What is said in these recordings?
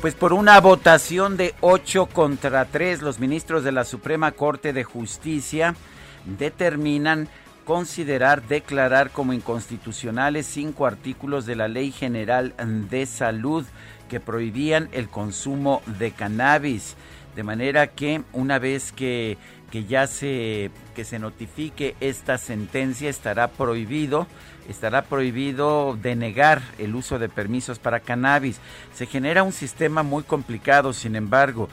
Pues por una votación de 8 contra 3, los ministros de la Suprema Corte de Justicia determinan considerar declarar como inconstitucionales cinco artículos de la Ley General de Salud que prohibían el consumo de cannabis. De manera que una vez que, que ya se, que se notifique esta sentencia estará prohibido estará prohibido denegar el uso de permisos para cannabis. Se genera un sistema muy complicado, sin embargo,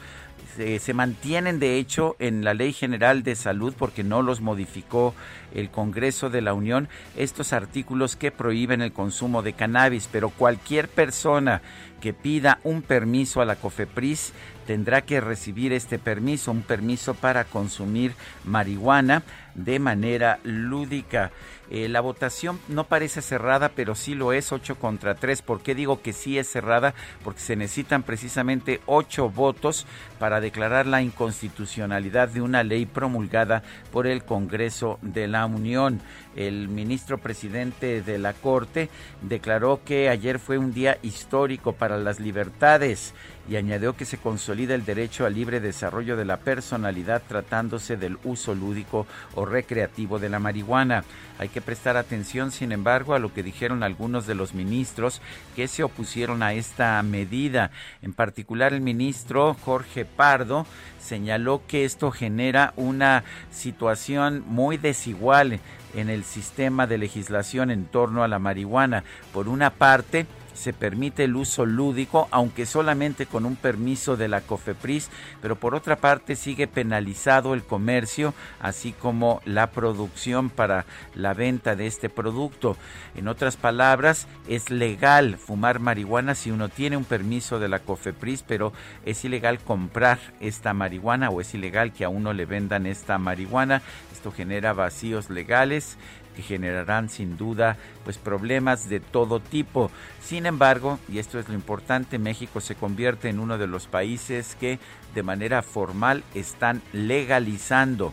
se, mantienen de hecho en la Ley General de Salud porque no los modificó el Congreso de la Unión estos artículos que prohíben el consumo de cannabis, pero cualquier persona que pida un permiso a la COFEPRIS tendrá que recibir este permiso, un permiso para consumir marihuana de manera lúdica. Eh, la votación no parece cerrada, pero sí lo es, 8 contra 3. ¿Por qué digo que sí es cerrada? Porque se necesitan precisamente 8 votos para declarar la inconstitucionalidad de una ley promulgada por el Congreso de la Unión. El ministro presidente de la Corte declaró que ayer fue un día histórico para las libertades y añadió que se consolida el derecho al libre desarrollo de la personalidad tratándose del uso lúdico o recreativo de la marihuana. Hay que prestar atención, sin embargo, a lo que dijeron algunos de los ministros que se opusieron a esta medida. En particular, el ministro Jorge Pardo señaló que esto genera una situación muy desigual en el sistema de legislación en torno a la marihuana. Por una parte, se permite el uso lúdico, aunque solamente con un permiso de la COFEPRIS, pero por otra parte sigue penalizado el comercio, así como la producción para la venta de este producto. En otras palabras, es legal fumar marihuana si uno tiene un permiso de la COFEPRIS, pero es ilegal comprar esta marihuana o es ilegal que a uno le vendan esta marihuana. Esto genera vacíos legales que generarán sin duda pues problemas de todo tipo. Sin embargo, y esto es lo importante, México se convierte en uno de los países que de manera formal están legalizando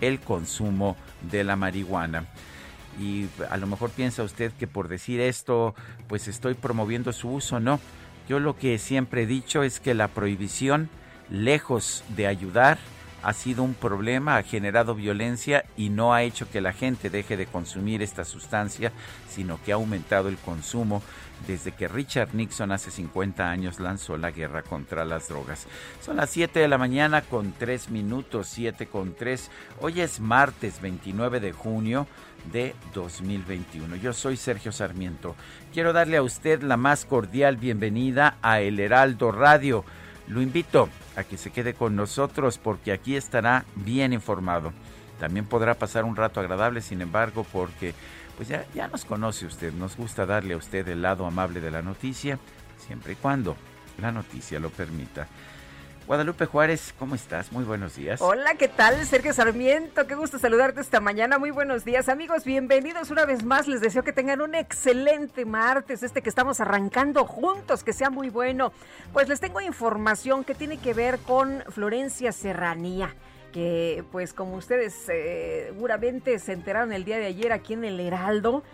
el consumo de la marihuana. Y a lo mejor piensa usted que por decir esto, pues estoy promoviendo su uso, no. Yo lo que siempre he dicho es que la prohibición, lejos de ayudar, ha sido un problema, ha generado violencia y no ha hecho que la gente deje de consumir esta sustancia, sino que ha aumentado el consumo desde que Richard Nixon hace 50 años lanzó la guerra contra las drogas. Son las 7 de la mañana con 3 minutos, 7 con 3. Hoy es martes 29 de junio de 2021. Yo soy Sergio Sarmiento. Quiero darle a usted la más cordial bienvenida a El Heraldo Radio. Lo invito que se quede con nosotros porque aquí estará bien informado. También podrá pasar un rato agradable, sin embargo, porque pues ya, ya nos conoce usted, nos gusta darle a usted el lado amable de la noticia, siempre y cuando la noticia lo permita. Guadalupe Juárez, ¿cómo estás? Muy buenos días. Hola, ¿qué tal? Sergio Sarmiento, qué gusto saludarte esta mañana. Muy buenos días, amigos. Bienvenidos una vez más. Les deseo que tengan un excelente martes, este que estamos arrancando juntos, que sea muy bueno. Pues les tengo información que tiene que ver con Florencia Serranía que pues como ustedes eh, seguramente se enteraron el día de ayer aquí en el Heraldo,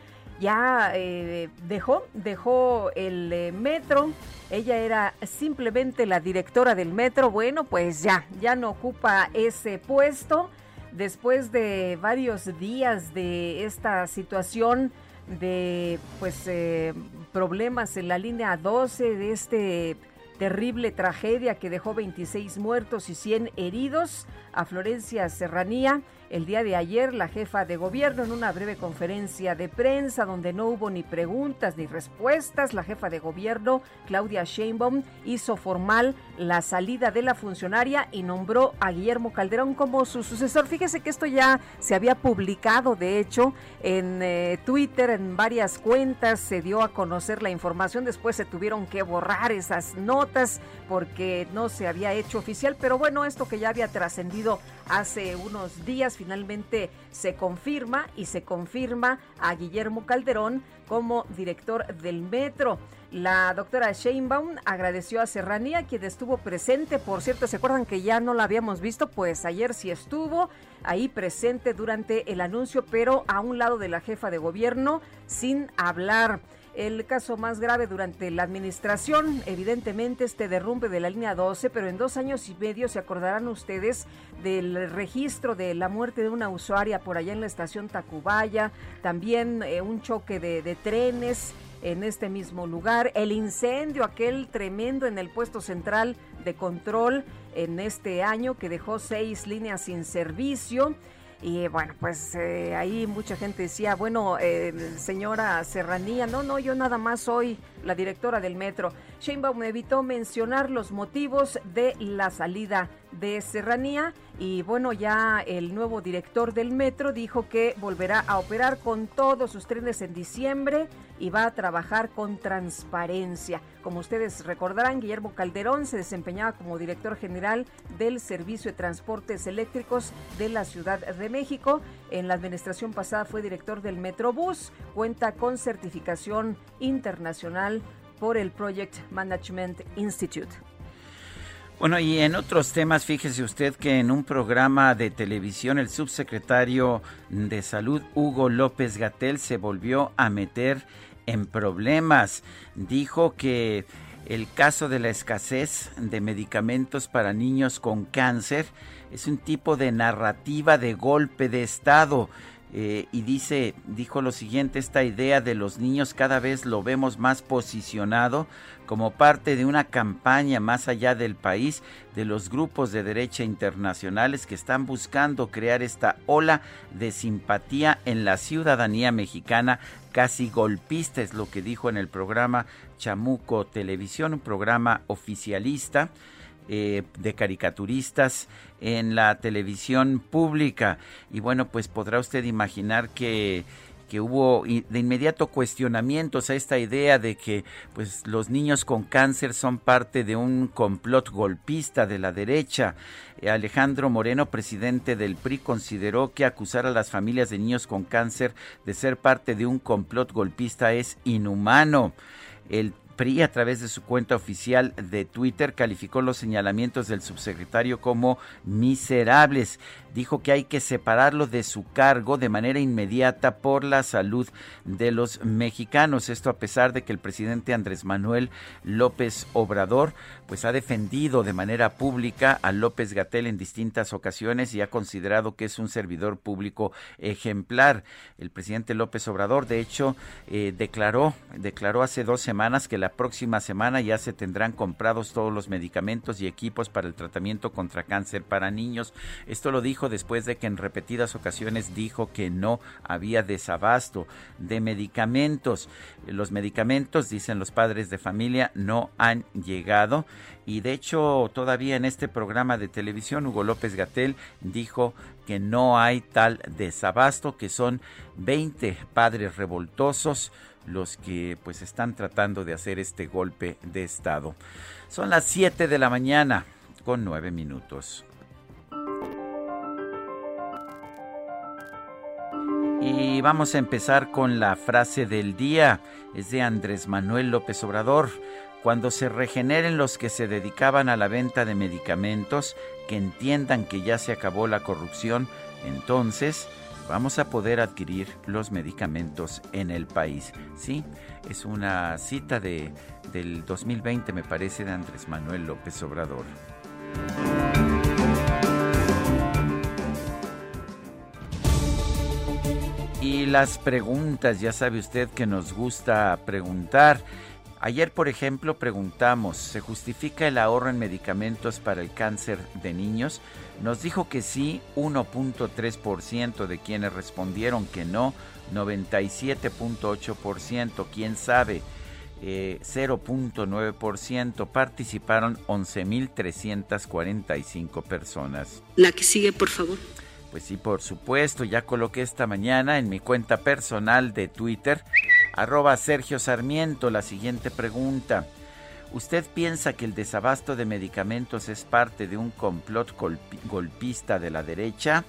ya eh, dejó, dejó el eh, metro. Ella era simplemente la directora del metro. Bueno, pues ya, ya no ocupa ese puesto. Después de varios días de esta situación de pues eh, problemas en la línea 12 de este terrible tragedia que dejó 26 muertos y 100 heridos a Florencia Serranía. El día de ayer, la jefa de gobierno, en una breve conferencia de prensa donde no hubo ni preguntas ni respuestas, la jefa de gobierno, Claudia Sheinbaum, hizo formal la salida de la funcionaria y nombró a Guillermo Calderón como su sucesor. Fíjese que esto ya se había publicado, de hecho, en eh, Twitter, en varias cuentas, se dio a conocer la información. Después se tuvieron que borrar esas notas porque no se había hecho oficial. Pero bueno, esto que ya había trascendido hace unos días finalmente se confirma y se confirma a Guillermo Calderón como director del metro. La doctora Sheinbaum agradeció a Serranía, quien estuvo presente. Por cierto, ¿se acuerdan que ya no la habíamos visto? Pues ayer sí estuvo ahí presente durante el anuncio, pero a un lado de la jefa de gobierno, sin hablar el caso más grave durante la administración, evidentemente este derrumbe de la línea 12, pero en dos años y medio se acordarán ustedes del registro de la muerte de una usuaria por allá en la estación Tacubaya, también eh, un choque de, de trenes en este mismo lugar, el incendio aquel tremendo en el puesto central de control en este año que dejó seis líneas sin servicio. Y bueno, pues eh, ahí mucha gente decía, bueno, eh, señora Serranía, no, no, yo nada más soy la directora del metro. Sheinbaum evitó mencionar los motivos de la salida de Serranía y bueno, ya el nuevo director del metro dijo que volverá a operar con todos sus trenes en diciembre y va a trabajar con transparencia. Como ustedes recordarán, Guillermo Calderón se desempeñaba como director general del Servicio de Transportes Eléctricos de la Ciudad de México. En la administración pasada fue director del Metrobús, cuenta con certificación internacional por el Project Management Institute. Bueno, y en otros temas, fíjese usted que en un programa de televisión el subsecretario de Salud, Hugo López Gatel, se volvió a meter en problemas. Dijo que el caso de la escasez de medicamentos para niños con cáncer es un tipo de narrativa de golpe de Estado eh, y dice, dijo lo siguiente, esta idea de los niños cada vez lo vemos más posicionado como parte de una campaña más allá del país de los grupos de derecha internacionales que están buscando crear esta ola de simpatía en la ciudadanía mexicana casi golpista, es lo que dijo en el programa Chamuco Televisión, un programa oficialista eh, de caricaturistas en la televisión pública. Y bueno, pues podrá usted imaginar que que hubo de inmediato cuestionamientos a esta idea de que pues los niños con cáncer son parte de un complot golpista de la derecha. Eh, Alejandro Moreno, presidente del PRI, consideró que acusar a las familias de niños con cáncer de ser parte de un complot golpista es inhumano. El PRI a través de su cuenta oficial de Twitter calificó los señalamientos del subsecretario como miserables dijo que hay que separarlo de su cargo de manera inmediata por la salud de los mexicanos. Esto a pesar de que el presidente Andrés Manuel López Obrador pues ha defendido de manera pública a López Gatel en distintas ocasiones y ha considerado que es un servidor público ejemplar. El presidente López Obrador, de hecho, eh, declaró, declaró hace dos semanas que la próxima semana ya se tendrán comprados todos los medicamentos y equipos para el tratamiento contra cáncer para niños. Esto lo dijo después de que en repetidas ocasiones dijo que no había desabasto de medicamentos. Los medicamentos, dicen los padres de familia, no han llegado y de hecho todavía en este programa de televisión Hugo López Gatel dijo que no hay tal desabasto, que son 20 padres revoltosos los que pues están tratando de hacer este golpe de estado. Son las 7 de la mañana con 9 minutos. Vamos a empezar con la frase del día. Es de Andrés Manuel López Obrador. Cuando se regeneren los que se dedicaban a la venta de medicamentos, que entiendan que ya se acabó la corrupción, entonces vamos a poder adquirir los medicamentos en el país. Sí, es una cita de, del 2020, me parece, de Andrés Manuel López Obrador. Y las preguntas, ya sabe usted que nos gusta preguntar. Ayer, por ejemplo, preguntamos, ¿se justifica el ahorro en medicamentos para el cáncer de niños? Nos dijo que sí, 1.3% de quienes respondieron que no, 97.8%, quién sabe, 0.9%, eh, participaron 11.345 personas. La que sigue, por favor. Pues sí, por supuesto, ya coloqué esta mañana en mi cuenta personal de Twitter, arroba Sergio Sarmiento, la siguiente pregunta. ¿Usted piensa que el desabasto de medicamentos es parte de un complot golpista de la derecha?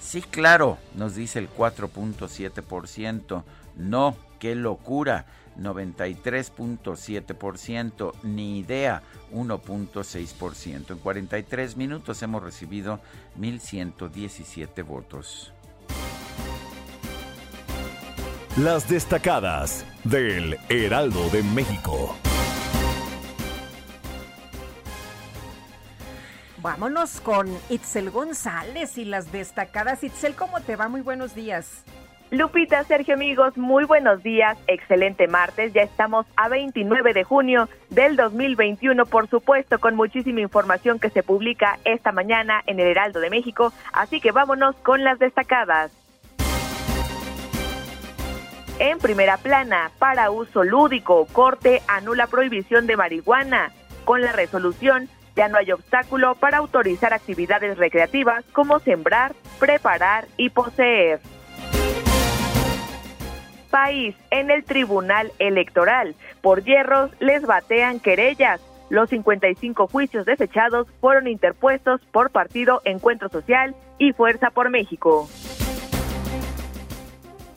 Sí, claro, nos dice el 4.7%. No, qué locura, 93.7%. Ni idea, 1.6%. En 43 minutos hemos recibido 1.117 votos. Las destacadas del Heraldo de México. Vámonos con Itzel González y las destacadas. Itzel, ¿cómo te va? Muy buenos días. Lupita, Sergio, amigos, muy buenos días. Excelente martes. Ya estamos a 29 de junio del 2021, por supuesto, con muchísima información que se publica esta mañana en el Heraldo de México. Así que vámonos con las destacadas. En primera plana, para uso lúdico, Corte anula prohibición de marihuana. Con la resolución ya no hay obstáculo para autorizar actividades recreativas como sembrar, preparar y poseer. País en el Tribunal Electoral. Por hierros les batean querellas. Los 55 juicios desechados fueron interpuestos por Partido Encuentro Social y Fuerza por México.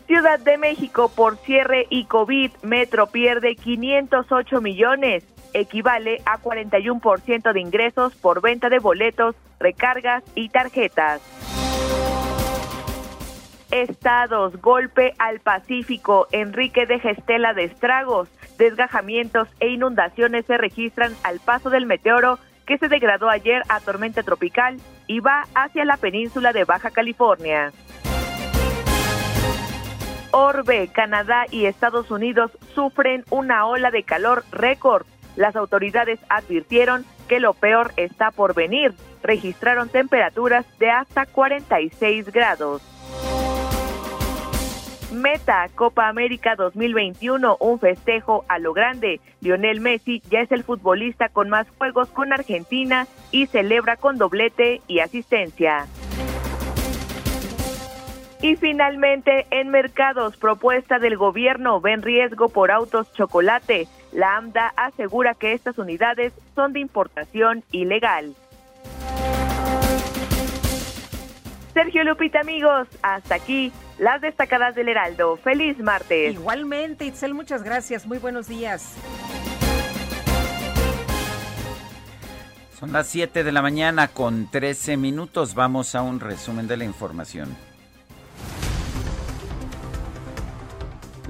Ciudad de México por cierre y COVID, Metro pierde 508 millones equivale a 41% de ingresos por venta de boletos, recargas y tarjetas. Estados, golpe al Pacífico, Enrique de Gestela de estragos, desgajamientos e inundaciones se registran al paso del meteoro que se degradó ayer a tormenta tropical y va hacia la península de Baja California. Orbe, Canadá y Estados Unidos sufren una ola de calor récord las autoridades advirtieron que lo peor está por venir. Registraron temperaturas de hasta 46 grados. Meta Copa América 2021, un festejo a lo grande. Lionel Messi ya es el futbolista con más juegos con Argentina y celebra con doblete y asistencia. Y finalmente, en mercados, propuesta del gobierno ven riesgo por autos chocolate. La AMDA asegura que estas unidades son de importación ilegal. Sergio Lupita, amigos, hasta aquí las destacadas del Heraldo. Feliz martes. Igualmente, Itzel, muchas gracias. Muy buenos días. Son las 7 de la mañana con 13 minutos. Vamos a un resumen de la información.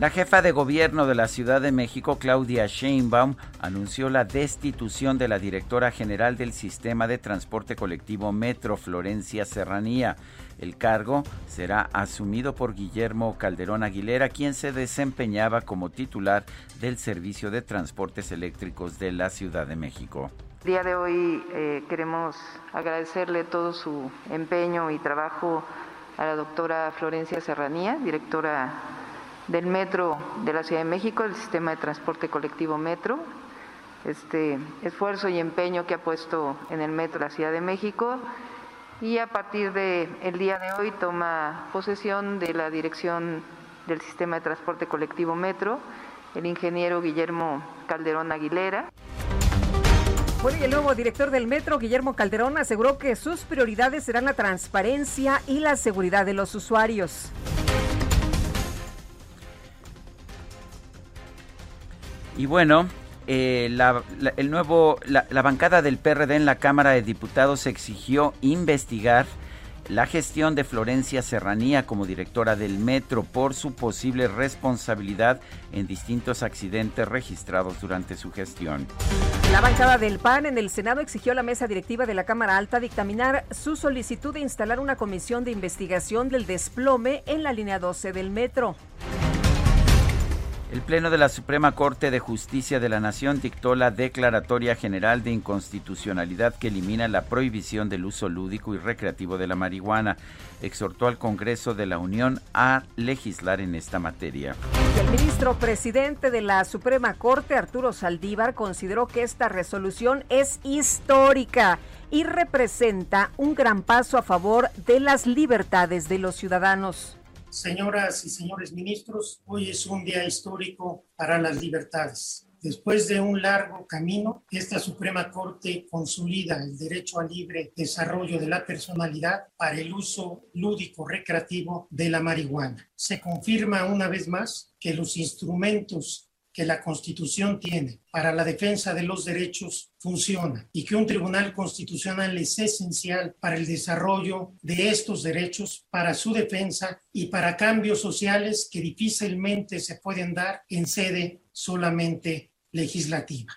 La jefa de gobierno de la Ciudad de México, Claudia Sheinbaum, anunció la destitución de la directora general del Sistema de Transporte Colectivo Metro, Florencia Serranía. El cargo será asumido por Guillermo Calderón Aguilera, quien se desempeñaba como titular del Servicio de Transportes Eléctricos de la Ciudad de México. El día de hoy eh, queremos agradecerle todo su empeño y trabajo a la doctora Florencia Serranía, directora del metro de la Ciudad de México, el sistema de transporte colectivo metro, este esfuerzo y empeño que ha puesto en el metro la Ciudad de México y a partir del el día de hoy toma posesión de la dirección del sistema de transporte colectivo metro el ingeniero Guillermo Calderón Aguilera. Bueno, y el nuevo director del metro, Guillermo Calderón, aseguró que sus prioridades serán la transparencia y la seguridad de los usuarios. Y bueno, eh, la, el nuevo, la, bancada del PRD en la Cámara de Diputados exigió investigar la gestión de Florencia Serranía como directora del metro por su posible responsabilidad en distintos accidentes registrados durante su gestión. La bancada del PAN en el Senado exigió a la mesa directiva de la Cámara Alta dictaminar su solicitud de instalar una comisión de investigación del desplome en la línea 12 del metro. El Pleno de la Suprema Corte de Justicia de la Nación dictó la Declaratoria General de Inconstitucionalidad que elimina la prohibición del uso lúdico y recreativo de la marihuana. Exhortó al Congreso de la Unión a legislar en esta materia. El ministro presidente de la Suprema Corte, Arturo Saldívar, consideró que esta resolución es histórica y representa un gran paso a favor de las libertades de los ciudadanos. Señoras y señores ministros, hoy es un día histórico para las libertades. Después de un largo camino, esta Suprema Corte consolida el derecho al libre desarrollo de la personalidad para el uso lúdico recreativo de la marihuana. Se confirma una vez más que los instrumentos que la Constitución tiene para la defensa de los derechos funciona y que un tribunal constitucional es esencial para el desarrollo de estos derechos, para su defensa y para cambios sociales que difícilmente se pueden dar en sede solamente legislativa.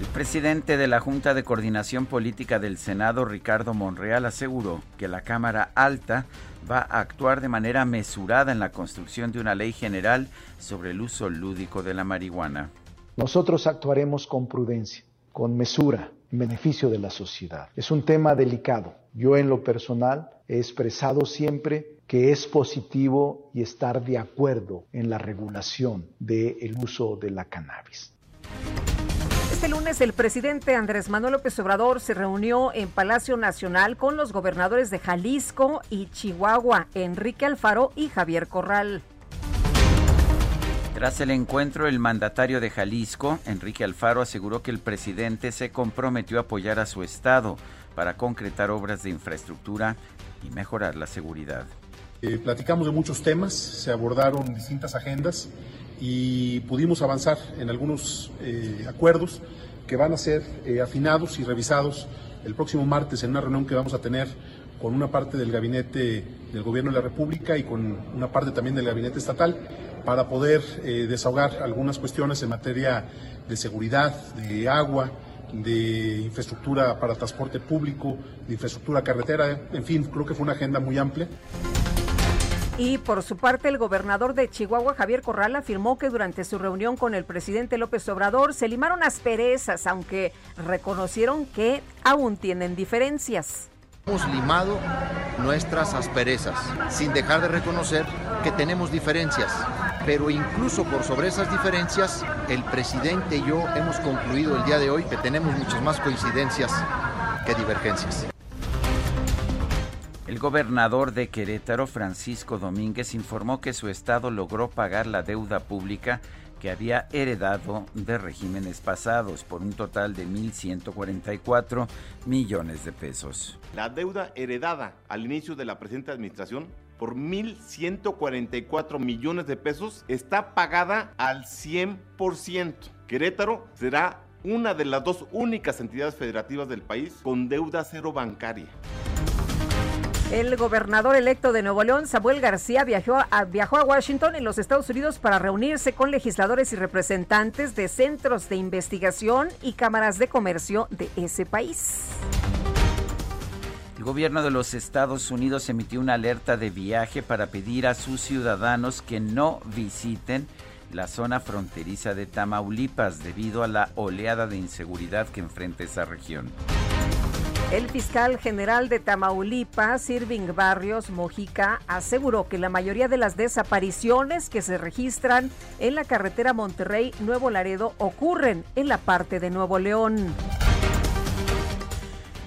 El presidente de la Junta de Coordinación Política del Senado, Ricardo Monreal, aseguró que la Cámara Alta va a actuar de manera mesurada en la construcción de una ley general sobre el uso lúdico de la marihuana. Nosotros actuaremos con prudencia, con mesura, en beneficio de la sociedad. Es un tema delicado. Yo en lo personal he expresado siempre que es positivo y estar de acuerdo en la regulación del uso de la cannabis. Este lunes el presidente Andrés Manuel López Obrador se reunió en Palacio Nacional con los gobernadores de Jalisco y Chihuahua, Enrique Alfaro y Javier Corral. Tras el encuentro, el mandatario de Jalisco, Enrique Alfaro, aseguró que el presidente se comprometió a apoyar a su estado para concretar obras de infraestructura y mejorar la seguridad. Eh, platicamos de muchos temas, se abordaron distintas agendas y pudimos avanzar en algunos eh, acuerdos que van a ser eh, afinados y revisados el próximo martes en una reunión que vamos a tener con una parte del gabinete del Gobierno de la República y con una parte también del gabinete estatal para poder eh, desahogar algunas cuestiones en materia de seguridad, de agua, de infraestructura para transporte público, de infraestructura carretera, en fin, creo que fue una agenda muy amplia. Y por su parte, el gobernador de Chihuahua, Javier Corral, afirmó que durante su reunión con el presidente López Obrador se limaron asperezas, aunque reconocieron que aún tienen diferencias. Hemos limado nuestras asperezas, sin dejar de reconocer que tenemos diferencias, pero incluso por sobre esas diferencias, el presidente y yo hemos concluido el día de hoy que tenemos muchas más coincidencias que divergencias. El gobernador de Querétaro, Francisco Domínguez, informó que su estado logró pagar la deuda pública que había heredado de regímenes pasados por un total de 1.144 millones de pesos. La deuda heredada al inicio de la presente administración por 1.144 millones de pesos está pagada al 100%. Querétaro será una de las dos únicas entidades federativas del país con deuda cero bancaria. El gobernador electo de Nuevo León, Samuel García, viajó a, viajó a Washington, en los Estados Unidos, para reunirse con legisladores y representantes de centros de investigación y cámaras de comercio de ese país. El gobierno de los Estados Unidos emitió una alerta de viaje para pedir a sus ciudadanos que no visiten la zona fronteriza de Tamaulipas debido a la oleada de inseguridad que enfrenta esa región. El fiscal general de Tamaulipas, Irving Barrios Mojica, aseguró que la mayoría de las desapariciones que se registran en la carretera Monterrey-Nuevo Laredo ocurren en la parte de Nuevo León.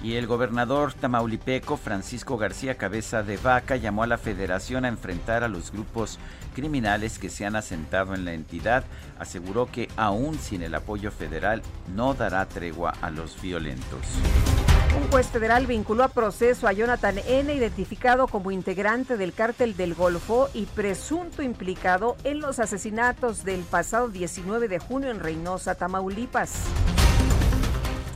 Y el gobernador tamaulipeco Francisco García Cabeza de Vaca llamó a la federación a enfrentar a los grupos criminales que se han asentado en la entidad. Aseguró que aún sin el apoyo federal no dará tregua a los violentos. Un juez federal vinculó a proceso a Jonathan N., identificado como integrante del cártel del Golfo y presunto implicado en los asesinatos del pasado 19 de junio en Reynosa, Tamaulipas.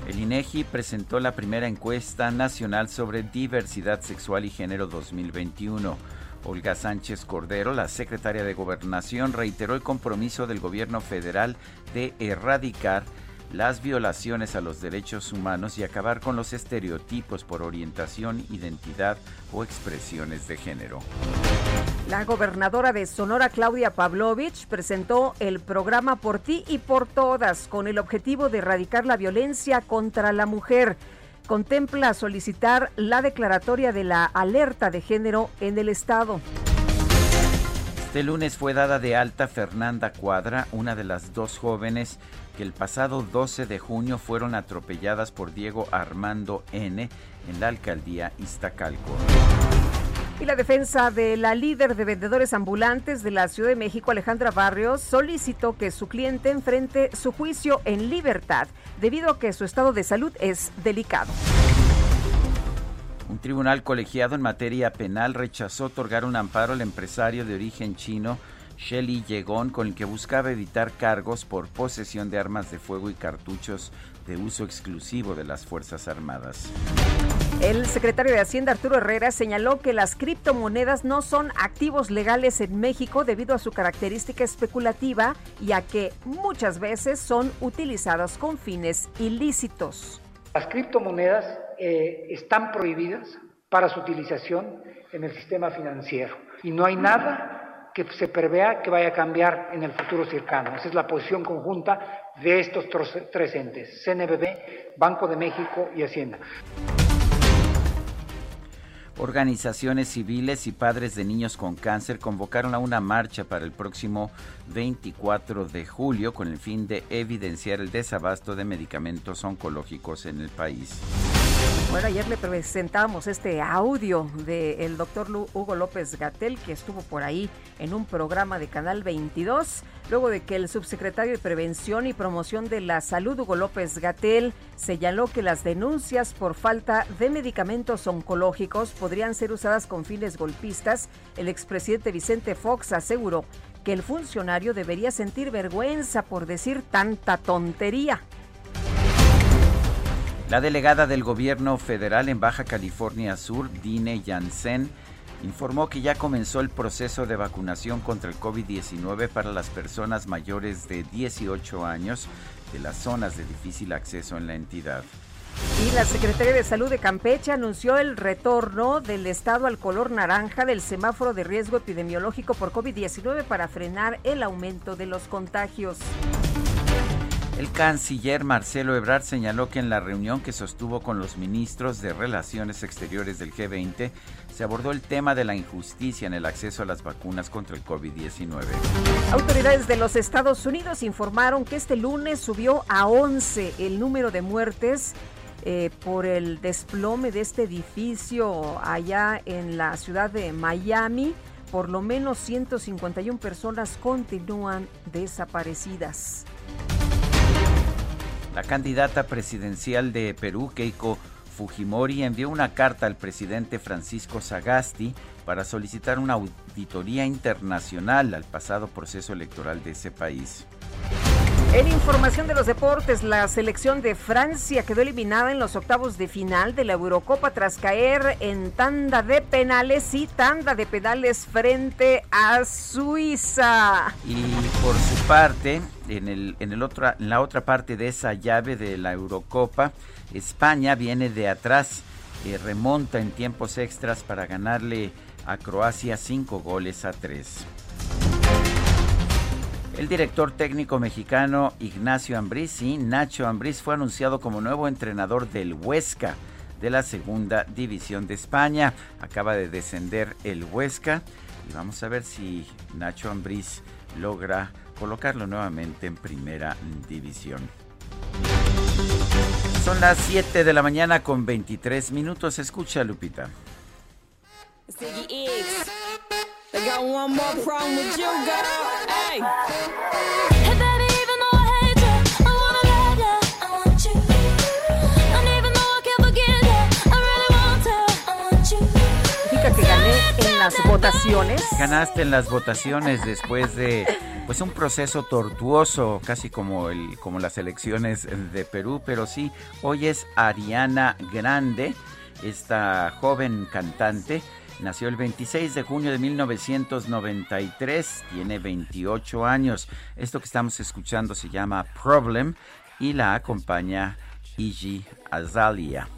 El INEGI presentó la primera encuesta nacional sobre diversidad sexual y género 2021. Olga Sánchez Cordero, la secretaria de Gobernación, reiteró el compromiso del gobierno federal de erradicar las violaciones a los derechos humanos y acabar con los estereotipos por orientación, identidad o expresiones de género. La gobernadora de Sonora, Claudia Pavlovich, presentó el programa Por ti y por todas con el objetivo de erradicar la violencia contra la mujer. Contempla solicitar la declaratoria de la alerta de género en el estado. Este lunes fue dada de alta Fernanda Cuadra, una de las dos jóvenes que el pasado 12 de junio fueron atropelladas por Diego Armando N. en la alcaldía Iztacalco. Y la defensa de la líder de vendedores ambulantes de la Ciudad de México, Alejandra Barrios, solicitó que su cliente enfrente su juicio en libertad debido a que su estado de salud es delicado. Un tribunal colegiado en materia penal rechazó otorgar un amparo al empresario de origen chino Shelly Yegon con el que buscaba evitar cargos por posesión de armas de fuego y cartuchos de uso exclusivo de las Fuerzas Armadas. El secretario de Hacienda Arturo Herrera señaló que las criptomonedas no son activos legales en México debido a su característica especulativa y a que muchas veces son utilizadas con fines ilícitos. Las criptomonedas eh, están prohibidas para su utilización en el sistema financiero y no hay nada que se prevea que vaya a cambiar en el futuro cercano. Esa es la posición conjunta de estos tres entes, CNBB, Banco de México y Hacienda. Organizaciones civiles y padres de niños con cáncer convocaron a una marcha para el próximo 24 de julio con el fin de evidenciar el desabasto de medicamentos oncológicos en el país. Bueno, ayer le presentamos este audio del doctor Hugo López Gatel, que estuvo por ahí en un programa de Canal 22, luego de que el subsecretario de Prevención y Promoción de la Salud, Hugo López Gatel, señaló que las denuncias por falta de medicamentos oncológicos podrían ser usadas con fines golpistas. El expresidente Vicente Fox aseguró que el funcionario debería sentir vergüenza por decir tanta tontería. La delegada del gobierno federal en Baja California Sur, Dine Jansen, informó que ya comenzó el proceso de vacunación contra el COVID-19 para las personas mayores de 18 años de las zonas de difícil acceso en la entidad. Y la Secretaría de Salud de Campeche anunció el retorno del estado al color naranja del semáforo de riesgo epidemiológico por COVID-19 para frenar el aumento de los contagios. El canciller Marcelo Ebrard señaló que en la reunión que sostuvo con los ministros de Relaciones Exteriores del G20 se abordó el tema de la injusticia en el acceso a las vacunas contra el COVID-19. Autoridades de los Estados Unidos informaron que este lunes subió a 11 el número de muertes eh, por el desplome de este edificio allá en la ciudad de Miami. Por lo menos 151 personas continúan desaparecidas. La candidata presidencial de Perú, Keiko Fujimori, envió una carta al presidente Francisco Sagasti para solicitar una auditoría internacional al pasado proceso electoral de ese país. En información de los deportes, la selección de Francia quedó eliminada en los octavos de final de la Eurocopa tras caer en tanda de penales y tanda de penales frente a Suiza. Y por su parte, en, el, en, la otra parte de esa llave de la Eurocopa, España viene de atrás, y remonta en tiempos extras para ganarle a Croacia cinco goles a tres. El director técnico mexicano Ignacio Ambriz y Nacho Ambriz fue anunciado como nuevo entrenador del Huesca de la segunda división de España. Acaba de descender el Huesca y vamos a ver si Nacho Ambriz logra colocarlo nuevamente en primera división. Son las 7 de la mañana con 23 minutos. Escucha, Lupita. I got one more problem with you, girl. Hey. Las votaciones. Ganaste en las votaciones después de pues un proceso tortuoso, casi como el como las elecciones de Perú, pero sí, hoy es Ariana Grande, esta joven cantante Nació el 26 de junio de 1993, tiene 28 años. Esto que estamos escuchando se llama Problem y la acompaña Iggy Azalea.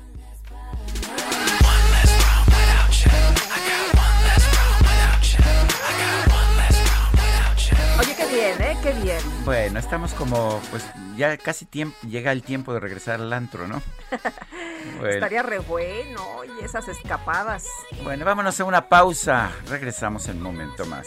Bien, ¿eh? Qué bien. Bueno, estamos como, pues ya casi tiempo, llega el tiempo de regresar al antro, ¿no? Estaría re bueno, y esas escapadas. Bueno, vámonos a una pausa. Regresamos en un momento más.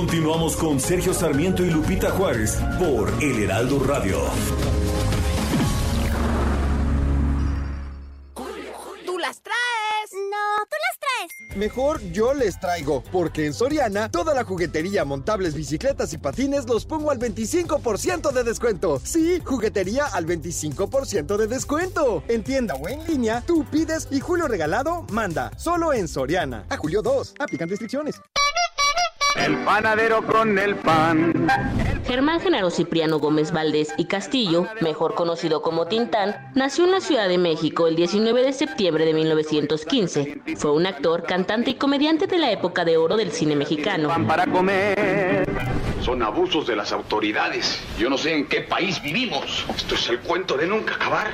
Continuamos con Sergio Sarmiento y Lupita Juárez por El Heraldo Radio. ¿Tú las traes? No, tú las traes. Mejor yo les traigo, porque en Soriana toda la juguetería, montables, bicicletas y patines los pongo al 25% de descuento. Sí, juguetería al 25% de descuento. En tienda o en línea, tú pides y Julio Regalado manda. Solo en Soriana. A Julio 2. Aplican restricciones. El panadero con el pan. Germán Genaro Cipriano Gómez Valdés y Castillo, mejor conocido como Tintán, nació en la Ciudad de México el 19 de septiembre de 1915. Fue un actor, cantante y comediante de la época de oro del cine mexicano. Pan para comer. Son abusos de las autoridades. Yo no sé en qué país vivimos. Esto es el cuento de nunca acabar.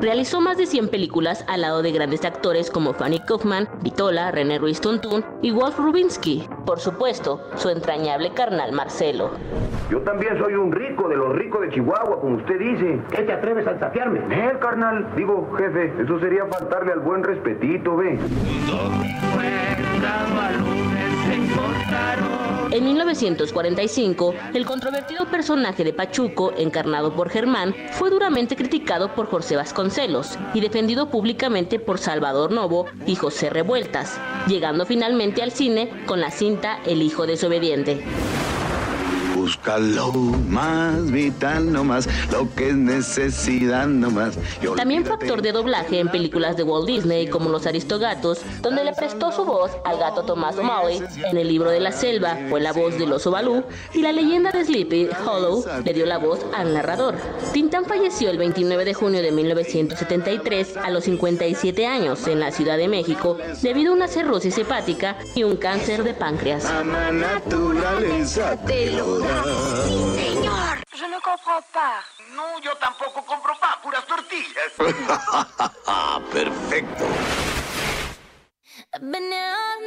Realizó más de 100 películas al lado de grandes actores como Fanny Kaufman, Vitola, René Ruiz Tuntún y Wolf Rubinsky. Por supuesto, su entrañable carnal Marcelo. Yo también soy un rico de los ricos de Chihuahua, como usted dice. ¿Qué te atreves a desafiarme? Eh, carnal. Digo, jefe, eso sería faltarle al buen respetito, ve. En 1945, el controvertido personaje de Pachuco, encarnado por Germán, fue duramente criticado por José Vasconcelos y defendido públicamente por Salvador Novo y José Revueltas, llegando finalmente al cine con la cinta El hijo desobediente. Busca lo más vital nomás, lo que es necesidad nomás. También fue actor de doblaje en películas de Walt Disney como Los Aristogatos, donde le prestó su voz al gato Tomás O'Malley. En el libro de la selva fue la voz del oso Balú y la leyenda de Sleepy Hollow le dio la voz al narrador. Tintán falleció el 29 de junio de 1973 a los 57 años en la Ciudad de México debido a una cirrosis hepática y un cáncer de páncreas. La naturaleza te lo da. Señor, je ne comprends pas. No, yo tampoco compro pan, puras tortillas. Perfecto. I've been here all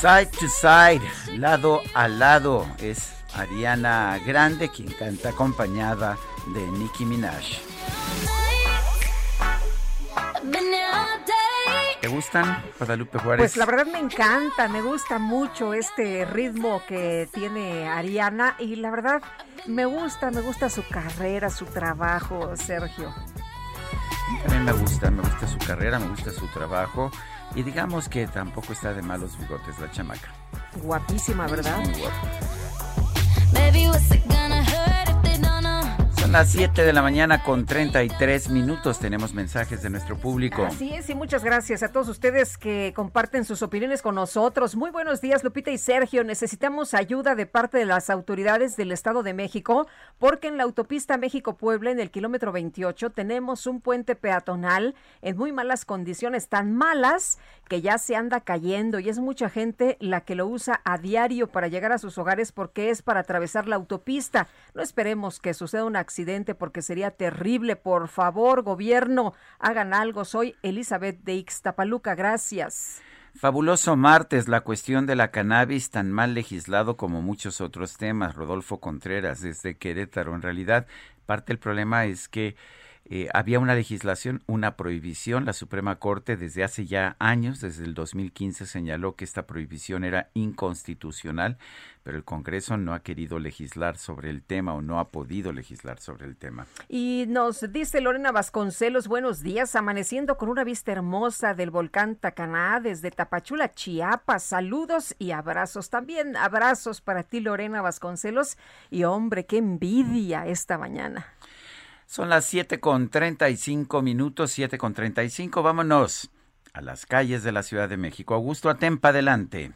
Side to side, lado a lado, es Ariana Grande quien canta acompañada de Nicki Minaj. ¿Te gustan, Guadalupe Juárez? Pues la verdad me encanta, me gusta mucho este ritmo que tiene Ariana y la verdad me gusta, me gusta su carrera, su trabajo, Sergio. También me gusta, me gusta su carrera, me gusta su trabajo y digamos que tampoco está de malos bigotes la chamaca. Guapísima, ¿verdad? Muy guapa. Son las 7 de la mañana con 33 minutos. Tenemos mensajes de nuestro público. Así es, y muchas gracias a todos ustedes que comparten sus opiniones con nosotros. Muy buenos días, Lupita y Sergio. Necesitamos ayuda de parte de las autoridades del Estado de México, porque en la autopista México-Puebla, en el kilómetro 28, tenemos un puente peatonal en muy malas condiciones, tan malas que ya se anda cayendo y es mucha gente la que lo usa a diario para llegar a sus hogares porque es para atravesar la autopista. No esperemos que suceda un accidente porque sería terrible. Por favor, gobierno, hagan algo. Soy Elizabeth de Ixtapaluca. Gracias. Fabuloso martes, la cuestión de la cannabis tan mal legislado como muchos otros temas. Rodolfo Contreras desde Querétaro. En realidad, parte del problema es que eh, había una legislación, una prohibición. La Suprema Corte desde hace ya años, desde el 2015, señaló que esta prohibición era inconstitucional, pero el Congreso no ha querido legislar sobre el tema o no ha podido legislar sobre el tema. Y nos dice Lorena Vasconcelos, buenos días, amaneciendo con una vista hermosa del volcán Tacaná desde Tapachula, Chiapas. Saludos y abrazos. También abrazos para ti, Lorena Vasconcelos. Y hombre, qué envidia esta mañana. Son las siete con treinta y cinco minutos, siete con treinta y cinco. Vámonos a las calles de la Ciudad de México. Augusto Atempa, adelante.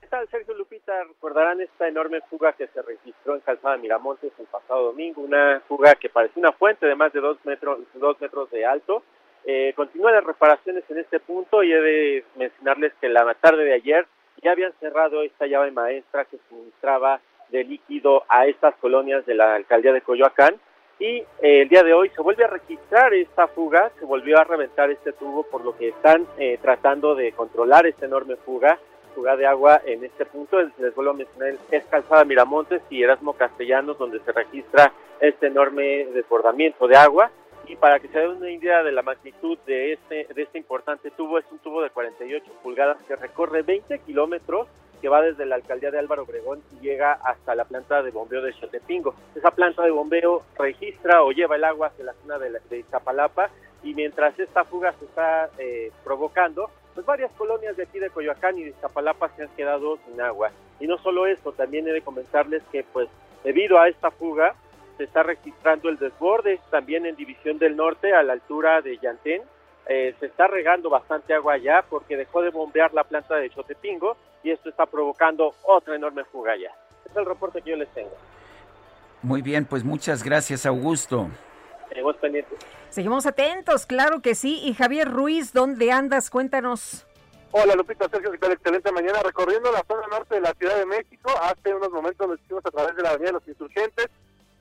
¿Qué tal, Sergio Lupita? Recordarán esta enorme fuga que se registró en Calzada Miramontes el pasado domingo, una fuga que parecía una fuente de más de dos metros, dos metros de alto. Eh, continúan las reparaciones en este punto y he de mencionarles que la tarde de ayer ya habían cerrado esta llave maestra que suministraba de líquido a estas colonias de la alcaldía de Coyoacán y eh, el día de hoy se vuelve a registrar esta fuga, se volvió a reventar este tubo, por lo que están eh, tratando de controlar esta enorme fuga, fuga de agua en este punto, les vuelvo a mencionar, es Calzada Miramontes y Erasmo Castellanos, donde se registra este enorme desbordamiento de agua, y para que se den una idea de la magnitud de este, de este importante tubo, es un tubo de 48 pulgadas que recorre 20 kilómetros que va desde la alcaldía de Álvaro Obregón y llega hasta la planta de bombeo de Xotepingo. Esa planta de bombeo registra o lleva el agua hacia la zona de, de Iztapalapa y mientras esta fuga se está eh, provocando, pues varias colonias de aquí de Coyoacán y de Iztapalapa se han quedado sin agua. Y no solo eso, también he de comentarles que pues debido a esta fuga se está registrando el desborde también en División del Norte a la altura de Yantén. Eh, se está regando bastante agua allá porque dejó de bombear la planta de Chotepingo y esto está provocando otra enorme fuga allá. Es el reporte que yo les tengo. Muy bien, pues muchas gracias, Augusto. Seguimos pendientes. Seguimos atentos, claro que sí. Y Javier Ruiz, ¿dónde andas? Cuéntanos. Hola Lupita, Sergio, ¿qué tal? Excelente mañana. Recorriendo la zona norte de la Ciudad de México, hace unos momentos nos hicimos a través de la Avenida de los Insurgentes,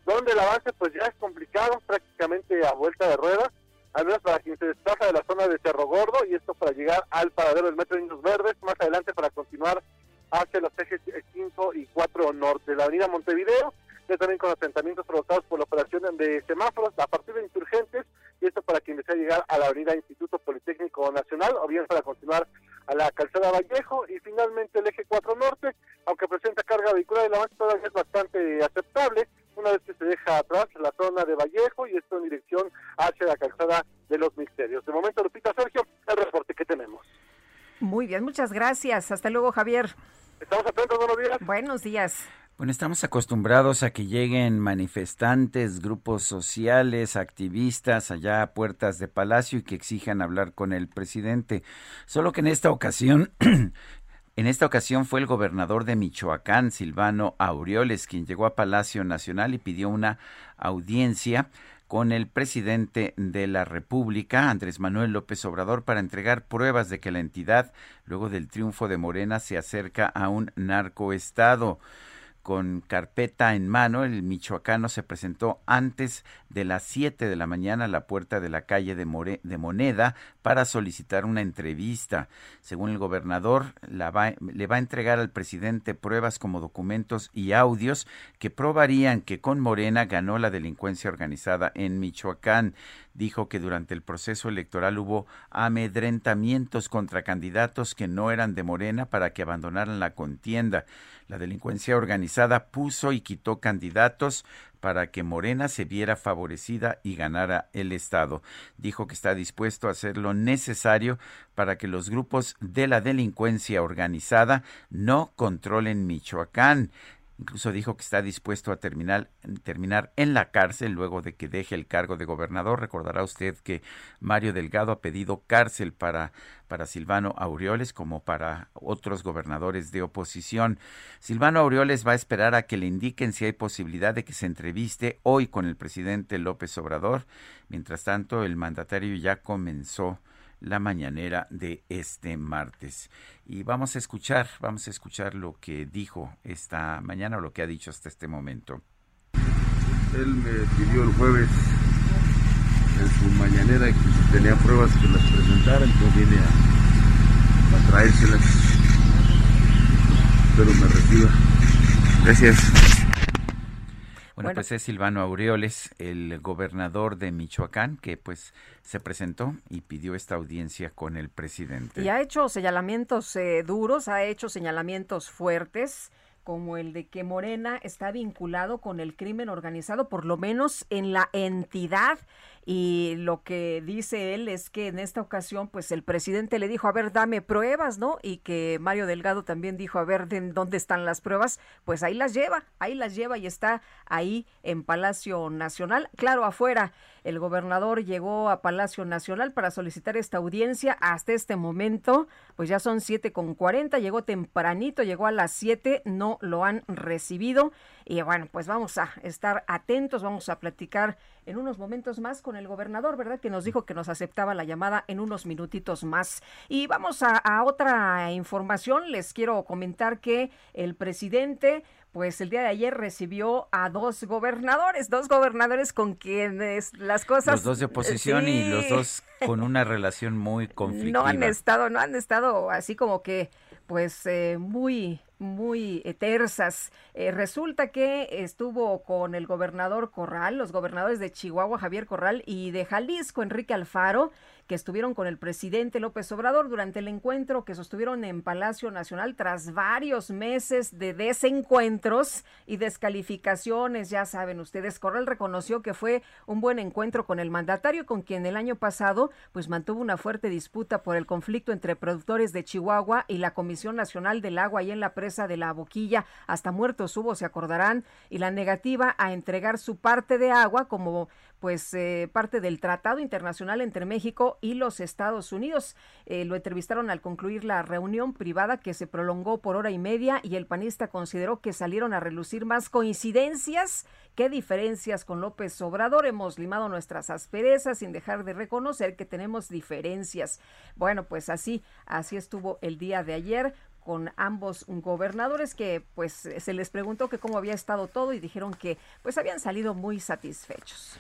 donde el avance pues ya es complicado, prácticamente a vuelta de ruedas, al menos para quien se desplaza de la zona de Cerro Gordo, y esto para llegar al paradero del Metro de Indios Verdes, más adelante para continuar hacia los ejes 5 y 4 norte. La avenida Montevideo, ya también con asentamientos provocados por la operación de semáforos a partir de insurgentes, y esto para quien desea llegar a la avenida Instituto Politécnico Nacional, o bien para continuar a la calzada Vallejo, y finalmente el eje 4 norte, aunque presenta carga vehicular, el avance todavía es bastante aceptable, una vez que se deja atrás la zona de Vallejo y esto en dirección hacia la calzada de los misterios. De momento, Lupita Sergio, el reporte que tenemos. Muy bien, muchas gracias. Hasta luego, Javier. Estamos atentos, buenos días. Buenos días. Bueno, estamos acostumbrados a que lleguen manifestantes, grupos sociales, activistas allá a puertas de Palacio y que exijan hablar con el presidente. Solo que en esta ocasión En esta ocasión fue el gobernador de Michoacán, Silvano Aureoles, quien llegó a Palacio Nacional y pidió una audiencia con el presidente de la República, Andrés Manuel López Obrador, para entregar pruebas de que la entidad, luego del triunfo de Morena, se acerca a un narcoestado con carpeta en mano, el michoacano se presentó antes de las 7 de la mañana a la puerta de la calle de, More de Moneda para solicitar una entrevista. Según el gobernador, le va a entregar al presidente pruebas como documentos y audios que probarían que con Morena ganó la delincuencia organizada en Michoacán. Dijo que durante el proceso electoral hubo amedrentamientos contra candidatos que no eran de Morena para que abandonaran la contienda. La delincuencia organizada puso y quitó candidatos para que Morena se viera favorecida y ganara el Estado. Dijo que está dispuesto a hacer lo necesario para que los grupos de la delincuencia organizada no controlen Michoacán Incluso dijo que está dispuesto a terminar, terminar en la cárcel luego de que deje el cargo de gobernador. Recordará usted que Mario Delgado ha pedido cárcel para, para Silvano Aureoles como para otros gobernadores de oposición. Silvano Aureoles va a esperar a que le indiquen si hay posibilidad de que se entreviste hoy con el presidente López Obrador. Mientras tanto, el mandatario ya comenzó la mañanera de este martes. Y vamos a escuchar, vamos a escuchar lo que dijo esta mañana o lo que ha dicho hasta este momento. Él me pidió el jueves en su mañanera que si tenía pruebas que las presentara, entonces vine a, a traérselas. Espero me reciba. Gracias. Bueno, pues es Silvano Aureoles, el gobernador de Michoacán, que pues se presentó y pidió esta audiencia con el presidente. Y ha hecho señalamientos eh, duros, ha hecho señalamientos fuertes como el de que Morena está vinculado con el crimen organizado, por lo menos en la entidad y lo que dice él es que en esta ocasión pues el presidente le dijo, a ver, dame pruebas, ¿no? Y que Mario Delgado también dijo, a ver, ¿dónde están las pruebas? Pues ahí las lleva, ahí las lleva y está ahí en Palacio Nacional. Claro, afuera el gobernador llegó a Palacio Nacional para solicitar esta audiencia. Hasta este momento, pues ya son siete con cuarenta. Llegó tempranito, llegó a las siete, no lo han recibido. Y bueno, pues vamos a estar atentos, vamos a platicar en unos momentos más con el gobernador, ¿verdad? Que nos dijo que nos aceptaba la llamada en unos minutitos más. Y vamos a, a otra información. Les quiero comentar que el presidente pues el día de ayer recibió a dos gobernadores, dos gobernadores con quienes las cosas... Los dos de oposición y los dos con una relación muy conflictiva. No han estado, no han estado así como que, pues, eh, muy muy eh, tersas. Eh, resulta que estuvo con el gobernador Corral, los gobernadores de Chihuahua, Javier Corral, y de Jalisco, Enrique Alfaro, que estuvieron con el presidente López Obrador durante el encuentro que sostuvieron en Palacio Nacional tras varios meses de desencuentros y descalificaciones. Ya saben ustedes, Corral reconoció que fue un buen encuentro con el mandatario, con quien el año pasado pues mantuvo una fuerte disputa por el conflicto entre productores de Chihuahua y la Comisión Nacional del Agua y en la presa de la boquilla. Hasta muertos hubo, se acordarán, y la negativa a entregar su parte de agua como pues eh, parte del tratado internacional entre México y los Estados Unidos. Eh, lo entrevistaron al concluir la reunión privada que se prolongó por hora y media y el panista consideró que salieron a relucir más coincidencias que diferencias con López Obrador. Hemos limado nuestras asperezas sin dejar de reconocer que tenemos diferencias. Bueno, pues así, así estuvo el día de ayer con ambos gobernadores que pues se les preguntó que cómo había estado todo y dijeron que pues habían salido muy satisfechos.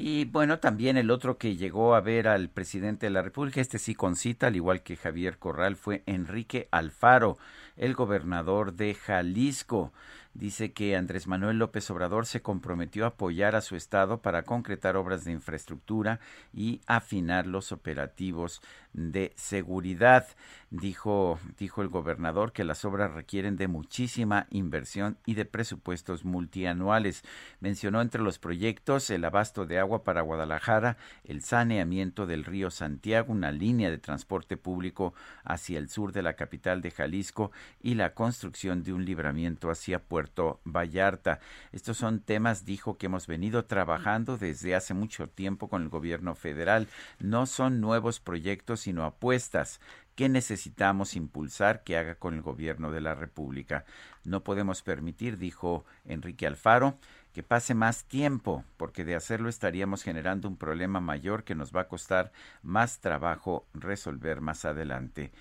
Y bueno, también el otro que llegó a ver al presidente de la República, este sí con cita, al igual que Javier Corral, fue Enrique Alfaro, el gobernador de Jalisco dice que Andrés Manuel López Obrador se comprometió a apoyar a su estado para concretar obras de infraestructura y afinar los operativos de seguridad. Dijo, dijo el gobernador que las obras requieren de muchísima inversión y de presupuestos multianuales. Mencionó entre los proyectos el abasto de agua para Guadalajara, el saneamiento del río Santiago, una línea de transporte público hacia el sur de la capital de Jalisco y la construcción de un libramiento hacia Puerto Vallarta. Estos son temas, dijo, que hemos venido trabajando desde hace mucho tiempo con el gobierno federal. No son nuevos proyectos, sino apuestas que necesitamos impulsar que haga con el gobierno de la República. No podemos permitir, dijo Enrique Alfaro, que pase más tiempo, porque de hacerlo estaríamos generando un problema mayor que nos va a costar más trabajo resolver más adelante.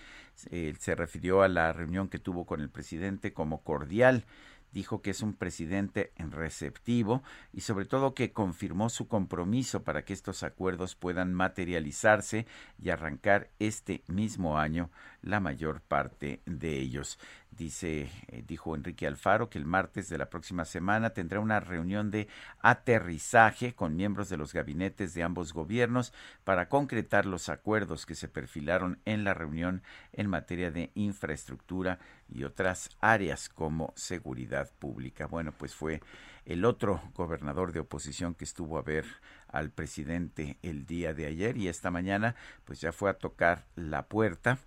Eh, se refirió a la reunión que tuvo con el presidente como cordial dijo que es un presidente receptivo y sobre todo que confirmó su compromiso para que estos acuerdos puedan materializarse y arrancar este mismo año la mayor parte de ellos. Dice, eh, dijo Enrique Alfaro que el martes de la próxima semana tendrá una reunión de aterrizaje con miembros de los gabinetes de ambos gobiernos para concretar los acuerdos que se perfilaron en la reunión en materia de infraestructura y otras áreas como seguridad pública. Bueno, pues fue el otro gobernador de oposición que estuvo a ver al presidente el día de ayer y esta mañana pues ya fue a tocar la puerta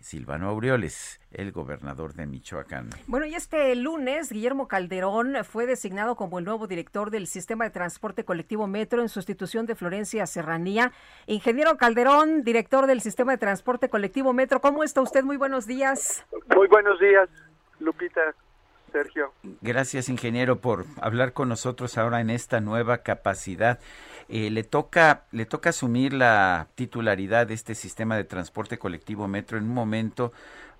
Silvano Aureoles, el gobernador de Michoacán. Bueno, y este lunes, Guillermo Calderón fue designado como el nuevo director del sistema de transporte colectivo Metro en sustitución de Florencia Serranía. Ingeniero Calderón, director del sistema de transporte colectivo Metro, ¿cómo está usted? Muy buenos días. Muy buenos días, Lupita. Sergio. Gracias, ingeniero, por hablar con nosotros ahora en esta nueva capacidad. Eh, le toca le toca asumir la titularidad de este sistema de transporte colectivo Metro en un momento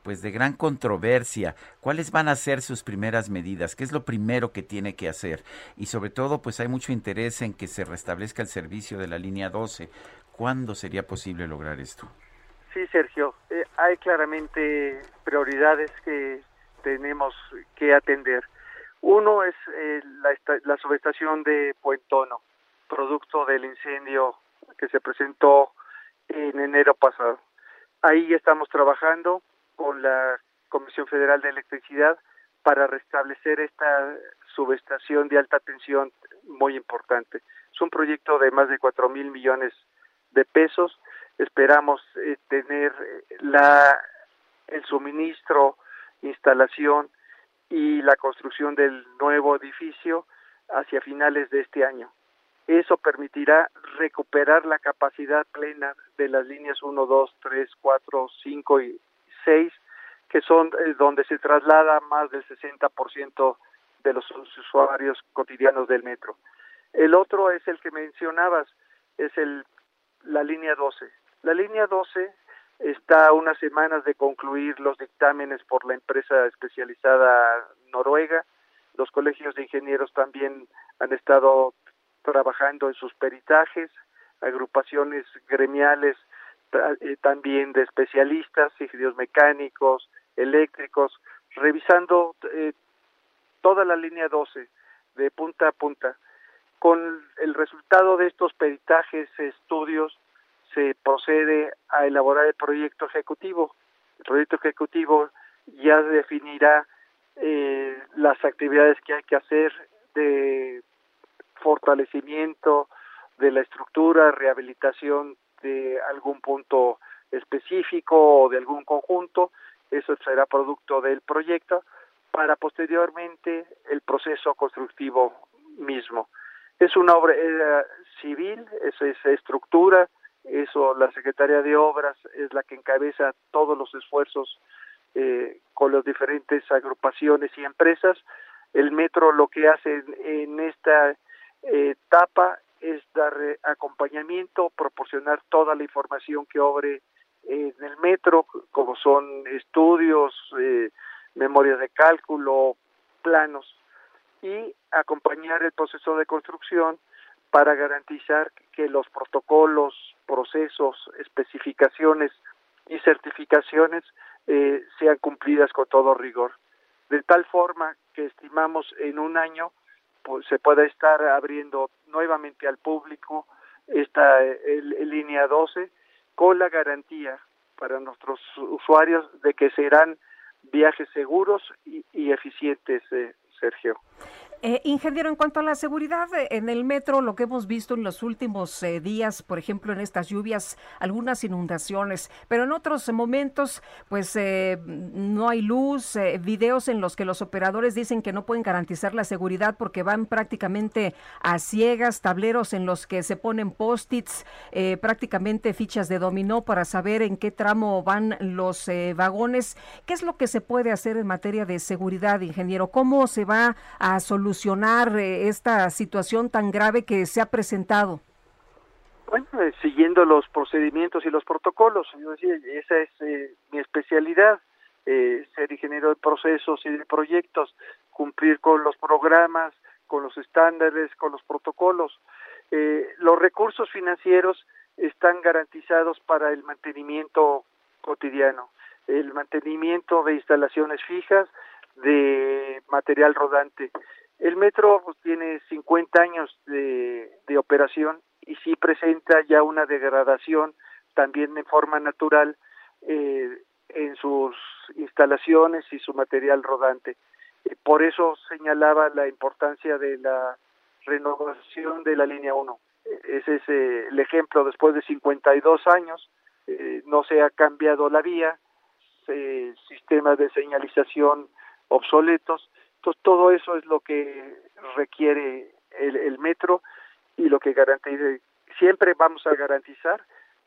pues de gran controversia. ¿Cuáles van a ser sus primeras medidas? ¿Qué es lo primero que tiene que hacer? Y sobre todo, pues hay mucho interés en que se restablezca el servicio de la línea 12. ¿Cuándo sería posible lograr esto? Sí, Sergio, eh, hay claramente prioridades que tenemos que atender. Uno es eh, la, la subestación de Puentono, producto del incendio que se presentó en enero pasado. Ahí estamos trabajando con la Comisión Federal de Electricidad para restablecer esta subestación de alta tensión muy importante. Es un proyecto de más de cuatro mil millones de pesos. Esperamos eh, tener la el suministro instalación y la construcción del nuevo edificio hacia finales de este año. Eso permitirá recuperar la capacidad plena de las líneas 1, 2, 3, 4, 5 y 6, que son eh, donde se traslada más del 60% de los usuarios cotidianos del metro. El otro es el que mencionabas, es el la línea 12. La línea 12 está a unas semanas de concluir los dictámenes por la empresa especializada noruega. Los colegios de ingenieros también han estado trabajando en sus peritajes, agrupaciones gremiales eh, también de especialistas, ingenieros mecánicos, eléctricos, revisando eh, toda la línea 12 de punta a punta. Con el resultado de estos peritajes, estudios, se procede a elaborar el proyecto ejecutivo. El proyecto ejecutivo ya definirá eh, las actividades que hay que hacer de fortalecimiento de la estructura, rehabilitación de algún punto específico o de algún conjunto, eso será producto del proyecto, para posteriormente el proceso constructivo mismo. Es una obra eh, civil, es, es estructura, eso la Secretaría de Obras es la que encabeza todos los esfuerzos eh, con las diferentes agrupaciones y empresas. El metro lo que hace en, esta etapa es dar acompañamiento, proporcionar toda la información que obre en el metro, como son estudios, eh, memorias de cálculo, planos, y acompañar el proceso de construcción para garantizar que los protocolos, procesos, especificaciones y certificaciones eh, sean cumplidas con todo rigor. De tal forma que estimamos en un año se pueda estar abriendo nuevamente al público esta el, línea 12 con la garantía para nuestros usuarios de que serán viajes seguros y, eficientes, eh, Sergio. Eh, ingeniero, en cuanto a la seguridad eh, en el metro, lo que hemos visto en los últimos eh, días, por ejemplo, en estas lluvias, algunas inundaciones, pero en otros momentos, pues no hay luz, videos en los que los operadores dicen que no pueden garantizar la seguridad porque van prácticamente a ciegas, tableros en los que se ponen post-its, prácticamente fichas de dominó para saber en qué tramo van los vagones. ¿Qué es lo que se puede hacer en materia de seguridad, ingeniero? ¿Cómo se va a solucionar? eh, esta situación tan grave que se ha presentado? Bueno, eh, siguiendo los procedimientos y los protocolos. Yo decía, esa es eh, mi especialidad, ser ingeniero de procesos y de proyectos, cumplir con los programas, con los estándares, con los protocolos. los recursos financieros están garantizados para el mantenimiento cotidiano, el mantenimiento de instalaciones fijas, de material rodante. El metro pues, tiene 50 años de, de operación y sí presenta ya una degradación también en forma natural eh, en sus instalaciones y su material rodante. Eh, por eso señalaba la importancia de la renovación de la línea 1. Ese es el ejemplo, después de 52 años, eh, no se ha cambiado la vía, eh, sistemas de señalización obsoletos. Entonces, todo eso es lo que requiere el, el metro y lo que garantice, siempre vamos a garantizar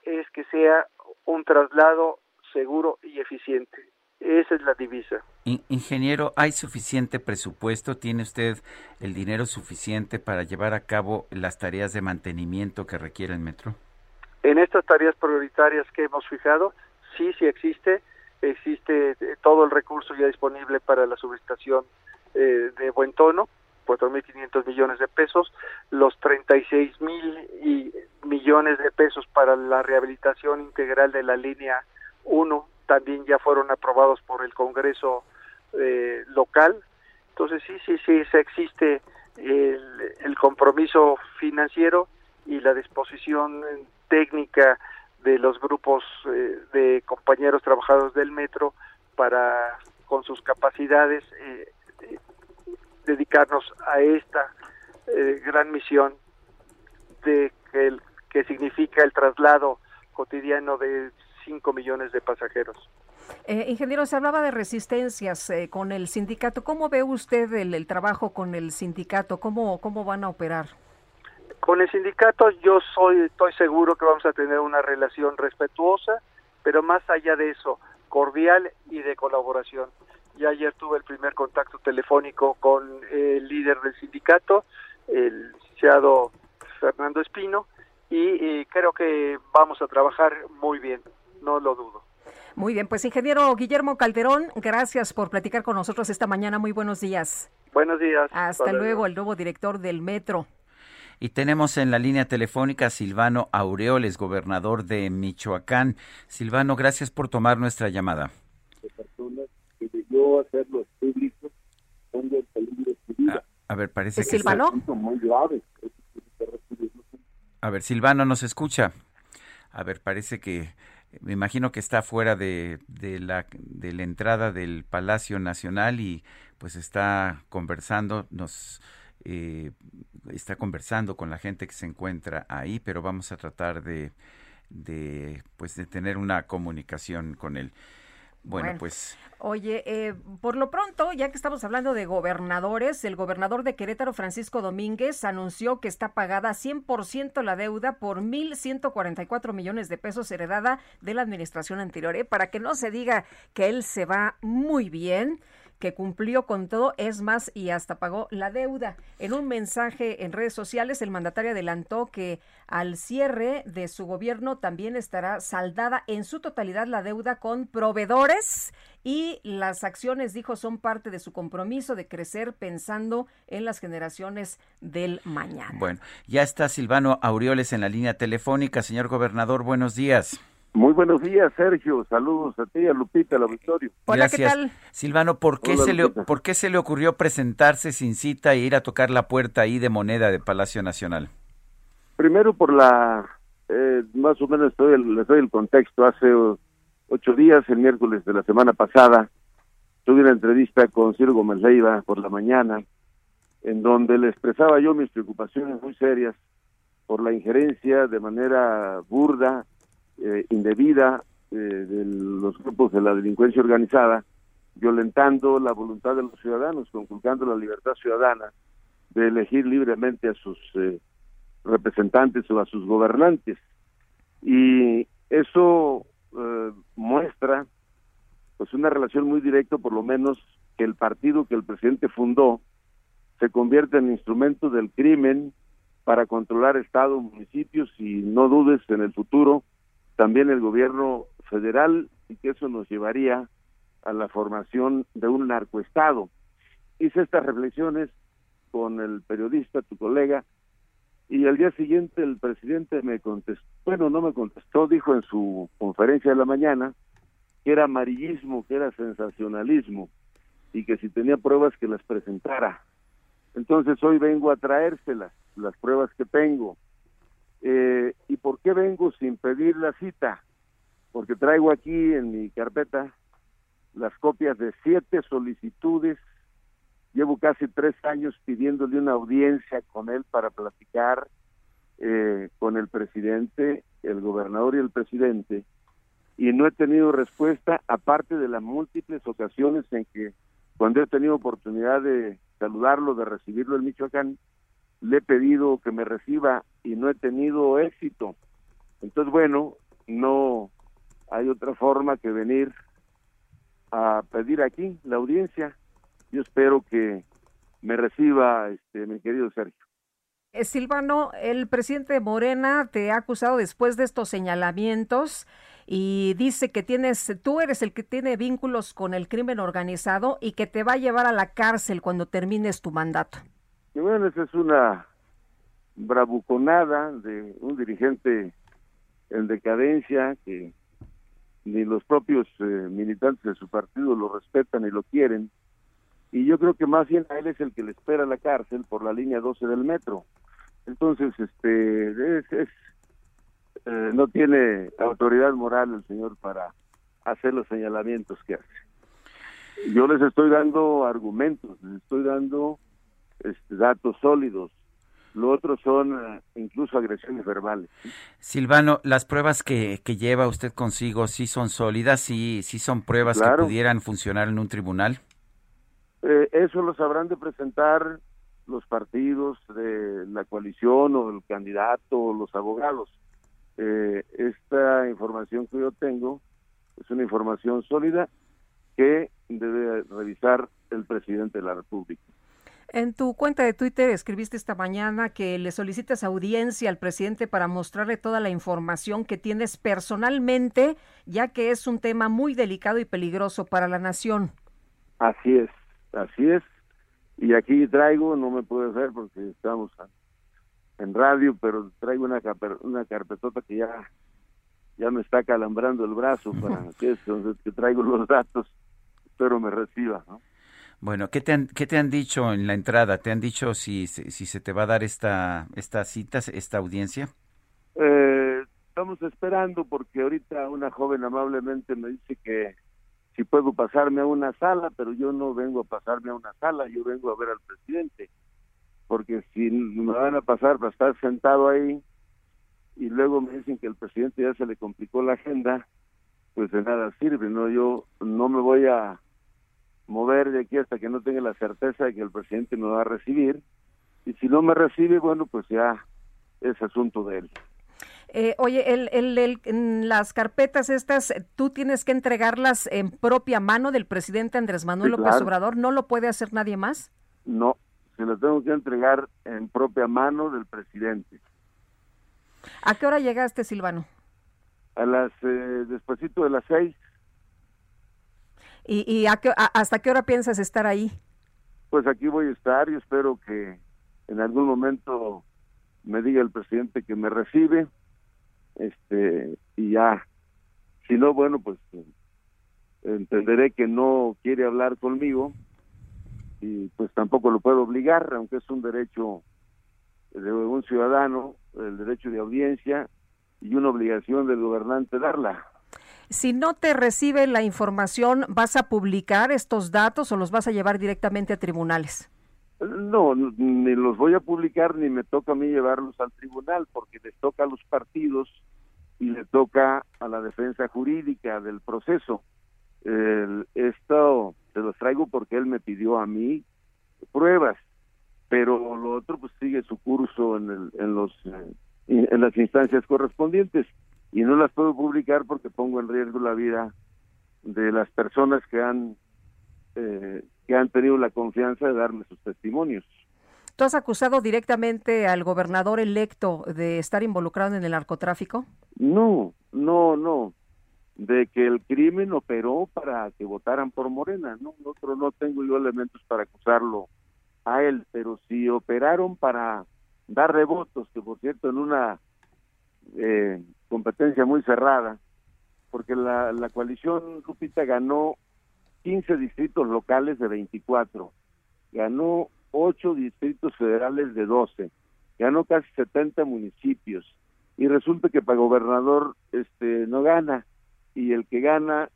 es que sea un traslado seguro y eficiente. Esa es la divisa. In- Ingeniero, ¿hay suficiente presupuesto? ¿Tiene usted el dinero suficiente para llevar a cabo las tareas de mantenimiento que requiere el metro? En estas tareas prioritarias que hemos fijado, sí, sí existe, existe eh, todo el recurso ya disponible para la subestación eh, de buen tono, 4.500 millones de pesos, los 36 mil millones de pesos para la rehabilitación integral de la línea 1 también ya fueron aprobados por el Congreso eh, local. Entonces sí, sí, sí, existe el, el compromiso financiero y la disposición técnica de los grupos eh, de compañeros trabajadores del metro para con sus capacidades eh, dedicarnos a esta eh, gran misión de que, el, que significa el traslado cotidiano de 5 millones de pasajeros. Ingeniero, se hablaba de resistencias eh, con el sindicato. ¿Cómo ve usted el, el trabajo con el sindicato? ¿Cómo, ¿Cómo van a operar? Con el sindicato yo soy estoy seguro que vamos a tener una relación respetuosa, pero más allá de eso, cordial y de colaboración. Ya ayer tuve el primer contacto telefónico con el líder del sindicato, el licenciado Fernando Espino, y eh, creo que vamos a trabajar muy bien, no lo dudo. Muy bien, pues ingeniero Guillermo Calderón, gracias por platicar con nosotros esta mañana. Muy buenos días. Buenos días. Hasta luego, el nuevo director del Metro. Y tenemos en la línea telefónica a Silvano Aureoles, gobernador de Michoacán. Silvano, gracias por tomar nuestra llamada. de personas que debió hacerlos públicos donde el peligro de su vida. A ver, parece ¿Es que... está- Silvano? Asunto muy grave. Es que recibimos A ver, Silvano nos escucha. A ver, parece que me imagino que está fuera de, de la de la entrada del Palacio Nacional y pues está conversando, nos eh, está conversando con la gente que se encuentra ahí, pero vamos a tratar de de pues de tener una comunicación con él. Bueno, Bueno. pues Oye, eh, por lo pronto, ya que estamos hablando de gobernadores, el gobernador de Querétaro, Francisco Domínguez, anunció que está pagada 100% la deuda por 1.144 millones de pesos heredada de la administración anterior. ¿eh? Para que no se diga que él se va muy bien, que cumplió con todo, es más, y hasta pagó la deuda. En un mensaje en redes sociales, el mandatario adelantó que al cierre de su gobierno también estará saldada en su totalidad la deuda con proveedores y las acciones, dijo, son parte de su compromiso de crecer pensando en las generaciones del mañana. bueno, ya está Silvano Aureoles en la línea telefónica. Señor gobernador, buenos días. Muy buenos días, Sergio. Saludos a ti, a Lupita, al auditorio. Gracias. Silvano, ¿por qué, Hola, se le. ¿por qué se le ocurrió presentarse sin cita e ir a tocar la puerta ahí de moneda de Palacio Nacional? Primero por la, eh, más o menos estoy el- les doy el contexto. Hace ocho días, el miércoles de la semana pasada, tuve una entrevista con Ciro Gómez Leiva por la mañana, en donde le expresaba yo mis preocupaciones muy serias por la injerencia de manera burda, eh, indebida eh, de los grupos de la delincuencia organizada, violentando la voluntad de los ciudadanos, conculcando la libertad ciudadana de elegir libremente a sus eh, representantes o a sus gobernantes. Y eso eh, muestra pues una relación muy directa, por lo menos, que el partido que el presidente fundó se convierte en instrumento del crimen para controlar estados, municipios y no dudes en el futuro también el gobierno federal y que eso nos llevaría a la formación de un narcoestado. Hice estas reflexiones con el periodista, tu colega, y al día siguiente el presidente me contestó, bueno, no me contestó, dijo en su conferencia de la mañana que era amarillismo, que era sensacionalismo y que si tenía pruebas que las presentara. Entonces hoy vengo a traérselas, las pruebas que tengo. Eh, ¿Y por qué vengo sin pedir la cita? Porque traigo aquí en mi carpeta las copias de siete solicitudes. Llevo casi tres años pidiéndole una audiencia con él para platicar eh, con el presidente, el gobernador y el presidente. y no he tenido respuesta, aparte de las múltiples ocasiones en que cuando he tenido oportunidad de saludarlo, de recibirlo en Michoacán, le he pedido que me reciba y no he tenido éxito. Entonces, bueno, no hay otra forma que venir a pedir aquí la audiencia. Yo espero que me reciba, este, mi querido Sergio. Eh, Silvano, el presidente Morena te ha acusado después de estos señalamientos y dice que tienes, tú eres el que tiene vínculos con el crimen organizado y que te va a llevar a la cárcel cuando termines tu mandato. Y bueno, esa es una bravuconada de un dirigente en decadencia que ni los propios eh, militantes de su partido lo respetan y lo quieren. Y yo creo que más bien a él es el que le espera la cárcel por la línea 12 del metro. Entonces, este, es, es eh, no tiene autoridad moral el señor para hacer los señalamientos que hace. Yo les estoy dando argumentos, les estoy dando este, datos sólidos. Lo otro son eh, incluso agresiones verbales. Silvano, las pruebas que, que lleva usted consigo, ¿sí son sólidas? ¿Sí, sí son pruebas que pudieran funcionar en un tribunal? Eh, eso lo sabrán de presentar los partidos de la coalición o el candidato o los abogados. Eh, esta información que yo tengo es una información sólida que debe revisar el presidente de la República. En tu cuenta de Twitter escribiste esta mañana que le solicitas audiencia al presidente para mostrarle toda la información que tienes personalmente, ya que es un tema muy delicado y peligroso para la nación. Así es, así es. Y aquí traigo, no me puedes ver porque estamos en radio, pero traigo una, una carpetota que ya, ya me está calambrando el brazo para que, que traigo los datos, espero me reciba. ¿no? Bueno, ¿qué te, han, ¿qué te han dicho en la entrada? ¿Te han dicho si, si si se te va a dar esta, esta cita, esta audiencia? Eh, estamos esperando porque ahorita una joven amablemente me dice que si puedo pasarme a una sala, pero yo no vengo a pasarme a una sala, yo vengo a ver al presidente, porque si me van a pasar para estar sentado ahí y luego me dicen que el presidente ya se le complicó la agenda, pues de nada sirve, no yo no me voy a mover de aquí hasta que no tenga la certeza de que el presidente me va a recibir y si no me recibe, bueno, pues ya es asunto de él. Eh, oye, el, el, el- las carpetas estas, tú tienes que entregarlas en propia mano del presidente Andrés Manuel Sí, López claro. Obrador, ¿no lo puede hacer nadie más? No, se lo tengo que entregar en propia mano del presidente. ¿A qué hora llegaste, Silvano? A las, eh, despuesito de las seis, ¿Y, y a qué- hasta qué hora piensas estar ahí? pues aquí voy a estar y espero que en algún momento me diga el presidente que me recibe, este, y ya, si no, bueno, pues entenderé que no quiere hablar conmigo y pues tampoco lo puedo obligar, aunque es un derecho de un ciudadano, el derecho de audiencia y una obligación del gobernante darla. Si no te recibe la información, ¿vas a publicar estos datos o los vas a llevar directamente a tribunales? No, ni los voy a publicar ni me toca a mí llevarlos al tribunal porque les toca a los partidos y le toca a la defensa jurídica del proceso. Esto se los traigo porque él me pidió a mí pruebas, pero lo otro pues sigue su curso en, el, en los eh, en las instancias correspondientes y no las puedo publicar porque pongo en riesgo la vida de las personas que han eh, que han tenido la confianza de darme sus testimonios. ¿Tú has acusado directamente al gobernador electo de estar involucrado en el narcotráfico? No, no, no. De que el crimen operó para que votaran por Morena, no, otro no tengo yo elementos para acusarlo a él, pero si operaron para dar revotos, que por cierto en una eh, competencia muy cerrada, porque la, coalición Lupita ganó 15 distritos locales de 24, ganó 8 distritos federales de 12, ganó casi 70 municipios y resulta que para gobernador este no gana y el que gana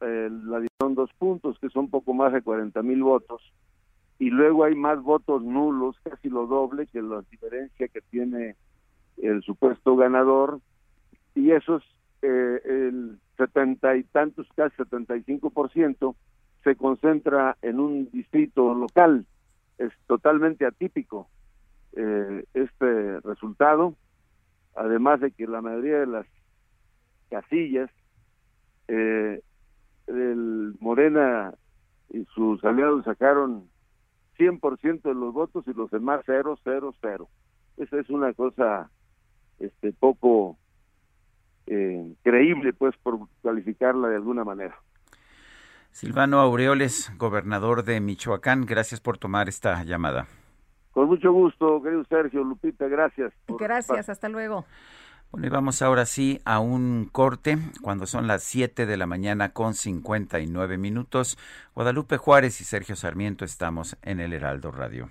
eh, la son dos puntos que son poco más de 40 mil votos y luego hay más votos nulos casi lo doble que la diferencia que tiene el supuesto ganador y esos eh, el setenta y tantos, casi 75%, se concentra en un distrito local. Es totalmente atípico eh, este resultado, además de que la mayoría de las casillas, eh, el Morena y sus aliados sacaron 100% de los votos y los demás 0, 0, 0. Esa es una cosa este poco eh, creíble, pues, por calificarla de alguna manera. Silvano Aureoles, gobernador de Michoacán, gracias por tomar esta llamada. Con mucho gusto, querido Sergio, Lupita, gracias. Gracias, hasta luego. Bueno, y vamos ahora sí a un corte cuando son las 7 de la mañana con 59 minutos. Guadalupe Juárez y Sergio Sarmiento estamos en el Heraldo Radio.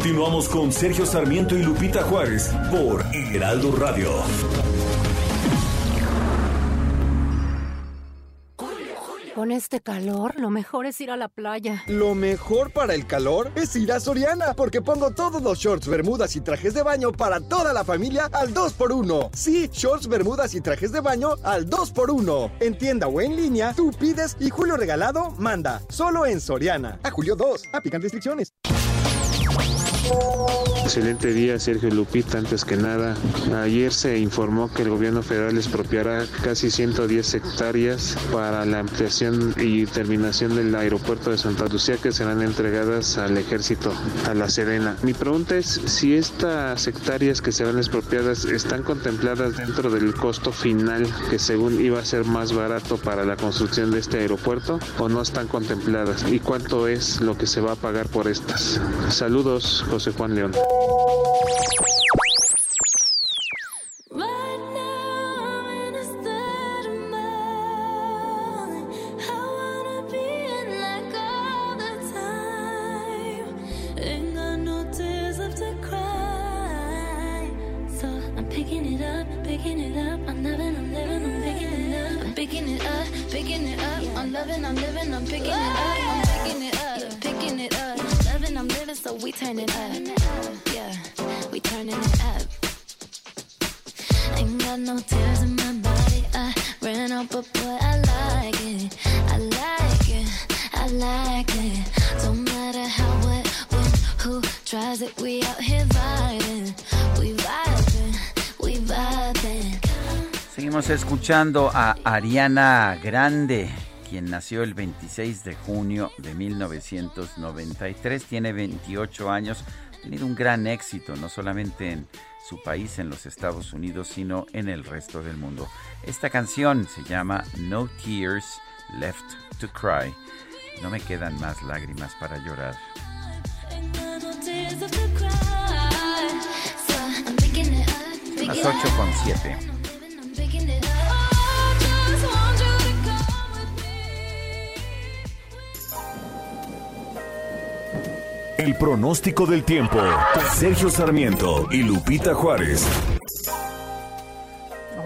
Continuamos con Sergio Sarmiento y Lupita Juárez por Heraldo Radio. Con este calor, lo mejor es ir a la playa. Lo mejor para el calor es ir a Soriana, porque pongo todos los shorts, bermudas y trajes de baño para toda la familia al 2x1. Sí, shorts, bermudas y trajes de baño al 2x1. En tienda o en línea, tú pides y Julio Regalado manda. Solo en Soriana. A Julio 2. Aplican restricciones. Música Excelente día, Sergio Lupita. Antes que nada, ayer se informó que el gobierno federal expropiará casi 110 hectáreas para la ampliación y terminación del aeropuerto de Santa Lucía que serán entregadas al ejército, a la Sedena. Mi pregunta es si estas hectáreas que serán expropiadas están contempladas dentro del costo final que según iba a ser más barato para la construcción de este aeropuerto o no están contempladas y cuánto es lo que se va a pagar por estas. Saludos, José Juan León. Música Seguimos escuchando a Ariana Grande, quien nació el 26 de junio de 1993, tiene 28 años, ha tenido un gran éxito, no solamente en su país, en los Estados Unidos, sino en el resto del mundo. Esta canción se llama No Tears Left to Cry. No me quedan más lágrimas para llorar. Las it 8 up. con 7. El pronóstico del tiempo. Sergio Sarmiento y Lupita Juárez.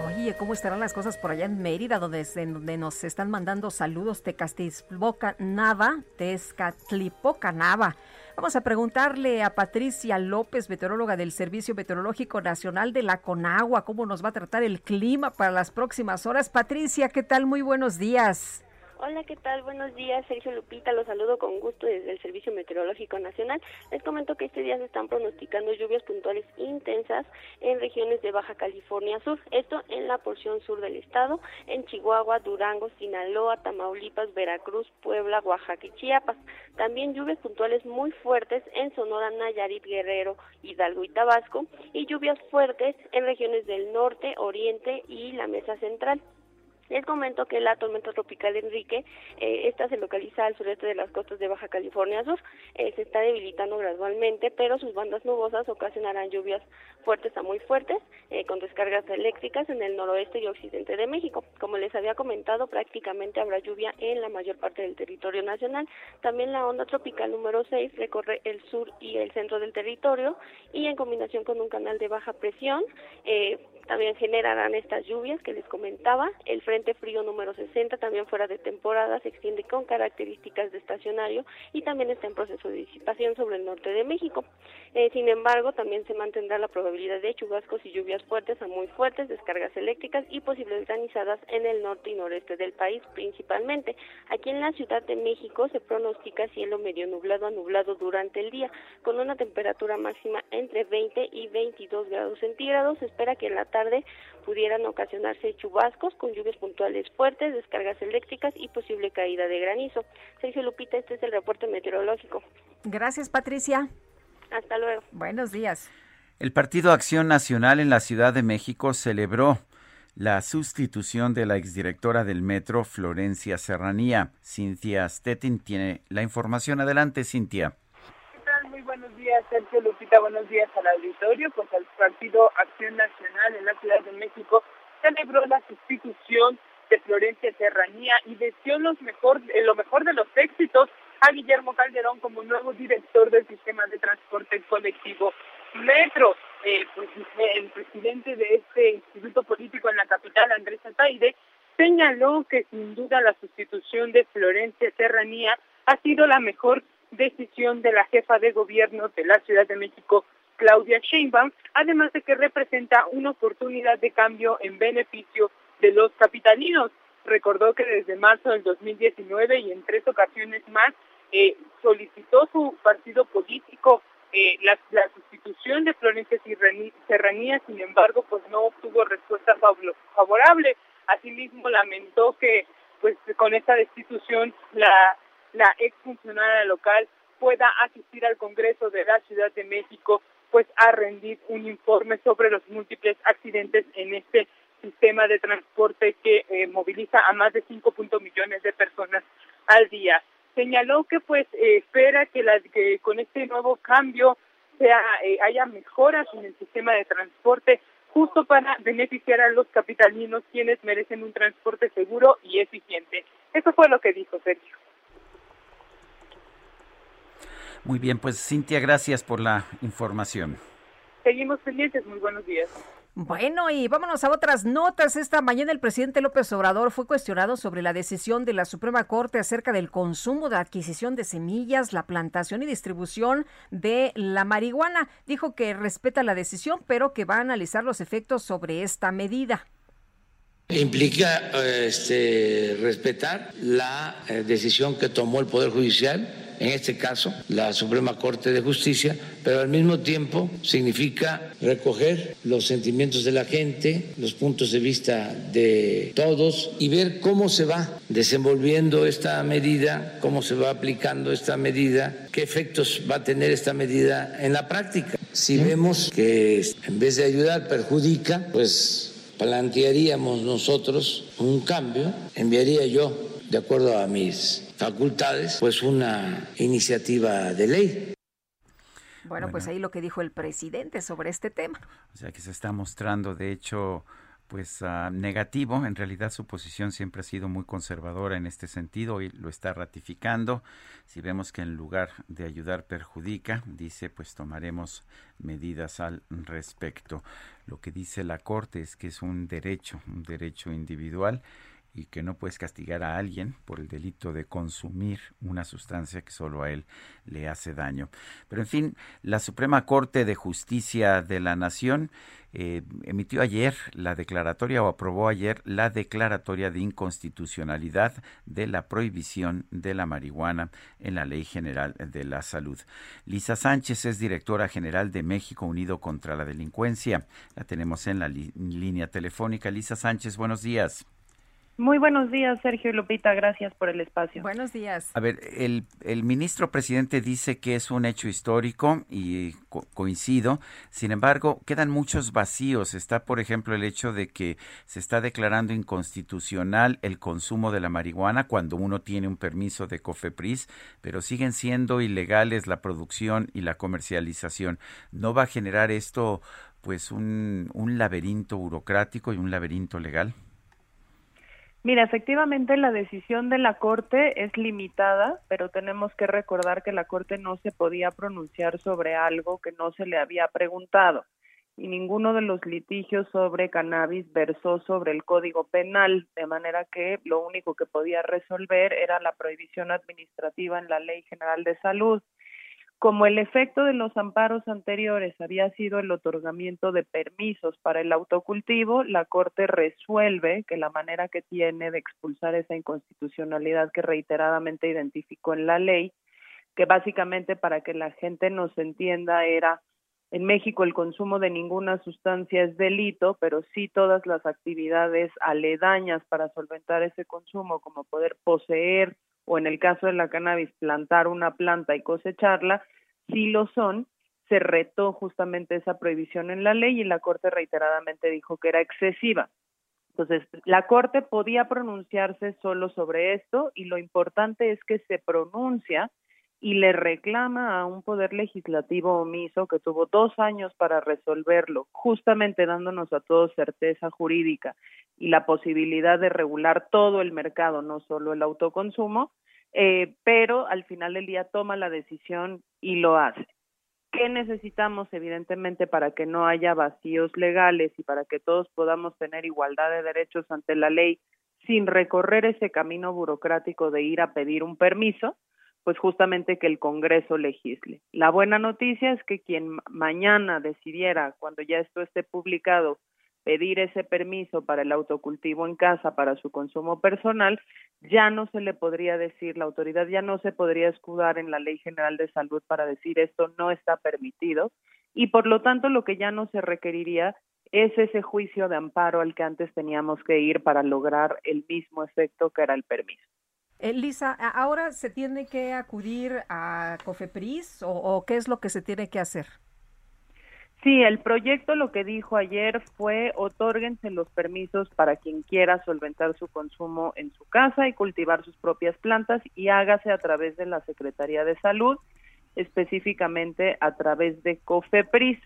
Oye, ¿cómo estarán las cosas por allá en Mérida, donde, donde nos están mandando saludos Tecastizpoca Nava, Tezcatlipoca Nava? Vamos a preguntarle a Patricia López, meteoróloga del Servicio Meteorológico Nacional de la Conagua, cómo nos va a tratar el clima para las próximas horas. Patricia, ¿qué tal? Muy buenos días. Hola, ¿qué tal? Buenos días, Sergio Lupita. Los saludo con gusto desde el Servicio Meteorológico Nacional. Les comento que este día se están pronosticando lluvias puntuales intensas en regiones de Baja California Sur. Esto en la porción sur del estado, en Chihuahua, Durango, Sinaloa, Tamaulipas, Veracruz, Puebla, Oaxaca y Chiapas. También lluvias puntuales muy fuertes en Sonora, Nayarit, Guerrero, Hidalgo y Tabasco. Y lluvias fuertes en regiones del norte, oriente y la mesa central. Les comento que la tormenta tropical Enrique, eh, esta se localiza al sureste de las costas de Baja California Sur, eh, se está debilitando gradualmente, pero sus bandas nubosas ocasionarán lluvias fuertes a muy fuertes, eh, con descargas eléctricas en el noroeste y occidente de México. Como les había comentado, prácticamente habrá lluvia en la mayor parte del territorio nacional. También la onda tropical número 6 recorre el sur y el centro del territorio y en combinación con un canal de baja presión, eh, también generarán estas lluvias que les comentaba. El Frente Frío número 60, también fuera de temporada, se extiende con características de estacionario y también está en proceso de disipación sobre el norte de México. Eh, sin embargo, también se mantendrá la probabilidad de chubascos y lluvias fuertes a muy fuertes, descargas eléctricas y posibles granizadas en el norte y noreste del país principalmente. Aquí en la Ciudad de México se pronostica cielo medio nublado a nublado durante el día, con una temperatura máxima entre 20 y 22 grados centígrados. Se espera que en la tarde pudieran ocasionarse chubascos con lluvias puntuales fuertes, descargas eléctricas y posible caída de granizo. Sergio Lupita, este es el reporte meteorológico. Gracias, Patricia. Hasta luego. Buenos días. El Partido Acción Nacional en la Ciudad de México celebró la sustitución de la exdirectora del Metro, Florencia Serranía. Cintia Stettin tiene la información. Adelante, Cintia. ¿Qué tal? Muy buenos días, Sergio Lupita. Buenos días al auditorio. Pues el Partido Acción Nacional en la Ciudad de México celebró la sustitución de Florencia Serranía y deseó los mejor, eh, lo mejor de los éxitos a Guillermo Calderón como nuevo director del sistema de transporte colectivo Metro. Eh, pues, el presidente de este instituto político en la capital, Andrés Ataide, señaló que sin duda la sustitución de Florencia Serranía ha sido la mejor decisión de la jefa de gobierno de la Ciudad de México, Claudia Sheinbaum, además de que representa una oportunidad de cambio en beneficio de los capitalinos. Recordó que desde marzo del 2019 y en tres ocasiones más eh, solicitó su partido político eh, la, la, sustitución de Florencia Serranía, sin embargo, pues no obtuvo respuesta favorable. Asimismo, lamentó que pues con esta destitución la, la exfuncionaria local pueda asistir al Congreso de la Ciudad de México pues a rendir un informe sobre los múltiples accidentes en este sistema de transporte que eh, moviliza a más de 5 millones de personas al día. Señaló que pues eh, espera que, la, que con este nuevo cambio sea eh, haya mejoras en el sistema de transporte justo para beneficiar a los capitalinos quienes merecen un transporte seguro y eficiente. Eso fue lo que dijo Sergio. Muy bien, pues Cintia, gracias por la información. Seguimos pendientes, muy buenos días. Bueno, y vámonos a otras notas. Esta mañana el presidente López Obrador fue cuestionado sobre la decisión de la Suprema Corte acerca del consumo de adquisición de semillas, la plantación y distribución de la marihuana. Dijo que respeta la decisión, pero que va a analizar los efectos sobre esta medida. Implica este, respetar la eh, decisión que tomó el Poder Judicial en este caso la Suprema Corte de Justicia, pero al mismo tiempo significa recoger los sentimientos de la gente, los puntos de vista de todos y ver cómo se va desenvolviendo esta medida, cómo se va aplicando esta medida, qué efectos va a tener esta medida en la práctica. Si vemos que en vez de ayudar perjudica, pues plantearíamos nosotros un cambio, enviaría yo, de acuerdo a mis facultades, pues una iniciativa de ley. Bueno, pues ahí lo que dijo el presidente sobre este tema. O sea que se está mostrando, de hecho, pues uh, negativo. En realidad su posición siempre ha sido muy conservadora en este sentido y lo está ratificando. Si vemos que en lugar de ayudar perjudica, dice, pues tomaremos medidas al respecto. Lo que dice la Corte es que es un derecho, un derecho individual y que no puedes castigar a alguien por el delito de consumir una sustancia que solo a él le hace daño. Pero en fin, la Suprema Corte de Justicia de la Nación eh, emitió ayer la declaratoria o aprobó ayer la declaratoria de inconstitucionalidad de la prohibición de la marihuana en la Ley General de la Salud. Lisa Sánchez es directora general de México Unido contra la Delincuencia. La tenemos en la línea telefónica. Lisa Sánchez, buenos días. Muy buenos días, Sergio y Lupita. Gracias por el espacio. Buenos días. A ver, el, el ministro presidente dice que es un hecho histórico y co- coincido. Sin embargo, quedan muchos vacíos. Está, por ejemplo, el hecho de que se está declarando inconstitucional el consumo de la marihuana cuando uno tiene un permiso de COFEPRIS, pero siguen siendo ilegales la producción y la comercialización. ¿No va a generar esto pues un, un laberinto burocrático y un laberinto legal? Mira, efectivamente la decisión de la Corte es limitada, pero tenemos que recordar que la Corte no se podía pronunciar sobre algo que no se le había preguntado y ninguno de los litigios sobre cannabis versó sobre el Código Penal, de manera que lo único que podía resolver era la prohibición administrativa en la Ley General de Salud. Como el efecto de los amparos anteriores había sido el otorgamiento de permisos para el autocultivo, la Corte resuelve que la manera que tiene de expulsar esa inconstitucionalidad que reiteradamente identificó en la ley, que básicamente para que la gente nos entienda era en México el consumo de ninguna sustancia es delito, pero sí todas las actividades aledañas para solventar ese consumo, como poder poseer o en el caso de la cannabis plantar una planta y cosecharla, sí lo son. Se retó justamente esa prohibición en la ley y la Corte reiteradamente dijo que era excesiva. Entonces, la Corte podía pronunciarse solo sobre esto y lo importante es que se pronuncia y le reclama a un poder legislativo omiso que tuvo dos años para resolverlo, justamente dándonos a todos certeza jurídica y la posibilidad de regular todo el mercado, no solo el autoconsumo, eh, pero al final del día toma la decisión y lo hace. ¿Qué necesitamos, evidentemente, para que no haya vacíos legales y para que todos podamos tener igualdad de derechos ante la ley sin recorrer ese camino burocrático de ir a pedir un permiso? pues justamente que el Congreso legisle. La buena noticia es que quien mañana decidiera, cuando ya esto esté publicado, pedir ese permiso para el autocultivo en casa para su consumo personal, ya no se le podría decir, la autoridad ya no se podría escudar en la Ley General de Salud para decir esto no está permitido y por lo tanto lo que ya no se requeriría es ese juicio de amparo al que antes teníamos que ir para lograr el mismo efecto que era el permiso. Elisa, ¿ahora se tiene que acudir a COFEPRIS o, o, qué es lo que se tiene que hacer? Sí, el proyecto lo que dijo ayer fue otórguense los permisos para quien quiera solventar su consumo en su casa y cultivar sus propias plantas y hágase a través de la Secretaría de Salud, específicamente a través de COFEPRIS.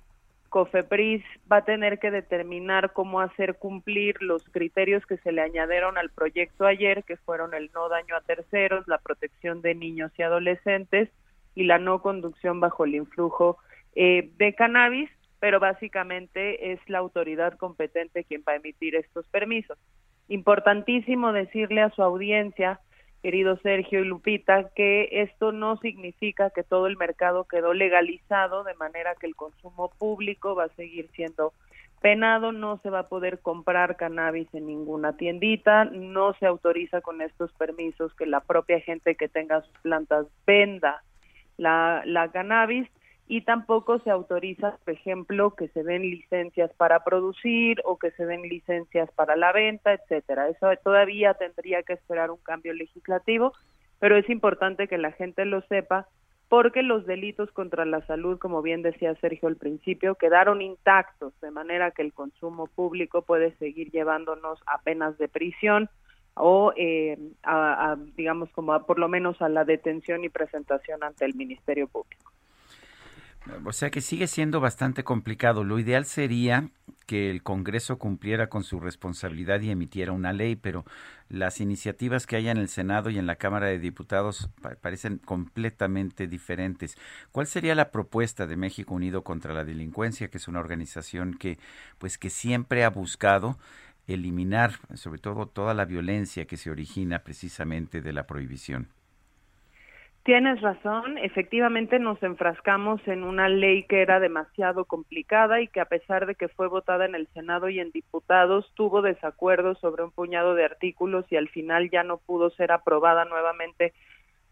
COFEPRIS va a tener que determinar cómo hacer cumplir los criterios que se le añadieron al proyecto ayer, que fueron el no daño a terceros, la protección de niños y adolescentes y la no conducción bajo el influjo eh, de cannabis, pero básicamente es la autoridad competente quien va a emitir estos permisos. Importantísimo decirle a su audiencia querido Sergio y Lupita, que esto no significa que todo el mercado quedó legalizado, de manera que el consumo público va a seguir siendo penado, no se va a poder comprar cannabis en ninguna tiendita, no se autoriza con estos permisos que la propia gente que tenga sus plantas venda la, la cannabis y tampoco se autoriza, por ejemplo, que se den licencias para producir o que se den licencias para la venta, etcétera. Eso todavía tendría que esperar un cambio legislativo, pero es importante que la gente lo sepa porque los delitos contra la salud, como bien decía Sergio al principio, quedaron intactos, de manera que el consumo público puede seguir llevándonos a penas de prisión o, eh, a, a, digamos, como a, por lo menos a la detención y presentación ante el Ministerio Público. O sea que sigue siendo bastante complicado. Lo ideal sería que el Congreso cumpliera con su responsabilidad y emitiera una ley, pero las iniciativas que hay en el Senado y en la Cámara de Diputados parecen completamente diferentes. ¿Cuál sería la propuesta de México Unido contra la Delincuencia, que es una organización que, pues, que siempre ha buscado eliminar, sobre todo, toda la violencia que se origina precisamente de la prohibición? Tienes razón, efectivamente nos enfrascamos en una ley que era demasiado complicada y que a pesar de que fue votada en el Senado y en diputados, tuvo desacuerdos sobre un puñado de artículos y al final ya no pudo ser aprobada nuevamente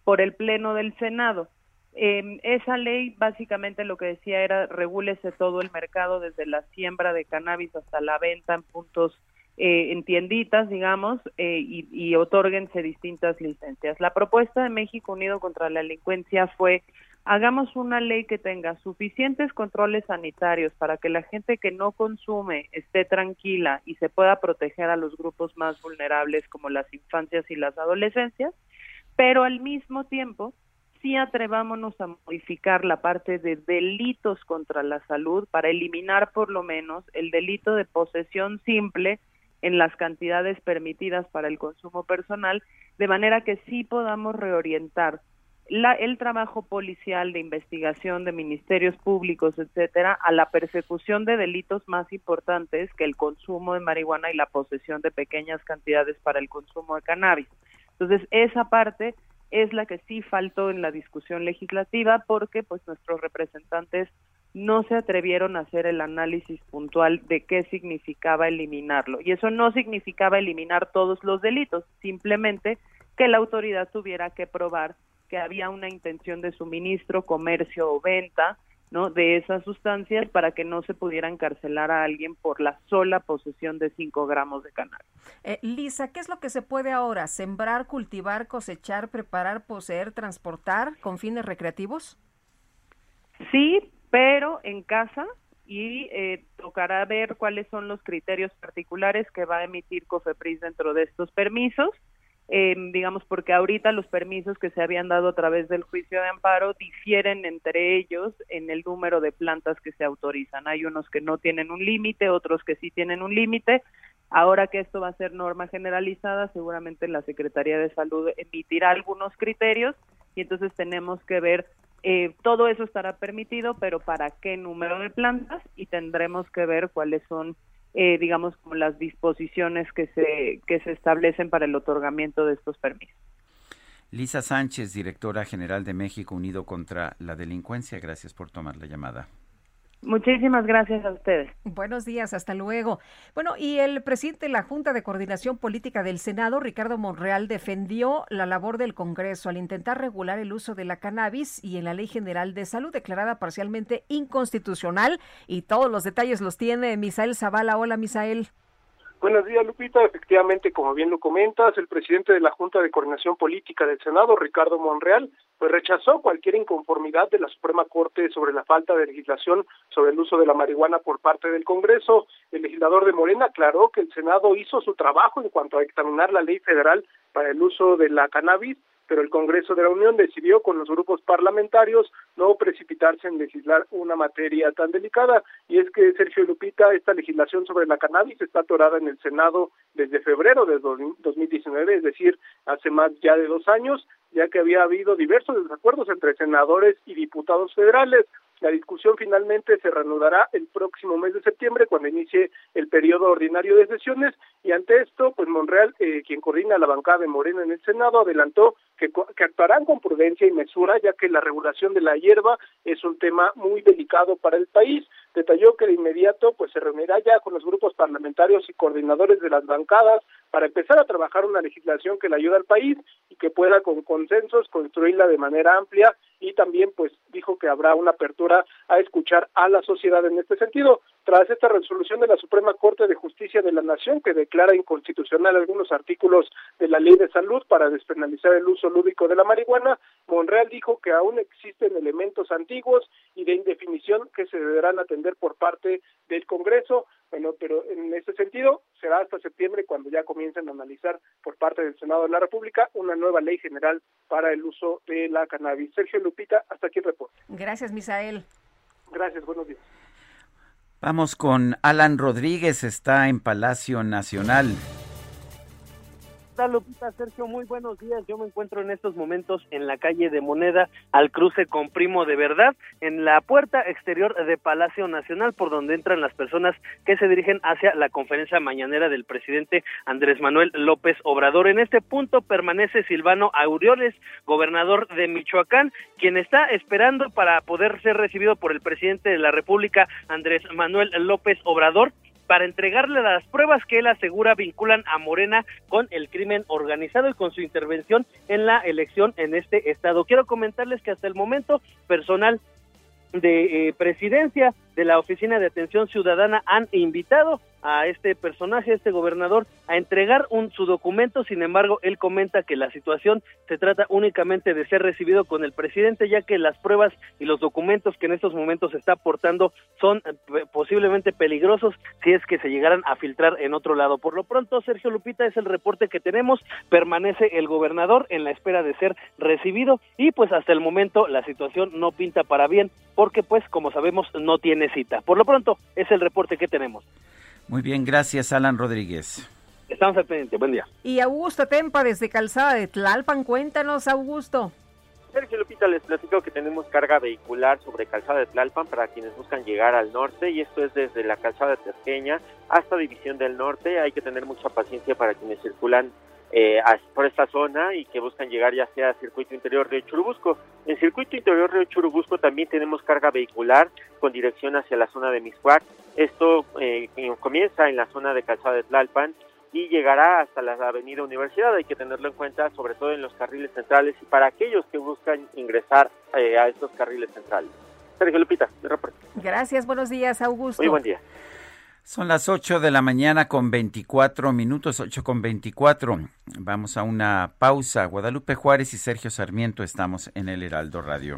por el Pleno del Senado. Eh, esa ley básicamente lo que decía era regúlese todo el mercado desde la siembra de cannabis hasta la venta en puntos eh, en tienditas, digamos, eh, y, y otórguense distintas licencias. La propuesta de México Unido contra la Delincuencia fue hagamos una ley que tenga suficientes controles sanitarios para que la gente que no consume esté tranquila y se pueda proteger a los grupos más vulnerables como las infancias y las adolescencias, pero al mismo tiempo sí atrevámonos a modificar la parte de delitos contra la salud para eliminar por lo menos el delito de posesión simple en las cantidades permitidas para el consumo personal, de manera que sí podamos reorientar la, el trabajo policial de investigación de ministerios públicos, etcétera, a la persecución de delitos más importantes que el consumo de marihuana y la posesión de pequeñas cantidades para el consumo de cannabis. Entonces, esa parte es la que sí faltó en la discusión legislativa porque pues nuestros representantes no se atrevieron a hacer el análisis puntual de qué significaba eliminarlo. Y eso no significaba eliminar todos los delitos, simplemente que la autoridad tuviera que probar que había una intención de suministro, comercio o venta ¿no? de esas sustancias para que no se pudiera encarcelar a alguien por la sola posesión de 5 gramos de cannabis. Eh, Lisa, ¿qué es lo que se puede ahora? ¿Sembrar, cultivar, cosechar, preparar, poseer, transportar con fines recreativos? Sí, pero en casa y eh, tocará ver cuáles son los criterios particulares que va a emitir COFEPRIS dentro de estos permisos eh, digamos, porque ahorita los permisos que se habían dado a través del juicio de amparo difieren entre ellos en el número de plantas que se autorizan. Hay unos que no tienen un límite, otros que sí tienen un límite. Ahora que esto va a ser norma generalizada, seguramente la Secretaría de Salud emitirá algunos criterios y entonces tenemos que ver eh, todo eso estará permitido, pero para qué número de plantas y tendremos que ver cuáles son eh, digamos, como las disposiciones que se, que se establecen para el otorgamiento de estos permisos. Lisa Sánchez, directora general de México Unido contra la Delincuencia, gracias por tomar la llamada. Muchísimas gracias a ustedes. Buenos días, hasta luego. Bueno, y el presidente de la Junta de Coordinación Política del Senado, Ricardo Monreal, defendió la labor del Congreso al intentar regular el uso de la cannabis y en la Ley General de Salud, declarada parcialmente inconstitucional. Y todos los detalles los tiene Misael Zavala. Hola, Misael. Buenos días, Lupita. Efectivamente, como bien lo comentas, el presidente de la Junta de Coordinación Política del Senado, Ricardo Monreal, pues rechazó cualquier inconformidad de la Suprema Corte sobre la falta de legislación sobre el uso de la marihuana por parte del Congreso. El legislador de Morena aclaró que el Senado hizo su trabajo en cuanto a examinar la ley federal para el uso de la cannabis pero el Congreso de la Unión decidió con los grupos parlamentarios no precipitarse en legislar una materia tan delicada y es que Sergio Lupita esta legislación sobre la cannabis está atorada en el Senado desde febrero de 2019, es decir, hace más ya de dos años, ya que había habido diversos desacuerdos entre senadores y diputados federales. La discusión finalmente se reanudará el próximo mes de septiembre cuando inicie el periodo ordinario de sesiones y ante esto, pues Monreal, eh, quien coordina la bancada de Morena en el Senado, adelantó que, que actuarán con prudencia y mesura ya que la regulación de la hierba es un tema muy delicado para el país. Detalló que de inmediato pues se reunirá ya con los grupos parlamentarios y coordinadores de las bancadas para empezar a trabajar una legislación que le ayude al país y que pueda con consensos construirla de manera amplia y también pues dijo que habrá una apertura a escuchar a la sociedad en este sentido. Tras esta resolución de la Suprema Corte de Justicia de la Nación que declara inconstitucional algunos artículos de la Ley de Salud para despenalizar el uso lúdico de la marihuana, Monreal dijo que aún existen elementos antiguos y de indefinición que se deberán atender por parte del Congreso. Bueno, pero en ese sentido será hasta septiembre cuando ya comiencen a analizar por parte del Senado de la República una nueva ley general para el uso de la cannabis. Sergio Lupita, hasta aquí el reporte. Gracias, Misael. Gracias, buenos días. Vamos con Alan Rodríguez, está en Palacio Nacional. Tal, Lupita? Sergio, muy buenos días. Yo me encuentro en estos momentos en la calle de Moneda, al cruce con Primo de Verdad, en la puerta exterior de Palacio Nacional, por donde entran las personas que se dirigen hacia la conferencia mañanera del presidente Andrés Manuel López Obrador. En este punto permanece Silvano Aureoles, gobernador de Michoacán, quien está esperando para poder ser recibido por el presidente de la República, Andrés Manuel López Obrador, para entregarle las pruebas que él asegura vinculan a Morena con el crimen organizado y con su intervención en la elección en este estado. Quiero comentarles que hasta el momento personal de eh, presidencia de la Oficina de Atención Ciudadana han invitado a este personaje, a este gobernador, a entregar un, su documento. Sin embargo, él comenta que la situación se trata únicamente de ser recibido con el presidente, ya que las pruebas y los documentos que en estos momentos se está aportando son eh, posiblemente peligrosos si es que se llegaran a filtrar en otro lado. Por lo pronto, Sergio Lupita es el reporte que tenemos. Permanece el gobernador en la espera de ser recibido y pues hasta el momento la situación no pinta para bien porque pues como sabemos no tiene Por lo pronto es el reporte que tenemos. Muy bien, gracias Alan Rodríguez. Estamos al pendiente, buen día. Y Augusto Tempa desde Calzada de Tlalpan, cuéntanos Augusto. Sergio Lupita, les platico que tenemos carga vehicular sobre Calzada de Tlalpan para quienes buscan llegar al norte y esto es desde la Calzada de Terqueña hasta División del Norte. Hay que tener mucha paciencia para quienes circulan eh, por esta zona y que buscan llegar ya sea a Circuito Interior Río Churubusco. En Circuito Interior Río Churubusco también tenemos carga vehicular con dirección hacia la zona de Miscuac. Esto eh, comienza en la zona de Calzada de Tlalpan y llegará hasta la Avenida Universidad. Hay que tenerlo en cuenta, sobre todo en los carriles centrales y para aquellos que buscan ingresar eh, a estos carriles centrales. Sergio Lupita, de reporte. Gracias, buenos días, Augusto. Muy buen día. Son las 8 de la mañana con 24 minutos, 8 con 24. Vamos a una pausa. Guadalupe Juárez y Sergio Sarmiento estamos en el Heraldo Radio.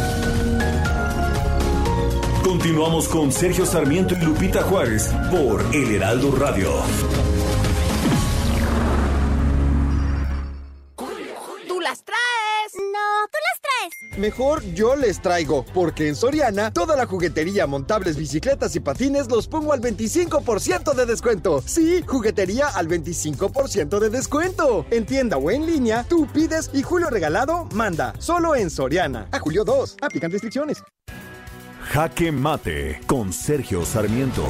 Continuamos con Sergio Sarmiento y Lupita Juárez por El Heraldo Radio. ¡Tú las traes! No, tú las traes. Mejor yo les traigo, porque en Soriana toda la juguetería, montables, bicicletas y patines los pongo al 25% de descuento. Sí, juguetería al 25% de descuento. En tienda o en línea, tú pides y Julio Regalado manda. Solo en Soriana. A Julio 2. Aplican restricciones. Jaque Mate con Sergio Sarmiento.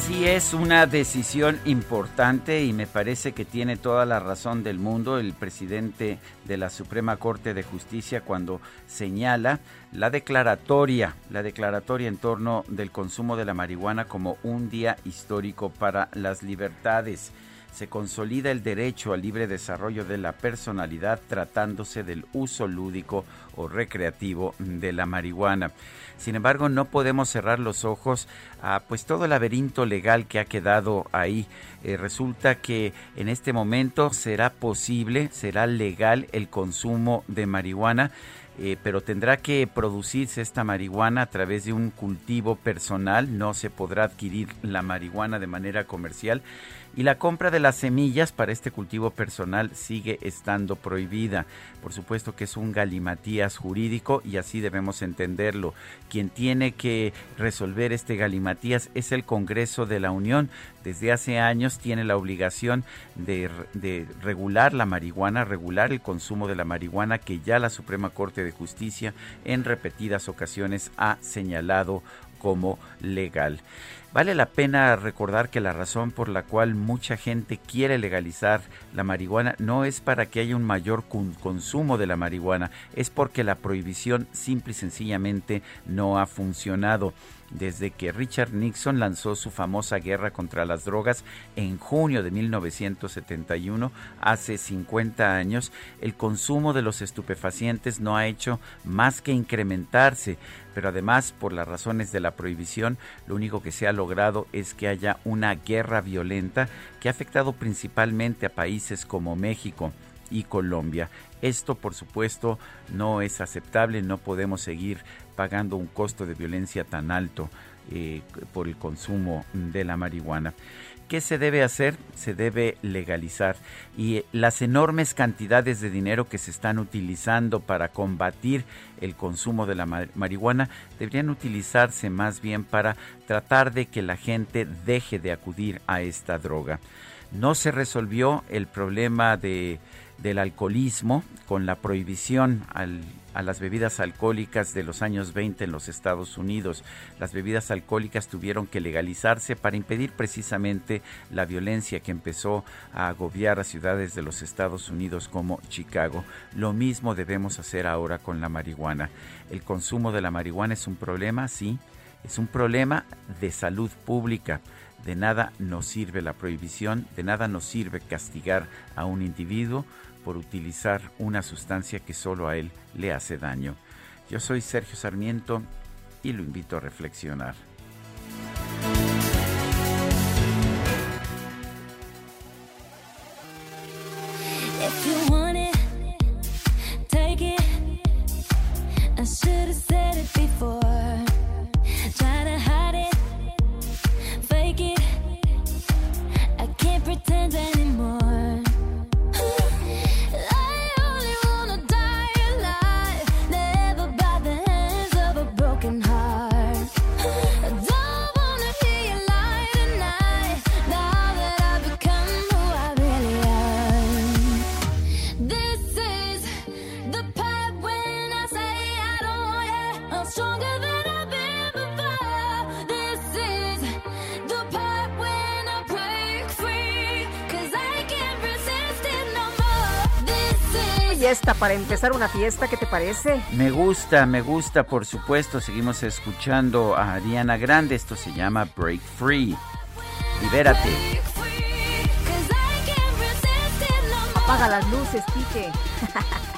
Sí es una decisión importante y me parece que tiene toda la razón del mundo el presidente de la Suprema Corte de Justicia cuando señala la declaratoria, la declaratoria en torno del consumo de la marihuana como un día histórico para las libertades se consolida el derecho al libre desarrollo de la personalidad tratándose del uso lúdico o recreativo de la marihuana. Sin embargo, no podemos cerrar los ojos a pues todo el laberinto legal que ha quedado ahí. Eh, resulta que en este momento será posible, será legal el consumo de marihuana. Eh, pero tendrá que producirse esta marihuana a través de un cultivo personal, no se podrá adquirir la marihuana de manera comercial y la compra de las semillas para este cultivo personal sigue estando prohibida. Por supuesto que es un galimatías jurídico y así debemos entenderlo. Quien tiene que resolver este galimatías es el Congreso de la Unión. Desde hace años tiene la obligación de, de regular la marihuana, regular el consumo de la marihuana que ya la Suprema Corte de Justicia en repetidas ocasiones ha señalado como legal. Vale la pena recordar que la razón por la cual mucha gente quiere legalizar la marihuana no es para que haya un mayor consumo de la marihuana, es porque la prohibición simple y sencillamente no ha funcionado desde que Richard Nixon lanzó su famosa guerra contra las drogas en junio de 1971, hace 50 años, el consumo de los estupefacientes no ha hecho más que incrementarse, pero además por las razones de la prohibición, lo único que se ha logrado es que haya una guerra violenta que ha afectado principalmente a países como México y Colombia. Esto, por supuesto, no es aceptable, no podemos seguir pagando un costo de violencia tan alto eh, por el consumo de la marihuana. ¿Qué se debe hacer? Se debe legalizar. Y las enormes cantidades de dinero que se están utilizando para combatir el consumo de la marihuana deberían utilizarse más bien para tratar de que la gente deje de acudir a esta droga. No se resolvió el problema de del alcoholismo con la prohibición a las bebidas alcohólicas de los años 20 en los Estados Unidos. Las bebidas alcohólicas tuvieron que legalizarse para impedir precisamente la violencia que empezó a agobiar a ciudades de los Estados Unidos como Chicago. Lo mismo debemos hacer ahora con la marihuana. El consumo de la marihuana es un problema, sí, es un problema de salud pública de nada nos sirve la prohibición, de nada nos sirve castigar a un individuo por utilizar una sustancia que solo a él le hace daño. Yo soy Sergio Sarmiento y lo invito a reflexionar. Para empezar una fiesta, ¿qué te parece? Me gusta, me gusta, por supuesto. Seguimos escuchando a Ariana Grande. Esto se llama Break Free. Libérate. Apaga las luces, Quique.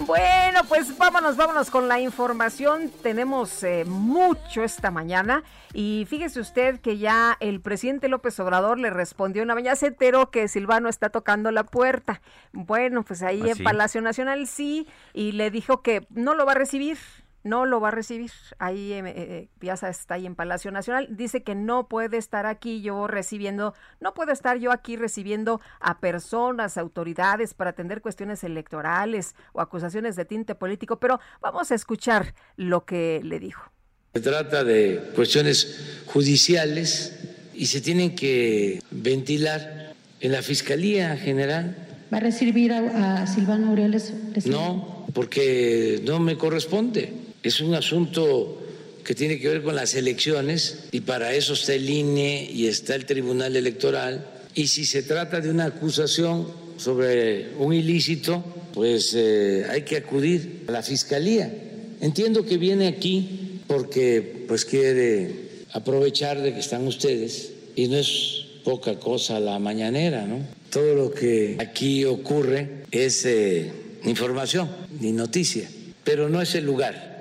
Bueno, pues vámonos, vámonos con la información. Tenemos eh, mucho esta mañana y fíjese usted que ya el presidente López Obrador le respondió una mañana, se enteró que Silvano está tocando la puerta. Bueno, pues ahí ¿Ah, en Palacio Nacional sí y le dijo que no lo va a recibir no lo va a recibir. Ahí eh, eh, Piazza está ahí en Palacio Nacional. Dice que no puede estar aquí yo recibiendo, no puedo estar yo aquí recibiendo a personas, autoridades para atender cuestiones electorales o acusaciones de tinte político, pero vamos a escuchar lo que le dijo. Se trata de cuestiones judiciales y se tienen que ventilar en la Fiscalía General. ¿Va a recibir a, Silvano Aureoles? No, porque no me corresponde es un asunto que tiene que ver con las elecciones y para eso está el INE y está el Tribunal Electoral. Y si se trata de una acusación sobre un ilícito, pues eh, hay que acudir a la Fiscalía. Entiendo que viene aquí porque pues quiere aprovechar de que están ustedes y no es poca cosa la mañanera, ¿no? Todo lo que aquí ocurre es eh, información y noticia, pero no es el lugar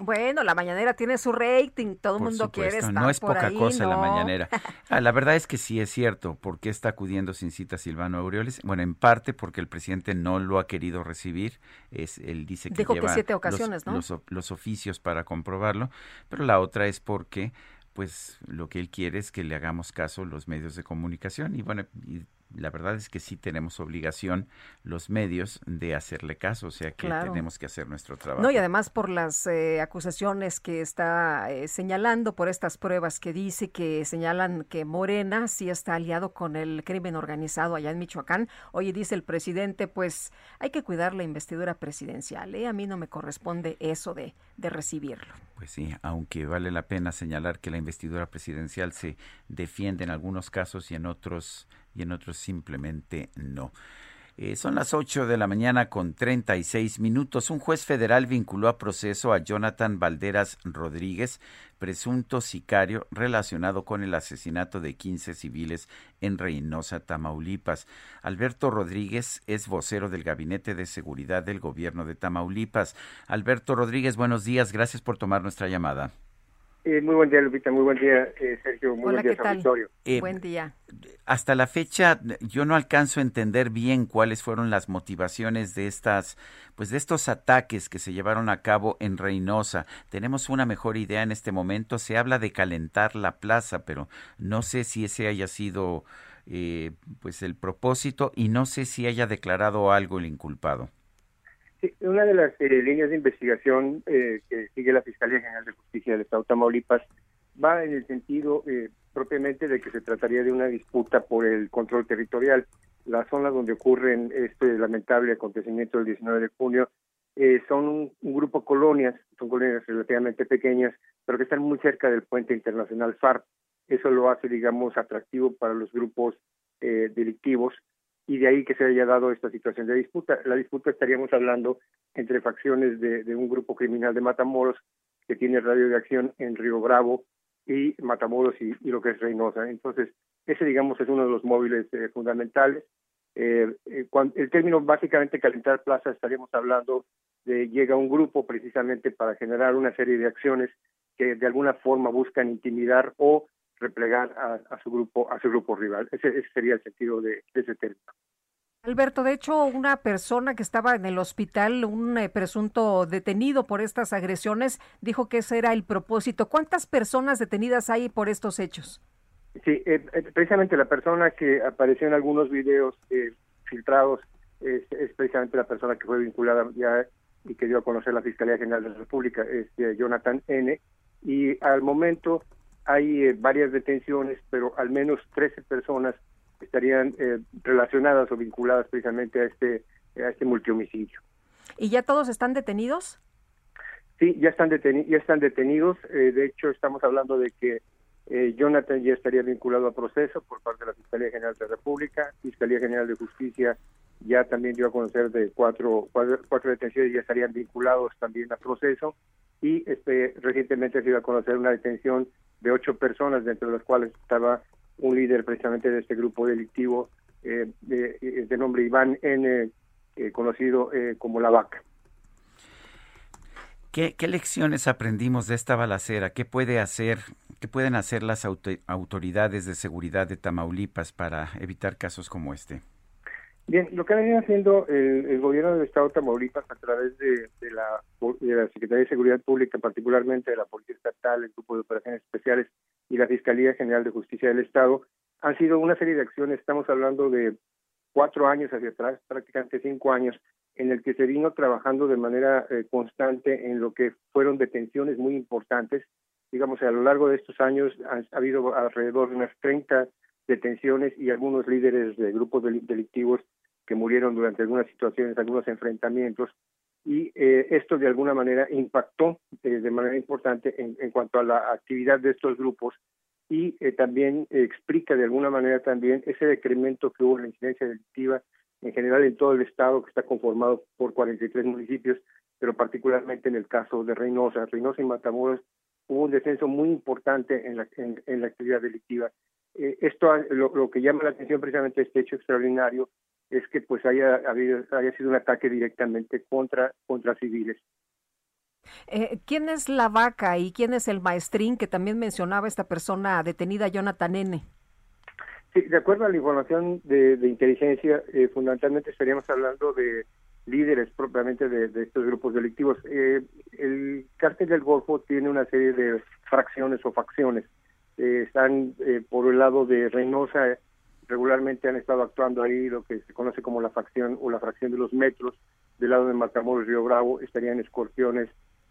bueno, la mañanera tiene su rating, todo el mundo quiere estar No es poca cosa la mañanera. Ah, la verdad es que sí es cierto. ¿Por qué está acudiendo sin cita Silvano Aureoles? Bueno, en parte porque el presidente no lo ha querido recibir. Es, él dice que Dijo lleva siete ocasiones, los, ¿no? los, oficios para comprobarlo. Pero la otra es porque pues lo que él quiere es que le hagamos caso los medios de comunicación y bueno, la verdad es que sí tenemos obligación los medios de hacerle caso, o sea que tenemos que hacer nuestro trabajo. No, y además por las eh, acusaciones que está eh, señalando, por estas pruebas que dice que señalan que Morena sí está aliado con el crimen organizado allá en Michoacán. Oye, dice el presidente, pues hay que cuidar la investidura presidencial, ¿eh? A mí no me corresponde eso de, de recibirlo. Pues sí, aunque vale la pena señalar que la investidura presidencial se defiende en algunos casos y en otros y en otros simplemente no. Eh, son las 8 de la mañana con 36 minutos. Un juez federal vinculó a proceso a Jonathan Valderas Rodríguez, presunto sicario relacionado con el asesinato de 15 civiles en Reynosa, Tamaulipas. Alberto Rodríguez es vocero del Gabinete de Seguridad del Gobierno de Tamaulipas. Alberto Rodríguez, buenos días. Gracias por tomar nuestra llamada. Eh, muy buen día, Lupita. Muy buen día, eh, Sergio. Muy buen día, ¿qué eh, buen día. Hasta la fecha, yo no alcanzo a entender bien cuáles fueron las motivaciones de estas, pues de estos ataques que se llevaron a cabo en Reynosa. Tenemos una mejor idea en este momento. Se habla de calentar la plaza, pero no sé si ese haya sido, pues el propósito y no sé si haya declarado algo el inculpado. Sí, una de las eh, líneas de investigación eh, que sigue la Fiscalía General de Justicia del Estado de Tamaulipas va en el sentido eh, propiamente de que se trataría de una disputa por el control territorial. La zona donde ocurren este lamentable acontecimiento del 19 de junio son un, grupo de colonias, son colonias relativamente pequeñas, pero que están muy cerca del puente internacional FARC. Eso lo hace, digamos, atractivo para los grupos delictivos y de ahí que se haya dado esta situación de disputa. La disputa estaríamos hablando entre facciones de, un grupo criminal de Matamoros que tiene radio de acción en Río Bravo y Matamoros y, lo que es Reynosa. Entonces, ese, digamos, es uno de los móviles eh, fundamentales. Eh, eh, el término básicamente calentar plaza estaríamos hablando de llega un grupo precisamente para generar una serie de acciones que de alguna forma buscan intimidar o replegar a, su grupo a su grupo rival. Ese, sería el sentido de, ese término. Alberto, de hecho, una persona que estaba en el hospital, un eh, presunto detenido por estas agresiones, dijo que ese era el propósito. ¿Cuántas personas detenidas hay por estos hechos? Sí, eh, eh, precisamente la persona que apareció en algunos videos filtrados es, precisamente la persona que fue vinculada ya y que dio a conocer la Fiscalía General de la República, es Jonathan N. Y al momento hay eh, varias detenciones, pero al menos 13 personas estarían eh, relacionadas o vinculadas precisamente a este a este multihomicidio. ¿Y ya todos están detenidos? Sí, ya están, ya están detenidos. Eh, de hecho, estamos hablando de que Jonathan ya estaría vinculado a proceso por parte de la Fiscalía General de la República. Fiscalía General de Justicia ya también dio a conocer de cuatro, cuatro, cuatro detenciones ya estarían vinculados también a proceso. Y este recientemente se dio a conocer una detención de ocho personas, dentro de las cuales estaba un líder precisamente de este grupo delictivo eh, de, de, nombre Iván N., eh, conocido eh, como La Vaca. ¿Qué, ¿Qué, lecciones aprendimos de esta balacera? ¿Qué puede hacer, qué pueden hacer las autoridades de seguridad de Tamaulipas para evitar casos como este? Bien, lo que ha venido haciendo el, gobierno del Estado de Tamaulipas a través de, la, Secretaría de Seguridad Pública, particularmente de la Policía Estatal, el Grupo de Operaciones Especiales y la Fiscalía General de Justicia del Estado, han sido una serie de acciones, estamos hablando de cuatro años hacia atrás, prácticamente cinco años, en el que se vino trabajando de manera eh, constante en lo que fueron detenciones muy importantes. Digamos, a lo largo de estos años ha, habido alrededor de unas 30 detenciones y algunos líderes de grupos delictivos que murieron durante algunas situaciones, algunos enfrentamientos, y eh, esto de alguna manera impactó eh, de manera importante en, cuanto a la actividad de estos grupos y eh, también explica de alguna manera también ese decremento que hubo en la incidencia delictiva en general en todo el estado que está conformado por 43 municipios, pero particularmente en el caso de Reynosa, Reynosa y Matamoros hubo un descenso muy importante en la, en, la actividad delictiva. Esto lo, lo, que llama la atención precisamente este hecho extraordinario es que pues haya habido haya sido un ataque directamente contra contra civiles. Eh, ¿Quién es la vaca y quién es el maestrín que también mencionaba esta persona detenida, Jonathan N? Sí, de acuerdo a la información de, inteligencia, eh, fundamentalmente estaríamos hablando de líderes propiamente de, estos grupos delictivos. Eh, el cártel del Golfo tiene una serie de fracciones o facciones. Están por el lado de Reynosa, regularmente han estado actuando ahí lo que se conoce como la fracción o la fracción de los metros del lado de Matamoros Río Bravo estarían escorpiones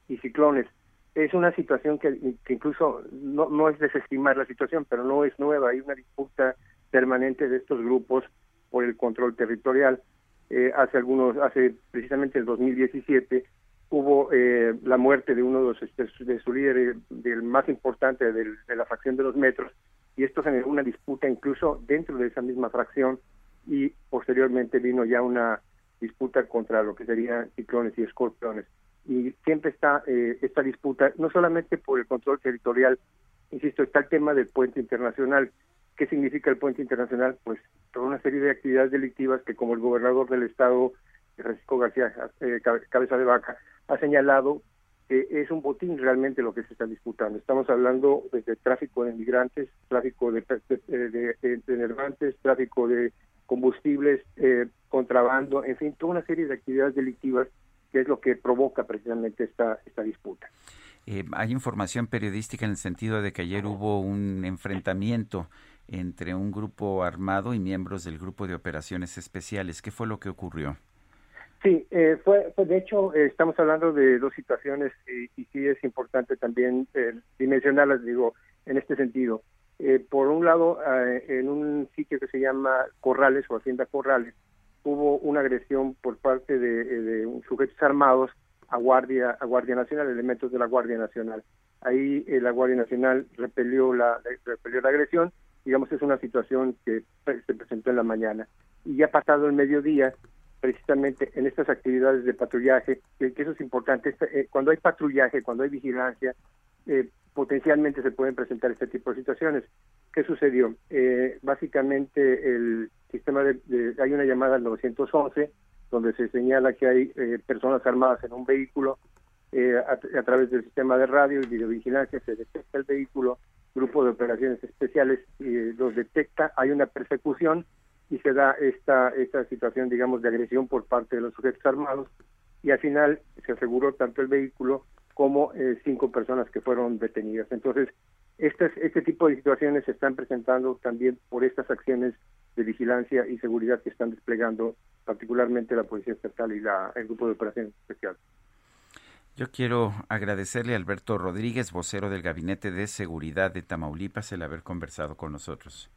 y ciclones. Es una situación que, que incluso no, no es desestimar la situación, pero no es nueva. Hay una disputa permanente de estos grupos por el control territorial. Eh, hace algunos, hace precisamente el 2017 hubo eh, la muerte de uno de, los, este, de su líder, del más importante de la fracción de los metros, y esto generó una disputa incluso dentro de esa misma fracción y posteriormente vino ya una disputa contra lo que serían ciclones y escorpiones. Y siempre está eh, esta disputa, no solamente por el control territorial, insisto, está el tema del puente internacional. ¿Qué significa el puente internacional? Pues toda una serie de actividades delictivas que como el gobernador del estado, Francisco García eh, Cabeza de Vaca, ha señalado que es un botín realmente lo que se está disputando. Estamos hablando de tráfico de migrantes, tráfico de, de, tráfico de combustibles, eh, contrabando, en fin, toda una serie de actividades delictivas que es lo que provoca precisamente esta, esta disputa. Eh, hay información periodística en el sentido de que ayer hubo un enfrentamiento entre un grupo armado y miembros del grupo de operaciones especiales. ¿Qué fue lo que ocurrió? Sí, eh, fue, de hecho, eh, estamos hablando de dos situaciones y, y sí es importante también eh, dimensionarlas, digo, en este sentido. Eh, por un lado, en un sitio que se llama Corrales o Hacienda Corrales, hubo una agresión por parte de, de sujetos armados a Guardia, a Guardia Nacional, elementos de la Guardia Nacional. Ahí la Guardia Nacional repelió la, repelió la agresión, digamos, es una situación que se presentó en la mañana. Y ya pasado el mediodía, precisamente en estas actividades de patrullaje, que, eso es importante, eh, cuando hay patrullaje, cuando hay vigilancia, eh, potencialmente se pueden presentar este tipo de situaciones. ¿Qué sucedió? Eh, básicamente el sistema de, hay una llamada al 911 donde se señala que hay personas armadas en un vehículo a, a, través del sistema de radio y videovigilancia se detecta el vehículo, grupo de operaciones especiales los detecta, hay una persecución y se da esta, esta situación, digamos, de agresión por parte de los sujetos armados y al final se aseguró tanto el vehículo como eh, cinco personas que fueron detenidas. Entonces, este, este tipo de situaciones se están presentando también por estas acciones de vigilancia y seguridad que están desplegando particularmente la Policía Estatal y la, el Grupo de Operaciones Especiales. Yo quiero agradecerle a Alberto Rodríguez, vocero del Gabinete de Seguridad de Tamaulipas, el haber conversado con nosotros.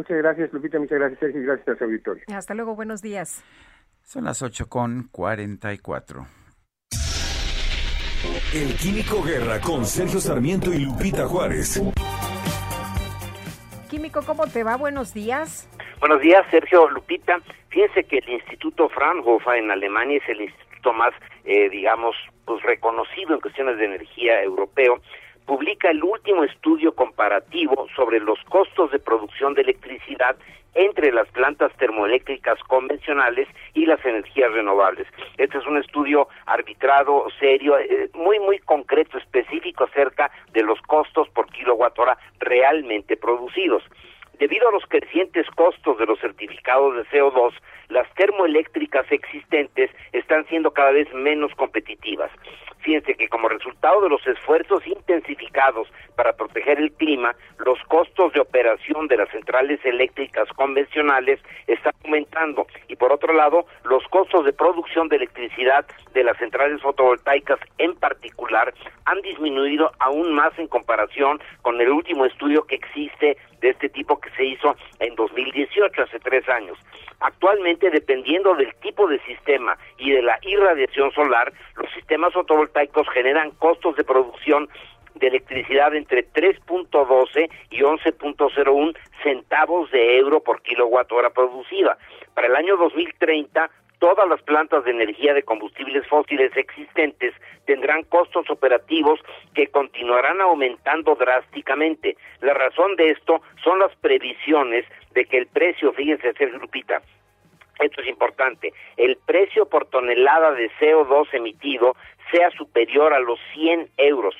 Muchas gracias, Lupita. Muchas gracias, Sergio. Y gracias a su auditorio. Hasta luego. Buenos días. Son las 8 con 44. El Químico Guerra con Sergio Sarmiento y Lupita Juárez. Químico, ¿cómo te va? Buenos días. Buenos días, Sergio Lupita. Fíjense que el Instituto Fraunhofer en Alemania es el instituto más, eh, digamos, pues reconocido en cuestiones de energía europeo publica el último estudio comparativo sobre los costos de producción de electricidad entre las plantas termoeléctricas convencionales y las energías renovables. Este es un estudio arbitrado, serio, eh, muy, muy concreto, específico acerca de los costos por kilowatt hora realmente producidos. Debido a los crecientes costos de los certificados de CO2, las termoeléctricas existentes están siendo cada vez menos competitivas. Fíjense que como resultado de los esfuerzos intensificados para proteger el clima, los costos de operación de las centrales eléctricas convencionales están aumentando y por otro lado, los costos de producción de electricidad de las centrales fotovoltaicas en particular han disminuido aún más en comparación con el último estudio que existe de este tipo que se hizo en 2018, hace tres años. Actualmente, dependiendo del tipo de sistema y de la irradiación solar, los sistemas fotovoltaicos generan costos de producción de electricidad entre 3.12 y 11.01 centavos de euro por kilowatt hora producida. Para el año 2030, todas las plantas de energía de combustibles fósiles existentes tendrán costos operativos que continuarán aumentando drásticamente. La razón de esto son las previsiones de que el precio, fíjense, Sergio Lupita, esto es importante, el precio por tonelada de CO2 emitido sea superior a los 100 euros.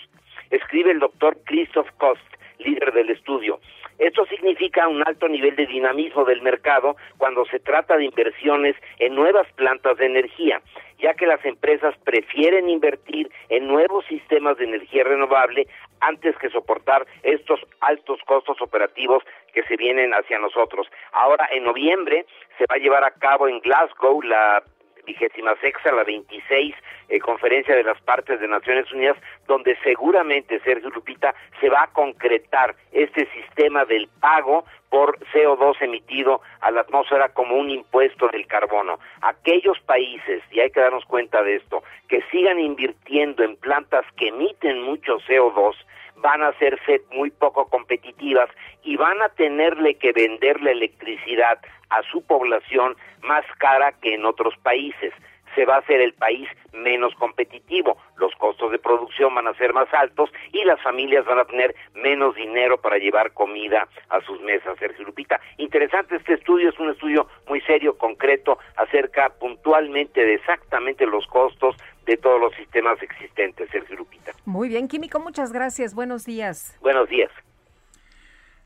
Escribe el doctor Christoph Kost, líder del estudio. Esto significa un alto nivel de dinamismo del mercado cuando se trata de inversiones en nuevas plantas de energía, ya que las empresas prefieren invertir en nuevos sistemas de energía renovable antes que soportar estos altos costos operativos que se vienen hacia nosotros. Ahora, en noviembre, se va a llevar a cabo en Glasgow la vigésima sexta, la 26 eh, conferencia de las partes de Naciones Unidas, donde seguramente, Sergio Lupita, se va a concretar este sistema del pago por CO2 emitido a la atmósfera como un impuesto del carbono. Aquellos países, y hay que darnos cuenta de esto, que sigan invirtiendo en plantas que emiten mucho CO2, van a hacerse muy poco competitivas y van a tenerle que vender la electricidad a su población más cara que en otros países. Se va a hacer el país menos competitivo, los costos de producción van a ser más altos y las familias van a tener menos dinero para llevar comida a sus mesas. Sergio Lupita, interesante este estudio, es un estudio muy serio, concreto, acerca puntualmente de exactamente los costos de todos los sistemas existentes, Sergio Lupita. Muy bien, Químico, muchas gracias. Buenos días. Buenos días.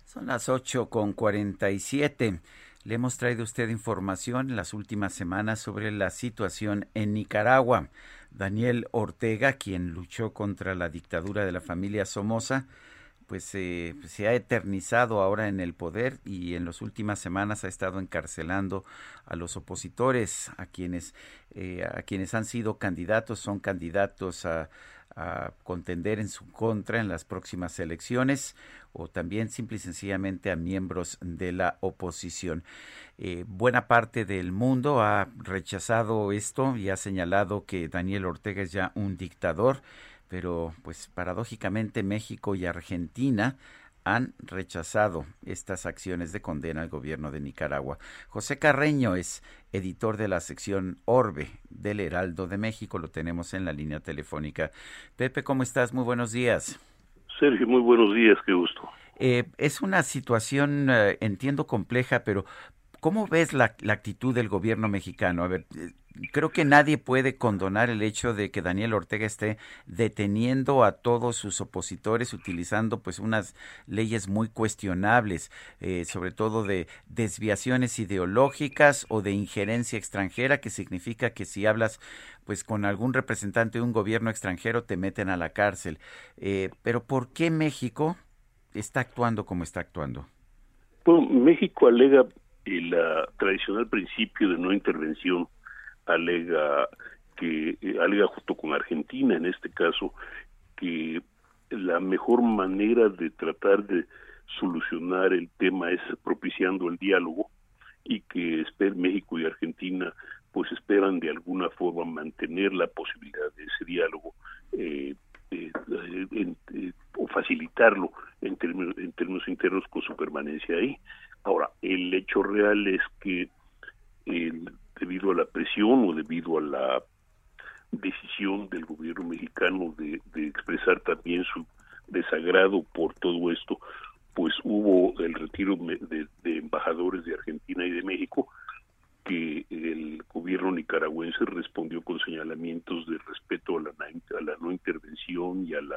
Son las ocho con cuarenta y siete. Le hemos traído a usted información en las últimas semanas sobre la situación en Nicaragua. Daniel Ortega, quien luchó contra la dictadura de la familia Somoza, pues eh, se ha eternizado ahora en el poder y en las últimas semanas ha estado encarcelando a los opositores, a quienes, eh, a quienes han sido candidatos, son candidatos a, a contender en su contra en las próximas elecciones o también simple y sencillamente a miembros de la oposición. Eh, buena parte del mundo ha rechazado esto y ha señalado que Daniel Ortega es ya un dictador, pero pues paradójicamente México y Argentina han rechazado estas acciones de condena al gobierno de Nicaragua. José Carreño es editor de la sección Orbe del Heraldo de México, lo tenemos en la línea telefónica. Pepe, ¿cómo estás? Muy buenos días. Sergio, muy buenos días, qué gusto. Eh, es una situación, eh, entiendo, compleja, pero ¿cómo ves la, la, actitud del gobierno mexicano? A ver, eh, creo que nadie puede condonar el hecho de que Daniel Ortega esté deteniendo a todos sus opositores utilizando pues unas leyes muy cuestionables, eh, sobre todo de desviaciones ideológicas o de injerencia extranjera, que significa que si hablas pues con algún representante de un gobierno extranjero te meten a la cárcel. Eh, pero ¿por qué México está actuando como está actuando? Bueno, México alega el uh, tradicional principio de no intervención alega que eh, alega junto con Argentina en este caso que la mejor manera de tratar de solucionar el tema es propiciando el diálogo y que México y Argentina pues esperan de alguna forma mantener la posibilidad de ese diálogo eh, eh, eh, o facilitarlo en términos, en términos internos con su permanencia ahí. Ahora, el hecho real es que el debido a la presión o debido a la decisión del gobierno mexicano de, expresar también su desagrado por todo esto, pues hubo el retiro de, embajadores de Argentina y de México, que el gobierno nicaragüense respondió con señalamientos de respeto a la, a la no intervención y a la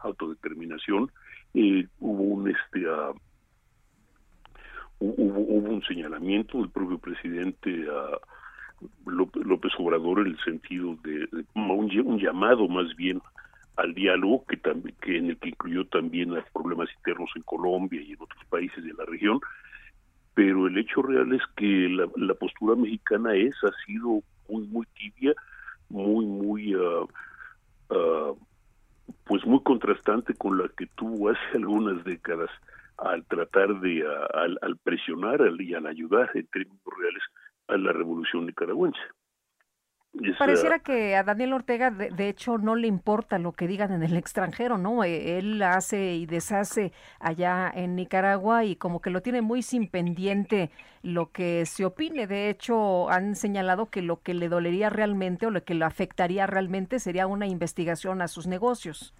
autodeterminación. Eh, hubo un este uh, hubo, hubo, un señalamiento del propio presidente a López Obrador en el sentido de, un, llamado más bien al diálogo que en el que incluyó también los problemas internos en Colombia y en otros países de la región. Pero el hecho real es que la, postura mexicana es ha sido muy muy tibia muy muy uh, pues muy contrastante con la que tuvo hace algunas décadas al tratar de al, al, presionar y al ayudar en términos reales a la revolución nicaragüense. Pareciera que a Daniel Ortega, de, hecho, no le importa lo que digan en el extranjero, ¿no? E, él hace y deshace allá en Nicaragua y como que lo tiene muy sin pendiente lo que se opine. De hecho, han señalado que lo que le dolería realmente o lo que le afectaría realmente sería una investigación a sus negocios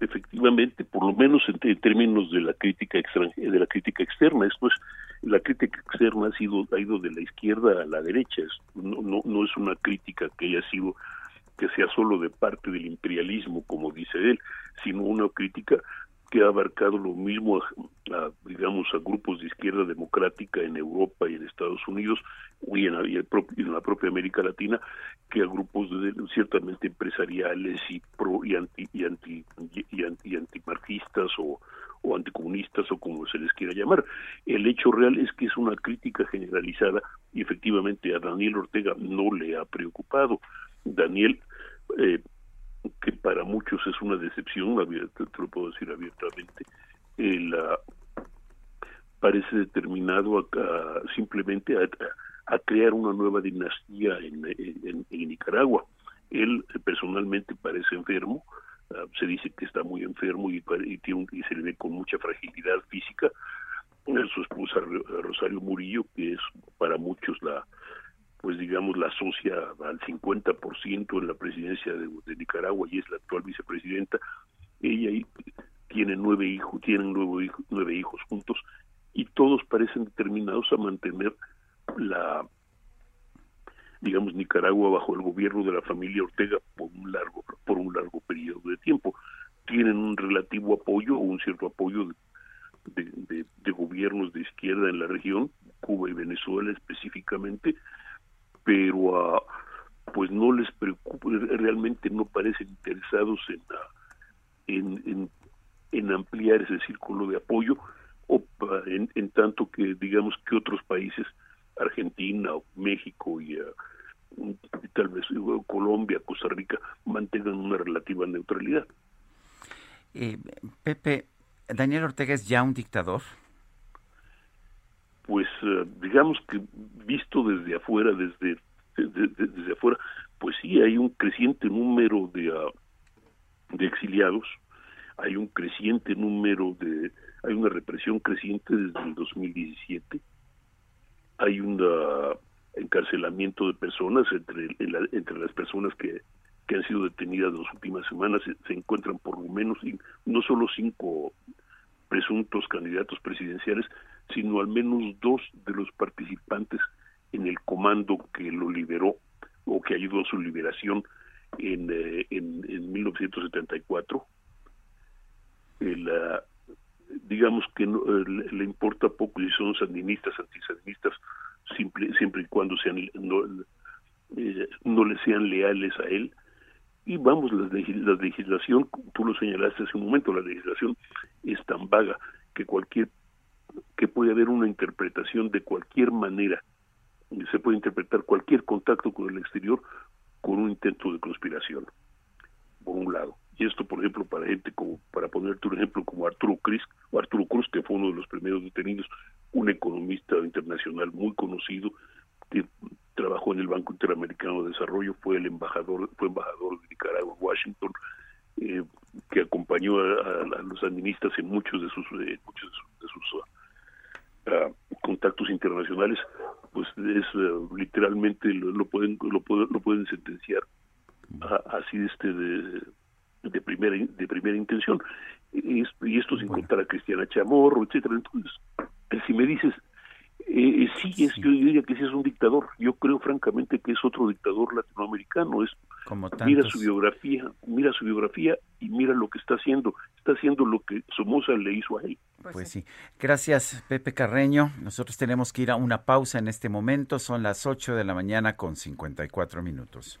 efectivamente, por lo menos en, términos de la crítica de la crítica externa, esto es la crítica externa ha sido ha ido de la izquierda a la derecha, no, no, no es una crítica que haya sido que sea solo de parte del imperialismo, como dice él, sino una crítica que ha abarcado lo mismo, a, digamos, a grupos de izquierda democrática en Europa y en Estados Unidos y en, el propio, en la propia América Latina, que a grupos de, ciertamente empresariales y pro y anti y anti y, anti, antimarxistas o, o anticomunistas o como se les quiera llamar. El hecho real es que es una crítica generalizada y efectivamente a Daniel Ortega no le ha preocupado. Daniel eh, que para muchos es una decepción, te, lo puedo decir abiertamente, la, parece determinado a, simplemente a, crear una nueva dinastía en, Nicaragua. Él personalmente parece enfermo, ah, se dice que está muy enfermo y, y, tiene y se le ve con mucha fragilidad física. Su esposa Rosario Murillo, que es para muchos la, pues digamos la asocia al 50% en la presidencia de, Nicaragua y es la actual vicepresidenta. Ella tiene nueve hijos, tienen nueve, hijos, nueve hijos juntos y todos parecen determinados a mantener la digamos Nicaragua bajo el gobierno de la familia Ortega por un largo por un largo periodo de tiempo tienen un relativo apoyo o un cierto apoyo de, de gobiernos de izquierda en la región Cuba y Venezuela específicamente pero uh, pues no les preocupa, realmente no parecen interesados en, en, en, ampliar ese círculo de apoyo, o en, en, tanto que digamos que otros países, Argentina, México y, uh, tal vez Colombia, Costa Rica, mantengan una relativa neutralidad. Eh, Pepe, ¿Daniel Ortega es ya un dictador? Pues eh, digamos que visto desde afuera, desde, desde, afuera, pues sí hay un creciente número de, ah, de exiliados, hay un creciente número de, hay una represión creciente desde el 2017, hay un ah, encarcelamiento de personas entre, entre las personas que, que han sido detenidas las últimas semanas, se, se encuentran por lo menos no solo cinco presuntos candidatos presidenciales, sino al menos dos de los participantes en el comando que lo liberó o que ayudó a su liberación en, eh, en, en 1974. El, digamos que no, eh, le, importa poco si son sandinistas, antisandinistas, simple, siempre y cuando sean no, eh, no le sean leales a él. Y vamos, la, la legislación, tú lo señalaste hace un momento, la legislación es tan vaga que cualquier que puede haber una interpretación de cualquier manera, se puede interpretar cualquier contacto con el exterior con un intento de conspiración, por un lado. Y esto, por ejemplo, para gente como, para ponerte un ejemplo como Arturo Cruz, Arturo Cruz, que fue uno de los primeros detenidos, un economista internacional muy conocido, trabajó en el Banco Interamericano de Desarrollo, fue el embajador, fue embajador de Nicaragua en Washington, eh, que acompañó a, los administras en muchos de sus, eh, muchos de sus, contactos internacionales, pues es eh, literalmente lo, pueden lo, pueden lo pueden sentenciar así este de, de primera de primera intención. Y, esto sin contar a Cristiana Chamorro etcétera. Entonces si me dices eh, sí, es, yo diría que sí es un dictador. Yo creo francamente que es otro dictador latinoamericano. Es mira su biografía, mira su biografía y mira lo que está haciendo. Está haciendo lo que Somoza le hizo a él. Pues, pues sí. Gracias, Pepe Carreño. Nosotros tenemos que ir a una pausa en este momento. Son las 8 de la mañana con 54 minutos.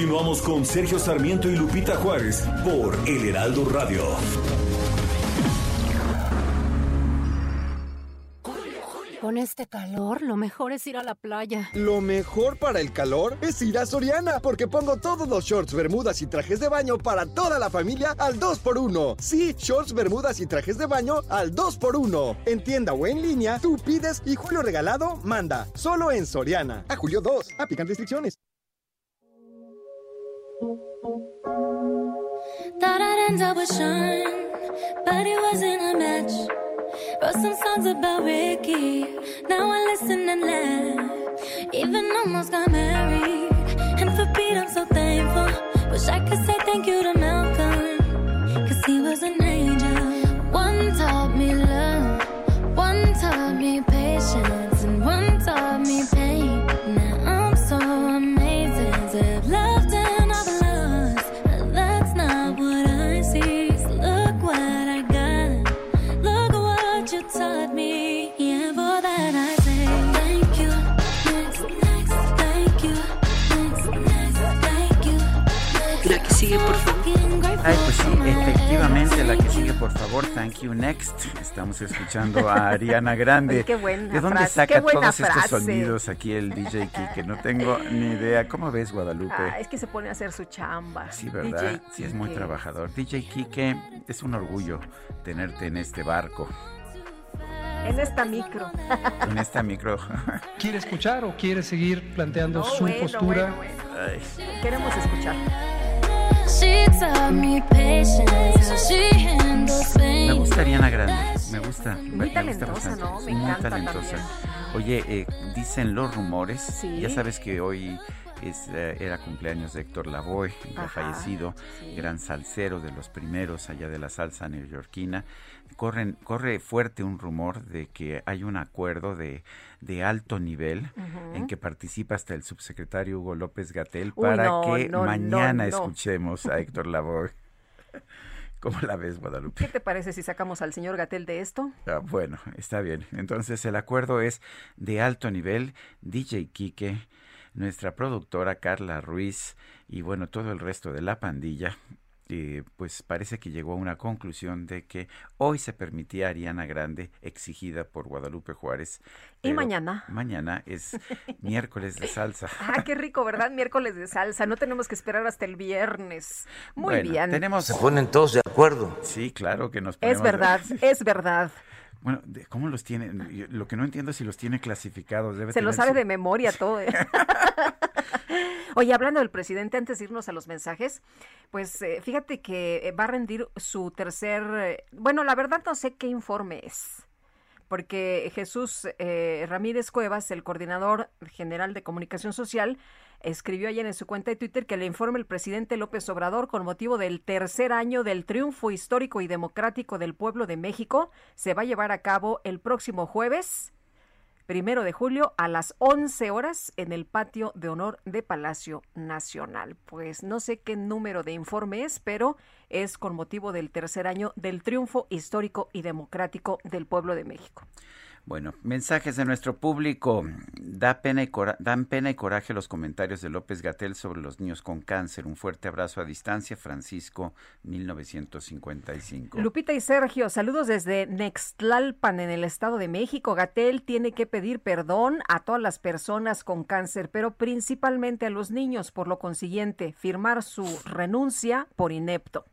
Continuamos con Sergio Sarmiento y Lupita Juárez por El Heraldo Radio. Con este calor, lo mejor es ir a la playa. Lo mejor para el calor es ir a Soriana, porque pongo todos los shorts, bermudas y trajes de baño para toda la familia al 2x1. Sí, shorts, bermudas y trajes de baño al 2x1. En tienda o en línea, tú pides y Julio Regalado manda. Solo en Soriana. A Julio 2. Aplican restricciones. Thought I'd end up with Sean, but it wasn't a match. Wrote some songs about Ricky, now I listen and laugh. Even almost got married, and for Pete I'm so thankful. Wish I could say thank you to Malcolm, cause he was an angel. One taught me love, one taught me patience, and one taught me pain. Now I'm la que sigue, por favor. Thank you, next. Estamos escuchando a Ariana Grande. Ay, qué buena ¿De dónde frase, saca qué buena todos estos sonidos aquí el DJ que No tengo ni idea. ¿Cómo ves, Guadalupe? Ah, es que se pone a hacer su chamba. Sí, ¿verdad? DJ sí, es muy trabajador. DJ Kike, es un orgullo tenerte en este barco, En esta micro. en esta micro. ¿Quiere escuchar o quiere seguir planteando No, su bueno, postura? bueno. Queremos escuchar. She taught me patience. She handles Me pain. gusta Ariana Grande, me gusta. Muy me gusta talentosa, bastante, ¿no? Me muy encanta talentosa. también. Oye, eh, dicen los rumores, Sí. ya sabes que hoy es, eh, era cumpleaños de Héctor Lavoe, ya Ajá, fallecido, sí. gran salsero de los primeros allá de la salsa neoyorquina. Corren, corre fuerte un rumor de que hay un acuerdo de, de alto nivel en que participa hasta el subsecretario Hugo López Gatel para no, que no, mañana no. escuchemos a Héctor Lavoe. ¿Cómo la ves, Guadalupe? ¿Qué te parece si sacamos al señor Gatel de esto? Ah, bueno, está bien. Entonces el acuerdo es de alto nivel. DJ Quique, nuestra productora Carla Ruiz y bueno, todo el resto de la pandilla. Eh, pues parece que llegó a una conclusión de que hoy se permitía Ariana Grande, exigida por Guadalupe Juárez. ¿Y mañana? Mañana es miércoles de salsa. Ah, qué rico, ¿verdad? Miércoles de salsa. No tenemos que esperar hasta el viernes. Muy Bueno, bien. Tenemos... Se ponen todos de acuerdo. Sí, claro que nos Es ponemos... verdad, es verdad. Bueno, de- ¿cómo los tiene? Yo- Lo que no entiendo es si los tiene clasificados. Debe Se lo sabe su- de memoria todo. ¿eh? Oye, hablando del presidente, antes de irnos a los mensajes, pues eh, fíjate que eh, va a rendir su tercer, eh, bueno, la verdad no sé qué informe es, porque Jesús eh, Ramírez Cuevas, el coordinador general de comunicación social, escribió ayer en su cuenta de Twitter que le informe el presidente López Obrador con motivo del tercer año del triunfo histórico y democrático del pueblo de México se va a llevar a cabo el próximo jueves primero de julio a las 11 horas en el patio de honor de Palacio Nacional. Pues no sé qué número de informe es, pero es con motivo del tercer año del triunfo histórico y democrático del pueblo de México. Bueno, mensajes de nuestro público. Da pena y cora- dan pena y coraje los comentarios de López Gatel sobre los niños con cáncer. Un fuerte abrazo a distancia, Francisco, 1955. Lupita y Sergio, saludos desde Nextlalpan en el Estado de México. Gatel tiene que pedir perdón a todas las personas con cáncer, pero principalmente a los niños. Por lo consiguiente, firmar su renuncia por inepto.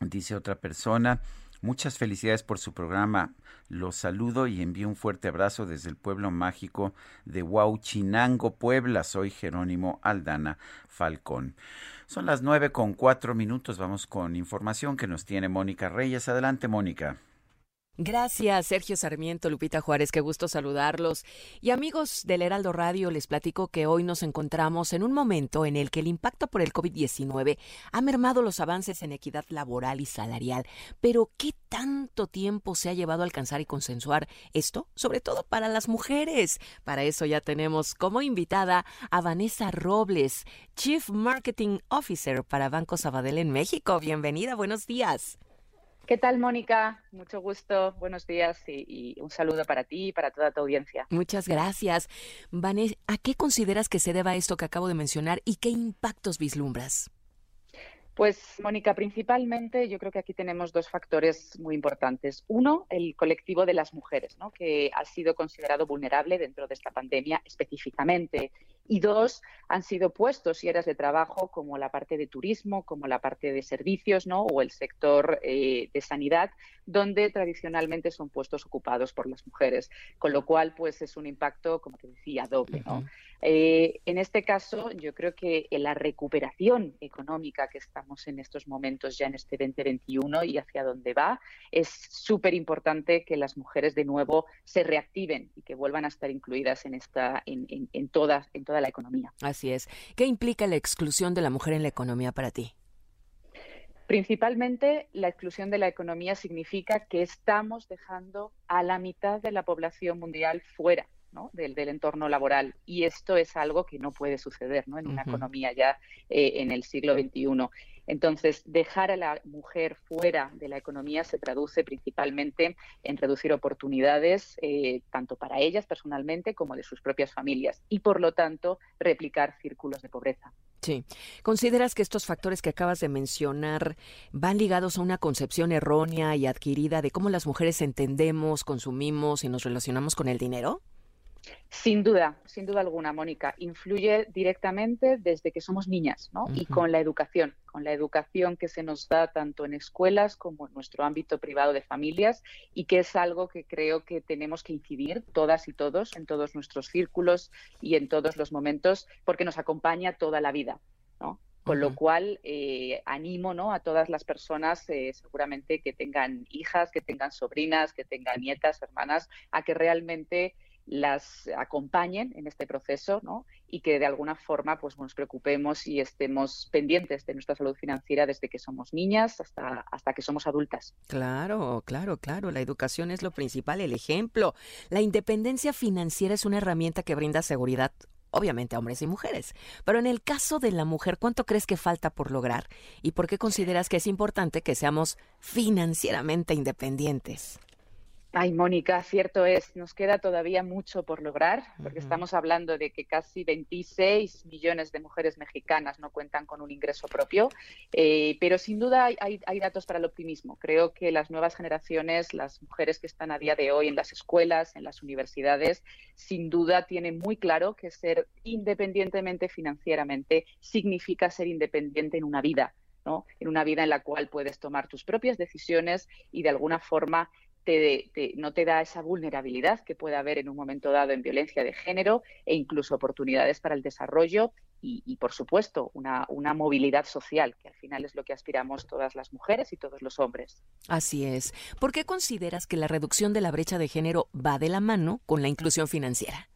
Dice otra persona, muchas felicidades por su programa. Los saludo y envío un fuerte abrazo desde el pueblo mágico de Huauchinango, Puebla. Soy Jerónimo Aldana Falcón. Son las nueve con cuatro minutos. Vamos con información que nos tiene Mónica Reyes. Adelante, Mónica. Gracias, Sergio Sarmiento, Lupita Juárez, qué gusto saludarlos. Y amigos del Heraldo Radio, les platico que hoy nos encontramos en un momento en el que el impacto por el COVID-19 ha mermado los avances en equidad laboral y salarial. Pero, ¿qué tanto tiempo se ha llevado a alcanzar y consensuar esto? Sobre todo para las mujeres. Para eso ya tenemos como invitada a Vanessa Robles, Chief Marketing Officer para Banco Sabadell en México. Bienvenida, buenos días. ¿Qué tal, Mónica? Mucho gusto, buenos días y, y un saludo para ti y para toda tu audiencia. Muchas gracias. Vanessa, ¿a qué consideras que se deba esto que acabo de mencionar y qué impactos vislumbras? Pues, Mónica, principalmente yo creo que aquí tenemos dos factores muy importantes. Uno, el colectivo de las mujeres, ¿no? que ha sido considerado vulnerable dentro de esta pandemia específicamente. Y dos, han sido puestos y áreas de trabajo como la parte de turismo, como la parte de servicios ¿no? o el sector eh, de sanidad, donde tradicionalmente son puestos ocupados por las mujeres. Con lo cual, pues es un impacto, como te decía, doble. ¿no? Eh, en este caso, yo creo que la recuperación económica que estamos en estos momentos, ya en este 2021 y hacia dónde va, es súper importante que las mujeres de nuevo se reactiven y que vuelvan a estar incluidas en, esta, en, en, en, en toda la economía. Así es. ¿Qué implica la exclusión de la mujer en la economía para ti? Principalmente, la exclusión de la economía significa que estamos dejando a la mitad de la población mundial fuera ¿no? del, del, entorno laboral. Y esto es algo que no puede suceder ¿no? en una uh -huh. economía ya eh, en el siglo XXI. Entonces, dejar a la mujer fuera de la economía se traduce principalmente en reducir oportunidades, eh, tanto para ellas personalmente como de sus propias familias, y por lo tanto, replicar círculos de pobreza. Sí. ¿Consideras que estos factores que acabas de mencionar van ligados a una concepción errónea y adquirida de cómo las mujeres entendemos, consumimos y nos relacionamos con el dinero? Sin duda, sin duda alguna, Mónica, influye directamente desde que somos niñas, ¿no? Uh -huh. Y con la educación, con la educación que se nos da tanto en escuelas como en nuestro ámbito privado de familias y que es algo que creo que tenemos que incidir todas y todos en todos nuestros círculos y en todos los momentos porque nos acompaña toda la vida, ¿no? Con lo cual, eh, animo ¿no? a todas las personas, eh, seguramente que tengan hijas, que tengan sobrinas, que tengan nietas, hermanas, a que realmente las acompañen en este proceso ¿no? y que de alguna forma pues, nos preocupemos y estemos pendientes de nuestra salud financiera desde que somos niñas hasta, hasta que somos adultas. Claro, claro, claro. La educación es lo principal, el ejemplo. La independencia financiera es una herramienta que brinda seguridad obviamente a hombres y mujeres. Pero en el caso de la mujer, ¿cuánto crees que falta por lograr? ¿Y por qué consideras que es importante que seamos financieramente independientes? Ay, Mónica, cierto es, nos queda todavía mucho por lograr, porque uh -huh. estamos hablando de que casi 26 millones de mujeres mexicanas no cuentan con un ingreso propio, eh, pero sin duda hay, hay, hay, datos para el optimismo. Creo que las nuevas generaciones, las mujeres que están a día de hoy en las escuelas, en las universidades, sin duda tienen muy claro que ser independientemente financieramente significa ser independiente en una vida. ¿no? en una vida en la cual puedes tomar tus propias decisiones y de alguna forma te, te, no te da esa vulnerabilidad que puede haber en un momento dado en violencia de género e incluso oportunidades para el desarrollo y, y por supuesto, una, una, movilidad social, que al final es lo que aspiramos todas las mujeres y todos los hombres. Así es. ¿Por qué consideras que la reducción de la brecha de género va de la mano con la inclusión financiera?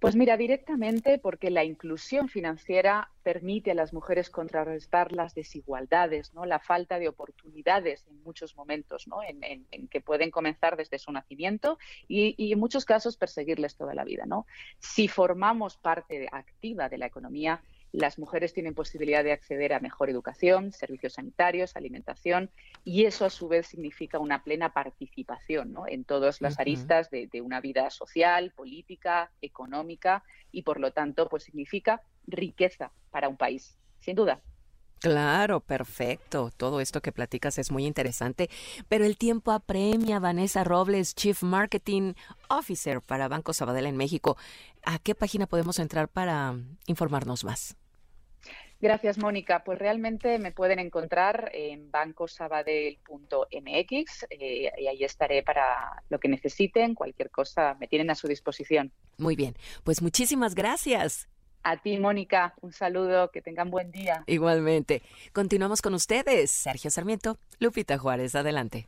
Pues mira, directamente porque la inclusión financiera permite a las mujeres contrarrestar las desigualdades, ¿no? la falta de oportunidades en muchos momentos, ¿no? en, que pueden comenzar desde su nacimiento y, y, en muchos casos perseguirles toda la vida. ¿no? Si formamos parte activa de la economía, las mujeres tienen posibilidad de acceder a mejor educación, servicios sanitarios, alimentación, y eso a su vez significa una plena participación ¿no? en todas las uh -huh. aristas de, de, una vida social, política, económica, y por lo tanto, pues significa riqueza para un país, sin duda. Claro, perfecto. Todo esto que platicas es muy interesante, pero el tiempo apremia. Vanessa Robles, Chief Marketing Officer para Banco Sabadell en México. ¿A qué página podemos entrar para informarnos más? Gracias, Mónica. Pues realmente me pueden encontrar en bancosabadell.mx eh, y ahí estaré para lo que necesiten. Cualquier cosa me tienen a su disposición. Muy bien. Pues muchísimas gracias. A ti, Mónica, un saludo, que tengan buen día. Igualmente. Continuamos con ustedes. Sergio Sarmiento, Lupita Juárez, adelante.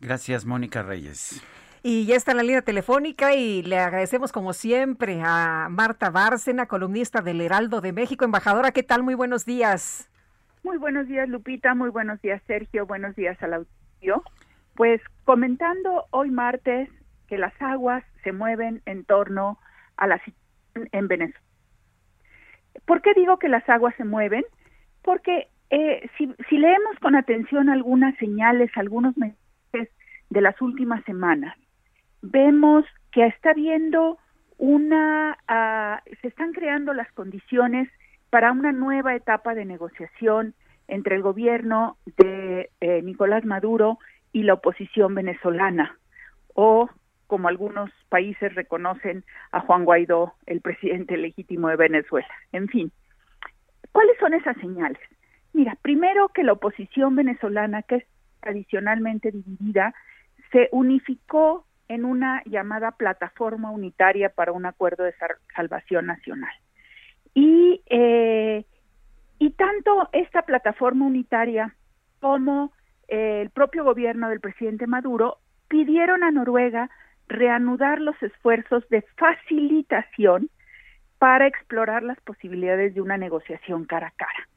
Gracias, Mónica Reyes. Y ya está en la línea telefónica y le agradecemos como siempre a Marta Bárcena, columnista del Heraldo de México. Embajadora, ¿qué tal? Muy buenos días. Muy buenos días, Lupita. Muy buenos días, Sergio. Buenos días al auditorio. Pues comentando hoy martes que las aguas se mueven en torno a la situación en Venezuela ¿Por qué digo que las aguas se mueven? Porque eh, si, leemos con atención algunas señales, algunos mensajes de las últimas semanas, vemos que está habiendo una, uh, se están creando las condiciones para una nueva etapa de negociación entre el gobierno de eh, Nicolás Maduro y la oposición venezolana, o como algunos países reconocen a Juan Guaidó, el presidente legítimo de Venezuela. En fin, ¿cuáles son esas señales? Mira, primero que la oposición venezolana, que es tradicionalmente dividida, se unificó en una llamada plataforma unitaria para un acuerdo de salvación nacional. Y, eh, y tanto esta plataforma unitaria como eh, el propio gobierno del presidente Maduro pidieron a Noruega reanudar los esfuerzos de facilitación para explorar las posibilidades de una negociación cara a cara.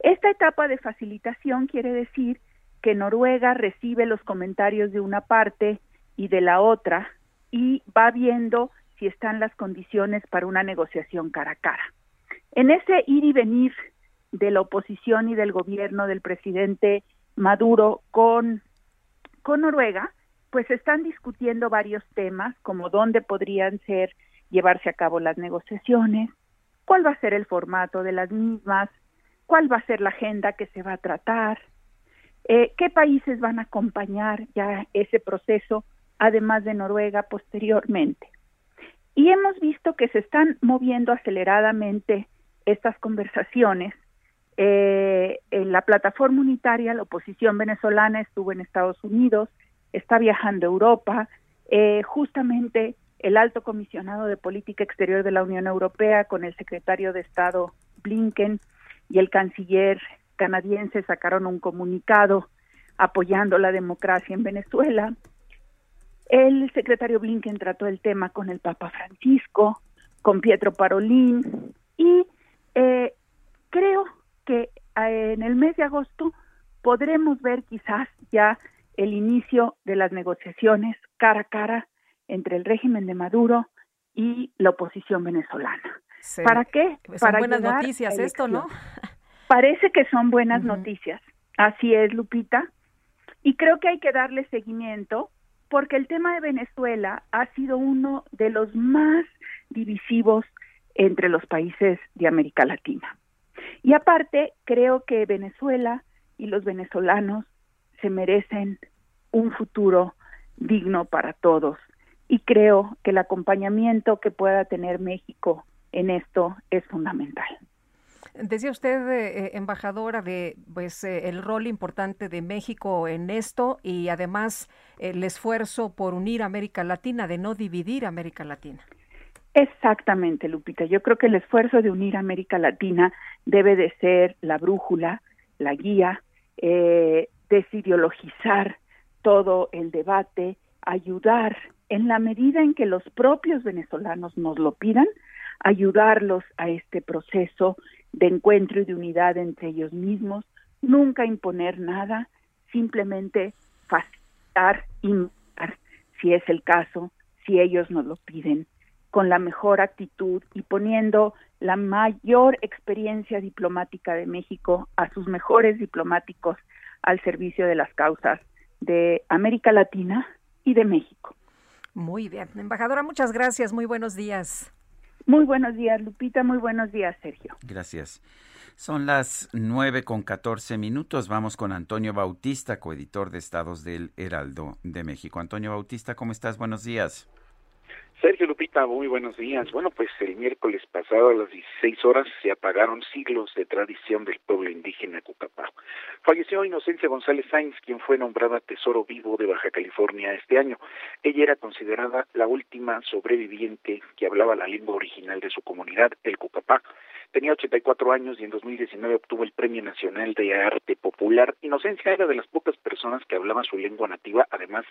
Esta etapa de facilitación quiere decir que Noruega recibe los comentarios de una parte y de la otra y va viendo si están las condiciones para una negociación cara a cara. En ese ir y venir de la oposición y del gobierno del presidente Maduro con, con Noruega, pues están discutiendo varios temas como dónde podrían ser llevarse a cabo las negociaciones, cuál va a ser el formato de las mismas, cuál va a ser la agenda que se va a tratar, eh, qué países van a acompañar ya ese proceso, además de Noruega posteriormente. Y hemos visto que se están moviendo aceleradamente estas conversaciones. Eh, en la plataforma unitaria, la oposición venezolana estuvo en Estados Unidos, está viajando a Europa, eh, justamente el alto comisionado de política exterior de la Unión Europea con el secretario de Estado Blinken y el canciller canadiense sacaron un comunicado apoyando la democracia en Venezuela. El secretario Blinken trató el tema con el Papa Francisco, con Pietro Parolín y eh, creo que eh, en el mes de agosto podremos ver quizás ya el inicio de las negociaciones cara a cara entre el régimen de Maduro y la oposición venezolana. ¿Para qué? Son Para buenas noticias esto, ¿no? Parece que son buenas noticias. Así es, Lupita. Y creo que hay que darle seguimiento porque el tema de Venezuela ha sido uno de los más divisivos entre los países de América Latina. Y aparte, creo que Venezuela y los venezolanos se merecen un futuro digno para todos. Y creo que el acompañamiento que pueda tener México en esto es fundamental. Decía usted, eh, embajadora, de pues eh, el rol importante de México en esto y además el esfuerzo por unir América Latina, de no dividir América Latina. Exactamente, Lupita. Yo creo que el esfuerzo de unir América Latina debe de ser la brújula, la guía, eh, desideologizar todo el debate, ayudar en la medida en que los propios venezolanos nos lo pidan, ayudarlos a este proceso de encuentro y de unidad entre ellos mismos, nunca imponer nada, simplemente facilitar y si es el caso, si ellos nos lo piden, con la mejor actitud y poniendo la mayor experiencia diplomática de México a sus mejores diplomáticos al servicio de las causas de América Latina y de México. Muy bien. Embajadora, muchas gracias. Muy buenos días. Muy buenos días, Lupita. Muy buenos días, Sergio. Gracias. Son las nueve con catorce minutos. Vamos con Antonio Bautista, coeditor de Estados del Heraldo de México. Antonio Bautista, ¿cómo estás? Buenos días. Sergio Lupita, muy buenos días. Bueno, pues el miércoles pasado a las 16 horas se apagaron siglos de tradición del pueblo indígena Cucapá. Falleció Inocencia González Sainz, quien fue nombrada Tesoro Vivo de Baja California este año. Ella era considerada la última sobreviviente que hablaba la lengua original de su comunidad, el Cucapá. Tenía 84 años y en 2019 obtuvo el Premio Nacional de Arte Popular. Inocencia era de las pocas personas que hablaban su lengua nativa, además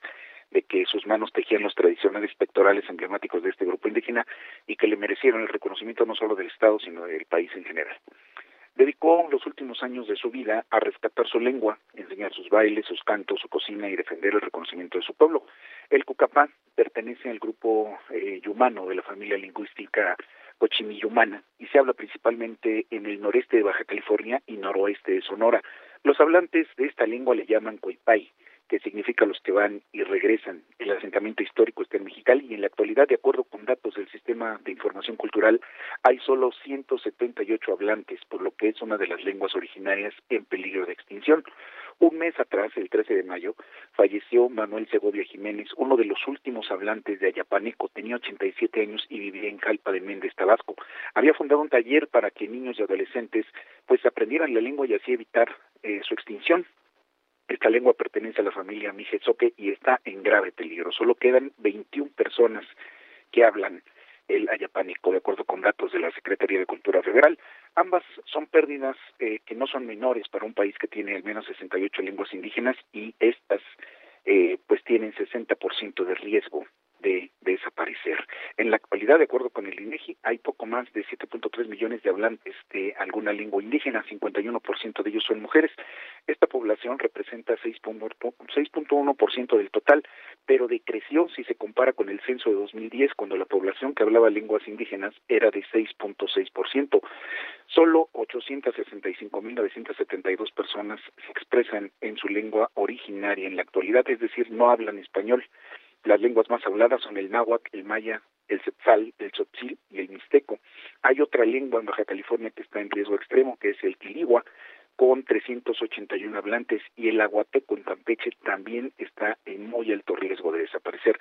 de que sus manos tejían los tradicionales pectorales emblemáticos de este grupo indígena y que le merecieron el reconocimiento no solo del Estado, sino del país en general. Dedicó los últimos años de su vida a rescatar su lengua, enseñar sus bailes, sus cantos, su cocina y defender el reconocimiento de su pueblo. El Cucapá pertenece al grupo eh, yumano de la familia lingüística cochimillumana y se habla principalmente en el noreste de Baja California y noroeste de Sonora. Los hablantes de esta lengua le llaman coipay que significa los que van y regresan. El asentamiento histórico está en Mexicali y en la actualidad, de acuerdo con datos del Sistema de Información Cultural, hay solo 178 hablantes, por lo que es una de las lenguas originarias en peligro de extinción. Un mes atrás, el 13 de mayo, falleció Manuel Segovia Jiménez, uno de los últimos hablantes de Ayapaneco. Tenía 87 años y vivía en Jalpa de Méndez, Tabasco. Había fundado un taller para que niños y adolescentes pues aprendieran la lengua y así evitar eh, su extinción. Esta lengua pertenece a la familia Mijezoque y está en grave peligro. Solo quedan 21 personas que hablan el ayapánico, de acuerdo con datos de la Secretaría de Cultura Federal. Ambas son pérdidas eh, que no son menores para un país que tiene al menos 68 lenguas indígenas y estas eh, pues tienen 60% de riesgo de, desaparecer. En la actualidad, de acuerdo con el INEGI, hay poco más de 7.3 millones de hablantes de alguna lengua indígena, 51% de ellos son mujeres. Esta población representa 6.1% del total, pero decreció si se compara con el censo de 2010, cuando la población que hablaba lenguas indígenas era de 6.6%. Solo 865.972 personas se expresan en su lengua originaria en la actualidad, es decir, no hablan español. Las lenguas más habladas son el náhuatl, el maya, el setzal, el tzotzil y el mixteco. Hay otra lengua en Baja California que está en riesgo extremo, que es el quiligua, con 381 hablantes, y el aguateco en Campeche también está en muy alto riesgo de desaparecer.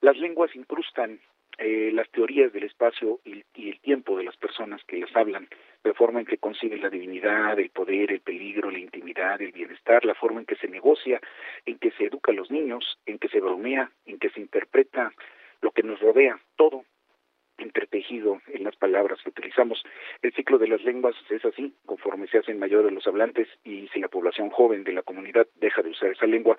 Las lenguas incrustan eh, las teorías del espacio y, el tiempo de las personas que las hablan, la forma en que consiguen la divinidad, el poder, el peligro, la intimidad, el bienestar, la forma en que se negocia, en que se educa a los niños, en que se bromea, en que se interpreta lo que nos rodea, todo entretejido en las palabras que utilizamos. El ciclo de las lenguas es así, conforme se hacen mayores los hablantes y si la población joven de la comunidad deja de usar esa lengua,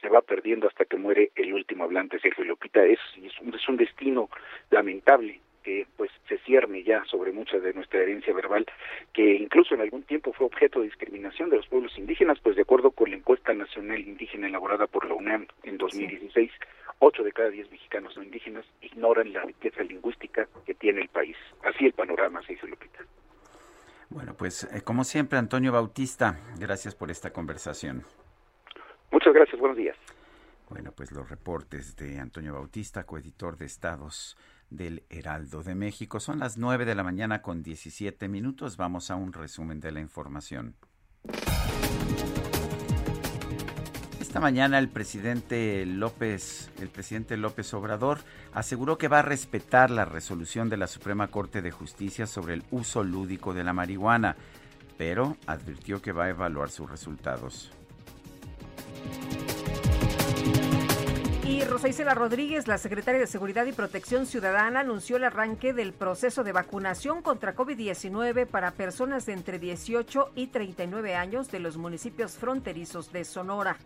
se va perdiendo hasta que muere el último hablante, Sergio Lopita. Es, es, un, es un destino lamentable que pues se cierne ya sobre mucha de nuestra herencia verbal, que incluso en algún tiempo fue objeto de discriminación de los pueblos indígenas, pues de acuerdo con la encuesta nacional indígena elaborada por la UNAM en 2016, ocho de cada diez mexicanos no indígenas ignoran la riqueza lingüística que tiene el país. Así el panorama, se hizo Lupita. Bueno, pues eh, como siempre, Antonio Bautista, gracias por esta conversación. Muchas gracias, buenos días. Bueno, pues los reportes de Antonio Bautista, coeditor de Estados del Heraldo de México. Son las 9 de la mañana con 17 minutos. Vamos a un resumen de la información. Esta mañana el presidente López, el presidente López Obrador aseguró que va a respetar la resolución de la Suprema Corte de Justicia sobre el uso lúdico de la marihuana, pero advirtió que va a evaluar sus resultados. Y Rosa Isela Rodríguez, la secretaria de Seguridad y Protección Ciudadana, anunció el arranque del proceso de vacunación contra COVID-19 para personas de entre 18 y 39 años de los municipios fronterizos de Sonora.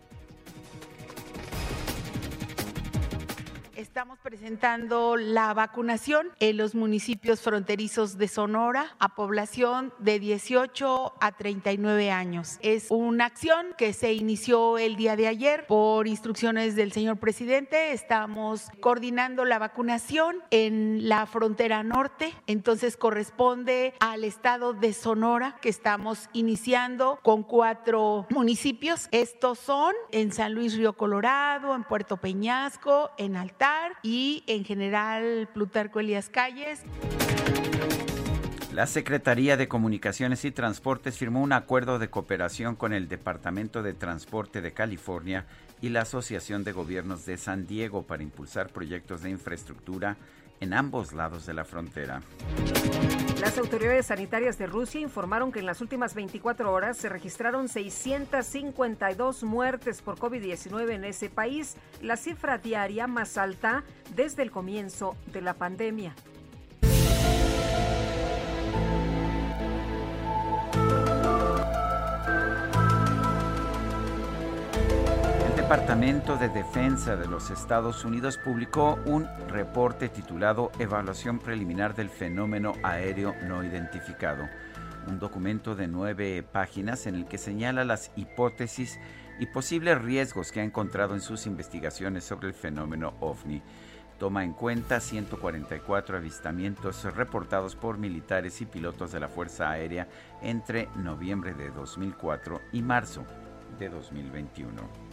Estamos presentando la vacunación en los municipios fronterizos de Sonora a población de 18 a 39 años. Es una acción que se inició el día de ayer por instrucciones del señor presidente. Estamos coordinando la vacunación en la frontera norte, entonces corresponde al estado de Sonora que estamos iniciando con cuatro municipios. Estos son en San Luis Río Colorado, en Puerto Peñasco, en Altar y en general Plutarco Elías Calles. La Secretaría de Comunicaciones y Transportes firmó un acuerdo de cooperación con el Departamento de Transporte de California y la Asociación de Gobiernos de San Diego para impulsar proyectos de infraestructura en ambos lados de la frontera. Las autoridades sanitarias de Rusia informaron que en las últimas 24 horas se registraron 652 muertes por COVID-19 en ese país, la cifra diaria más alta desde el comienzo de la pandemia. Departamento de Defensa de los Estados Unidos publicó un reporte titulado Evaluación preliminar del fenómeno aéreo no identificado, un documento de nueve páginas en el que señala las hipótesis y posibles riesgos que ha encontrado en sus investigaciones sobre el fenómeno ovni. Toma en cuenta 144 avistamientos reportados por militares y pilotos de la Fuerza Aérea entre noviembre de 2004 y marzo de 2021.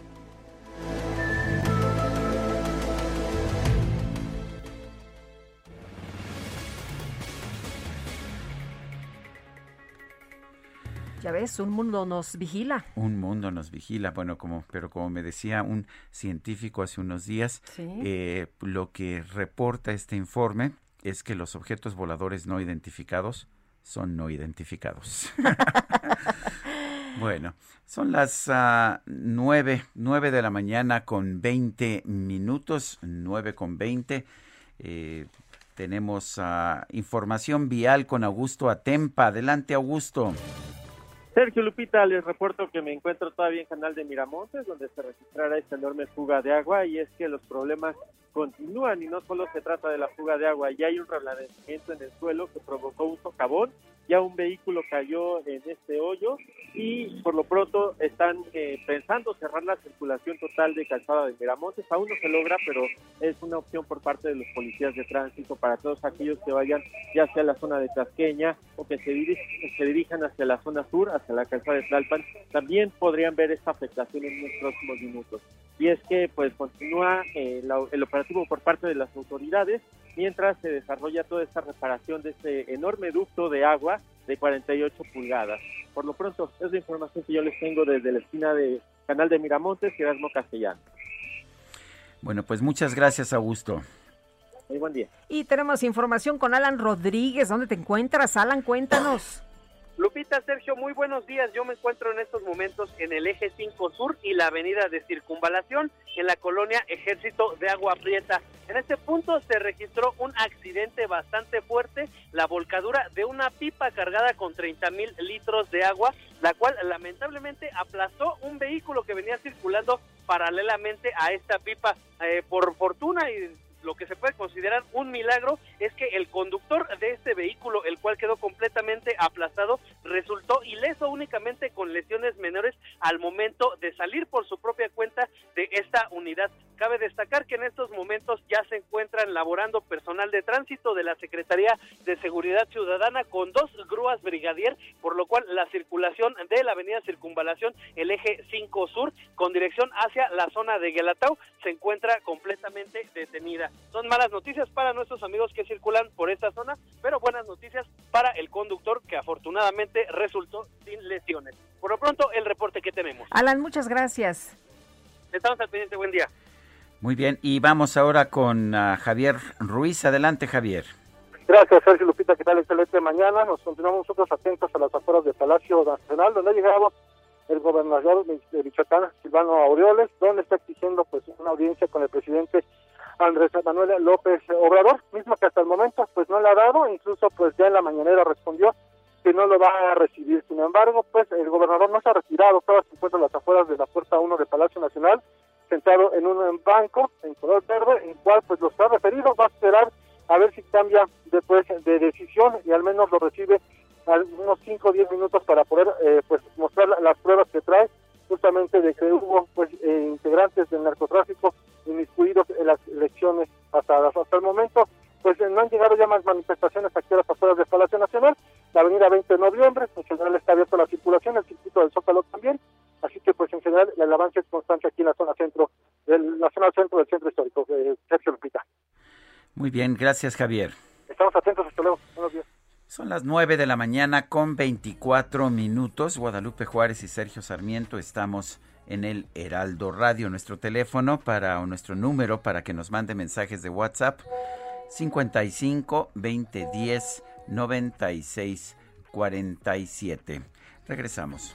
Ya ves, un mundo nos vigila. Un mundo nos vigila, bueno, como, pero como me decía un científico hace unos días, eh, lo que reporta este informe es que los objetos voladores no identificados son no identificados. bueno, son las uh, nueve, nueve de la mañana con 20 minutos, nueve con 20. Eh, tenemos uh, información vial con Augusto Atempa. Adelante, Augusto. Sergio Lupita, les reporto que me encuentro todavía en Canal de Miramontes, donde se registrará esta enorme fuga de agua, y es que los problemas continúan y no solo se trata de la fuga de agua, ya hay un reblandecimiento en el suelo que provocó un socavón ya un vehículo cayó en este hoyo y por lo pronto están eh, pensando cerrar la circulación total de Calzada de Miramontes. Aún no se logra, pero es una opción por parte de los policías de tránsito para todos aquellos que vayan ya sea a la zona de Tasqueña o que se, se dirijan hacia la zona sur, hacia la Calzada de Tlalpan. También podrían ver esta afectación en los próximos minutos. Y es que pues continúa eh, el operativo por parte de las autoridades mientras se desarrolla toda esta reparación de este enorme ducto de agua de 48 pulgadas. Por lo pronto, es la información que yo les tengo desde la esquina de Canal de Miramontes, Erasmo Castellano. Bueno, pues muchas gracias, Augusto. Muy buen día. Y tenemos información con Alan Rodríguez. ¿Dónde te encuentras, Alan? Cuéntanos. Lupita, Sergio, muy buenos días. Yo me encuentro en estos momentos en el eje 5 Sur y la avenida de Circunvalación en la colonia Ejército de Agua Prieta. En este punto se registró un accidente bastante fuerte, la volcadura de una pipa cargada con 30 mil litros de agua, la cual lamentablemente aplastó un vehículo que venía circulando paralelamente a esta pipa. Eh, por fortuna y lo que se puede considerar un milagro es que el conductor de este vehículo, el cual quedó completamente aplastado, resultó ileso únicamente con lesiones menores al momento de salir por su propia cuenta de esta unidad. Cabe destacar que en estos momentos ya se encuentran laborando personal de tránsito de la Secretaría de Seguridad Ciudadana con dos grúas brigadier, por lo cual la circulación de la avenida Circunvalación, el eje 5 Sur, con dirección hacia la zona de Guelatao, se encuentra completamente detenida. Son malas noticias para nuestros amigos que circulan por esta zona, pero buenas noticias para el conductor que afortunadamente resultó sin lesiones. Por lo pronto, el reporte que tenemos. Alan, muchas gracias. Estamos al pendiente, buen día. Muy bien, y vamos ahora con uh, Javier Ruiz. Adelante, Javier. Gracias, Sergio Lupita. ¿Qué tal? Excelente mañana. Nos continuamos nosotros atentos a las afueras del Palacio Nacional, donde ha llegado el gobernador de Michoacán, Silvano Aureoles, donde está exigiendo pues una audiencia con el presidente Andrés Manuel López Obrador, mismo que hasta el momento pues no le ha dado, incluso pues ya en la mañanera respondió que no lo va a recibir. Sin embargo, pues el gobernador no se ha retirado, todavía se encuentra a las afueras de la puerta 1 del Palacio Nacional, sentado en un banco en color verde, en cual pues los ha referido, va a esperar a ver si cambia después de decisión y al menos lo recibe unos 5 o 10 minutos para poder eh, pues mostrar las pruebas que trae justamente de que hubo pues eh, integrantes del narcotráfico inmiscuidos en las elecciones pasadas. Hasta el momento, pues no han llegado ya más manifestaciones aquí a las afueras del Palacio Nacional. La avenida 20 de noviembre, en general está abierta la circulación, el circuito del Zócalo también. Así que, pues en general, el avance es constante aquí en la zona centro, del, la zona centro del centro histórico. de Sergio Lupita. Muy bien, gracias Javier. Estamos atentos, hasta luego. Buenos días. Son las 9 de la mañana con 24 minutos. Guadalupe Juárez y Sergio Sarmiento estamos en el Heraldo Radio. Nuestro teléfono para o nuestro número para que nos mande mensajes de WhatsApp 55 20 10 96 47. Regresamos.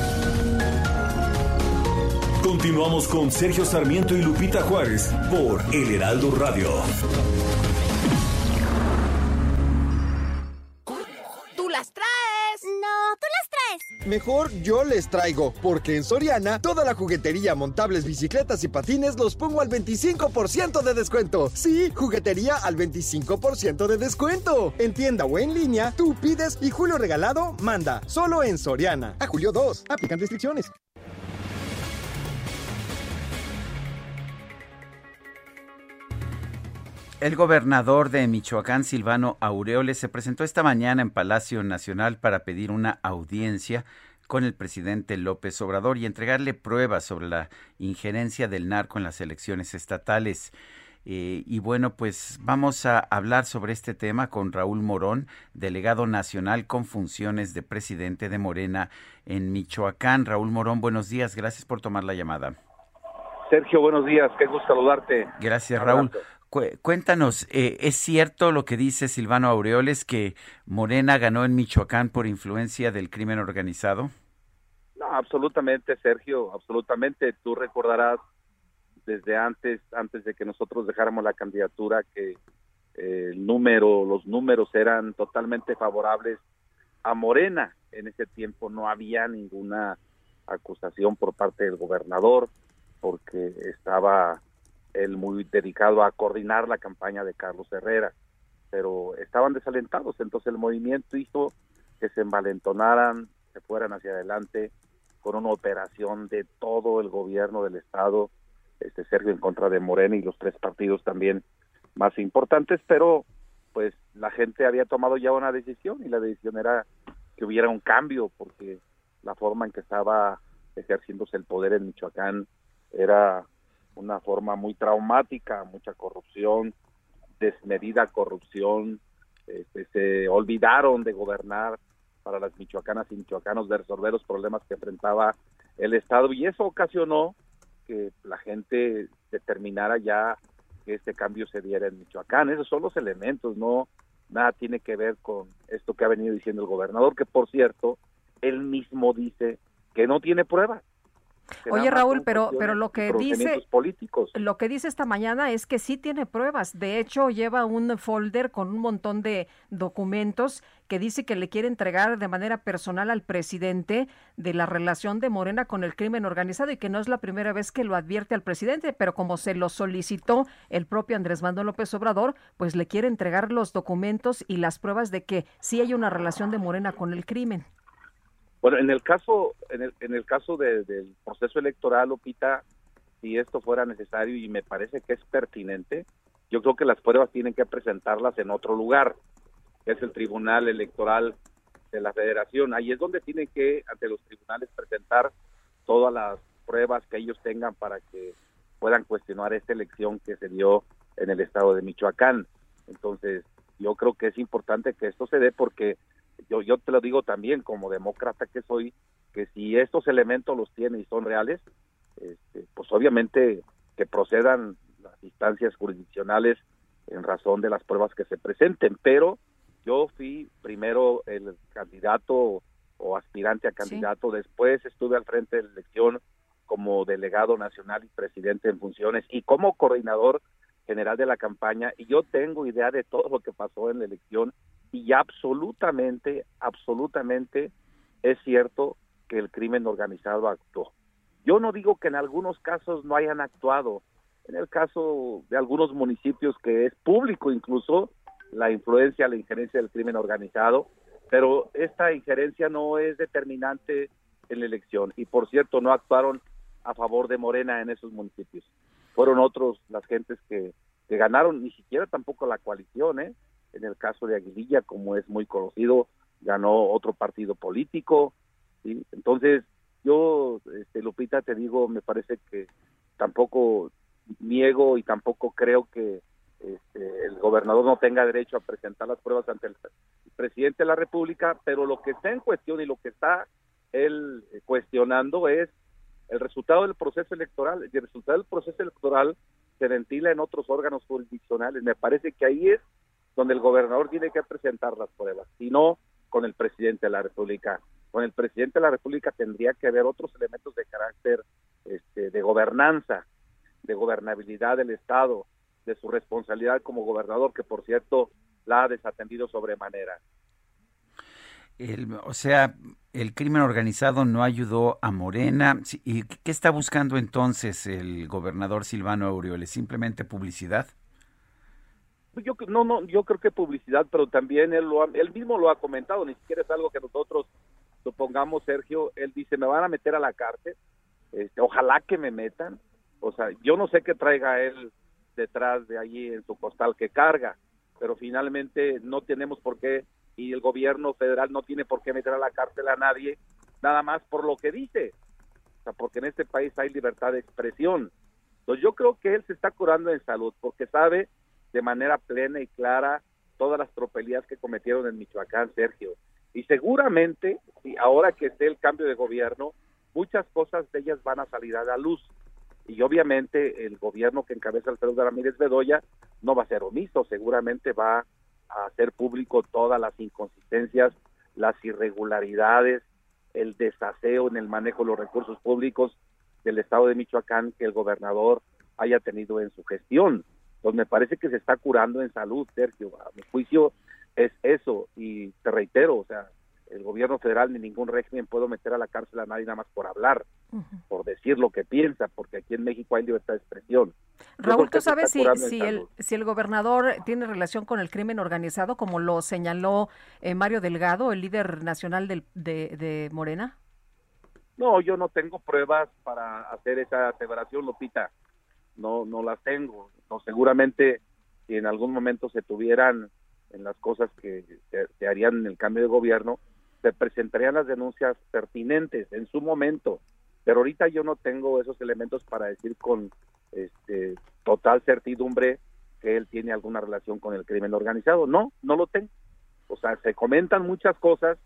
Continuamos con Sergio Sarmiento y Lupita Juárez por El Heraldo Radio. ¿Tú las traes? No, tú las traes. Mejor yo les traigo, porque en Soriana toda la juguetería, montables, bicicletas y patines los pongo al 25% de descuento. Sí, juguetería al 25% de descuento. En tienda o en línea, tú pides y Julio Regalado manda. Solo en Soriana. A Julio 2. Aplican restricciones. El gobernador de Michoacán, Silvano Aureoles, se presentó esta mañana en Palacio Nacional para pedir una audiencia con el presidente López Obrador y entregarle pruebas sobre la injerencia del narco en las elecciones estatales. Eh, y bueno, pues vamos a hablar sobre este tema con Raúl Morón, delegado nacional con funciones de presidente de Morena en Michoacán. Raúl Morón, buenos días, gracias por tomar la llamada. Sergio, buenos días, qué gusto saludarte. Gracias, Raúl. Cuéntanos, eh, ¿es cierto lo que dice Silvano Aureoles que Morena ganó en Michoacán por influencia del crimen organizado? No, absolutamente, Sergio, absolutamente. Tú recordarás desde antes, antes de que nosotros dejáramos la candidatura, que eh, el número, los números eran totalmente favorables a Morena. En ese tiempo no había ninguna acusación por parte del gobernador, porque estaba él muy dedicado a coordinar la campaña de Carlos Herrera, pero estaban desalentados, entonces el movimiento hizo que se envalentonaran, se fueran hacia adelante con una operación de todo el gobierno del estado, este Sergio en contra de Morena y los tres partidos también más importantes, pero pues la gente había tomado ya una decisión y la decisión era que hubiera un cambio porque la forma en que estaba ejerciéndose el poder en Michoacán era una forma muy traumática, mucha corrupción, desmedida corrupción, este, se olvidaron de gobernar para las michoacanas y michoacanos, de resolver los problemas que enfrentaba el Estado. Y eso ocasionó que la gente determinara ya que este cambio se diera en Michoacán. Esos son los elementos, no nada tiene que ver con esto que ha venido diciendo el gobernador, que por cierto, él mismo dice que no tiene pruebas Oye Raúl, pero pero lo que dice políticos. lo que dice esta mañana es que sí tiene pruebas. De hecho, lleva un folder con un montón de documentos que dice que le quiere entregar de manera personal al presidente de la relación de Morena con el crimen organizado y que no es la primera vez que lo advierte al presidente, pero como se lo solicitó el propio Andrés Manuel López Obrador, pues le quiere entregar los documentos y las pruebas de que sí hay una relación de Morena con el crimen. Bueno, en el caso, en el, en el caso del proceso electoral, Lupita, si esto fuera necesario y me parece que es pertinente, yo creo que las pruebas tienen que presentarlas en otro lugar, que es el Tribunal Electoral de la Federación. Ahí es donde tienen que, ante los tribunales, presentar todas las pruebas que ellos tengan para que puedan cuestionar esta elección que se dio en el estado de Michoacán. Entonces, yo creo que es importante que esto se dé porque yo, yo te lo digo también como demócrata que soy, que si estos elementos los tiene y son reales, este, pues obviamente que procedan las instancias jurisdiccionales en razón de las pruebas que se presenten, pero yo fui primero el candidato o aspirante a candidato, después estuve al frente de la elección como delegado nacional y presidente en funciones y como coordinador general de la campaña y yo tengo idea de todo lo que pasó en la elección y absolutamente, absolutamente es cierto que el crimen organizado actuó. Yo no digo que en algunos casos no hayan actuado. En el caso de algunos municipios que es público incluso la influencia, la injerencia del crimen organizado, pero esta injerencia no es determinante en la elección. Y por cierto, no actuaron a favor de Morena en esos municipios. Fueron otros las gentes que, ganaron, ni siquiera tampoco la coalición, ¿eh? En el caso de Aguililla, como es muy conocido, ganó otro partido político, Entonces, yo, este, Lupita, te digo, me parece que tampoco niego y tampoco creo que este, el gobernador no tenga derecho a presentar las pruebas ante el, presidente de la República, pero lo que está en cuestión y lo que está él cuestionando es el resultado del proceso electoral. Y el resultado del proceso electoral se ventila en otros órganos jurisdiccionales. Me parece que ahí es donde el gobernador tiene que presentar las pruebas, y no con el presidente de la República. Con el presidente de la República tendría que haber otros elementos de carácter este, de gobernanza, de gobernabilidad del Estado, de su responsabilidad como gobernador, que por cierto la ha desatendido sobremanera. O sea, el crimen organizado no ayudó a Morena. ¿Y qué está buscando entonces el gobernador Silvano Aureoles? ¿Simplemente publicidad? Pues yo no, no, yo creo que publicidad, pero también él lo él mismo lo ha comentado, ni siquiera es algo que nosotros supongamos, Sergio, él dice, me van a meter a la cárcel, este, ojalá que me metan, o sea, yo no sé qué traiga él detrás de allí en su costal que carga, pero finalmente no tenemos por qué y el gobierno federal no tiene por qué meter a la cárcel a nadie, nada más por lo que dice, o sea, porque en este país hay libertad de expresión. Entonces yo creo que él se está curando en salud porque sabe de manera plena y clara todas las tropelías que cometieron en Michoacán, Sergio. Y seguramente, y ahora que esté el cambio de gobierno, muchas cosas de ellas van a salir a la luz y obviamente el gobierno que encabeza Alfredo Ramírez Bedoya no va a ser omiso, seguramente va a hacer público todas las inconsistencias, las irregularidades, el desaseo en el manejo de los recursos públicos del estado de Michoacán que el gobernador haya tenido en su gestión. Entonces me parece que se está curando en salud, Sergio. A mi juicio es eso y te reitero, o sea, el gobierno federal ni ningún régimen puede meter a la cárcel a nadie nada más por hablar, por decir lo que piensa, porque aquí en México hay libertad de expresión. Raúl, ¿tú sabes si, si, el, si el gobernador tiene relación con el crimen organizado, como lo señaló eh, Mario Delgado, el líder nacional del, de, de Morena? No, yo no tengo pruebas para hacer esa aseveración, Lupita. No, no las tengo. Seguramente si en algún momento se tuvieran en las cosas que se harían en el cambio de gobierno, se presentarían las denuncias pertinentes en su momento, pero ahorita yo no tengo esos elementos para decir con este, total certidumbre que él tiene alguna relación con el crimen organizado. No, no lo tengo. O sea, se comentan muchas cosas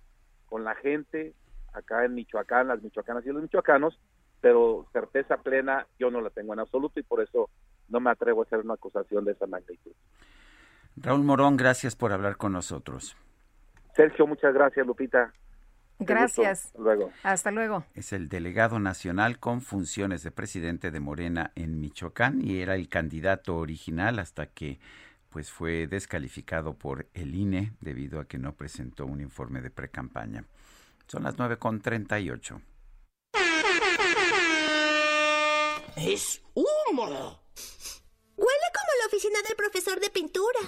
con la gente acá en Michoacán, las michoacanas y los michoacanos, pero certeza plena yo no la tengo en absoluto y por eso no me atrevo a hacer una acusación de esa magnitud. Raúl Morón, gracias por hablar con nosotros. Sergio, muchas gracias, Lupita. Gracias. Hasta luego. Hasta luego. Es el delegado nacional con funciones de presidente de Morena en Michoacán y era el candidato original hasta que pues fue descalificado por el INE debido a que no presentó un informe de precampaña. Son las 9.38. Es humo. Huele como la oficina del profesor de pintura.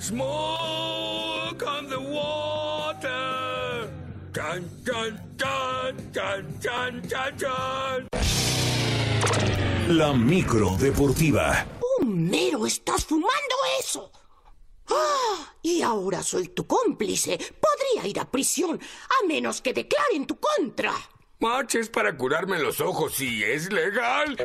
Smoke on the water. Dun, dun, dun. La micro deportiva. Homero, estás fumando eso. ¡Ah! Y ahora soy tu cómplice. Podría ir a prisión a menos que declare en tu contra. Marches para curarme los ojos y es legal.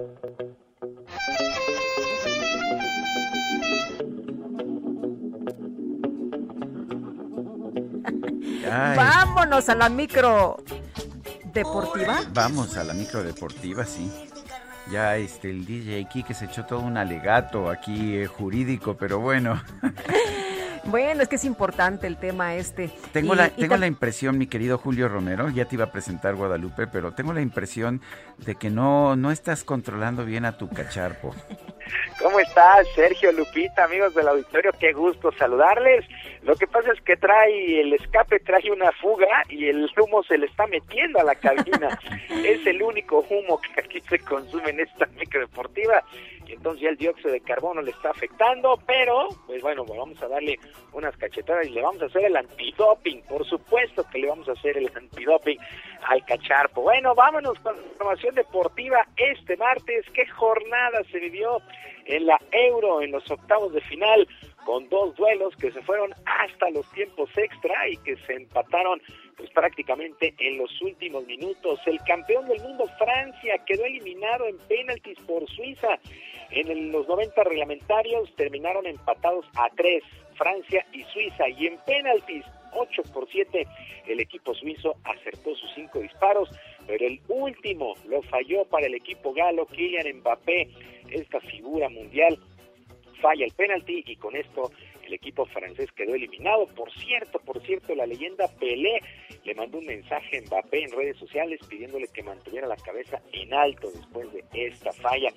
Vámonos a la micro deportiva. Vamos a la micro deportiva, sí. Ya este el DJ que se echó todo un alegato aquí eh, jurídico, pero bueno. Bueno, es que es importante el tema este. Tengo, la, tengo la impresión, mi querido Julio Romero, ya te iba a presentar Guadalupe, pero tengo la impresión de que no, no estás controlando bien a tu cacharpo. ¿Cómo estás, Sergio Lupita, amigos del auditorio? Qué gusto saludarles. Lo que pasa es que trae el escape, trae una fuga y el humo se le está metiendo a la cabina. es el único humo que aquí se consume en esta micro deportiva y entonces ya el dióxido de carbono le está afectando, pero pues bueno, vamos a darle unas cachetadas y le vamos a hacer el antidoping, por supuesto que le vamos a hacer el antidoping al cacharpo. Bueno, vámonos con la información deportiva este martes. ¿Qué jornada se vivió en la Euro en los octavos de final? con dos duelos que se fueron hasta los tiempos extra y que se empataron pues prácticamente en los últimos minutos. El campeón del mundo Francia quedó eliminado en penaltis por Suiza. En los 90 reglamentarios terminaron empatados a tres Francia y Suiza. Y en penaltis 8 por 7 el equipo suizo acertó sus cinco disparos, pero el último lo falló para el equipo galo. Kylian Mbappé, esta figura mundial falla el penalti y con esto el equipo francés quedó eliminado. Por cierto, por cierto, la leyenda Pelé le mandó un mensaje a Mbappé en redes sociales pidiéndole que mantuviera la cabeza en alto después de esta falla.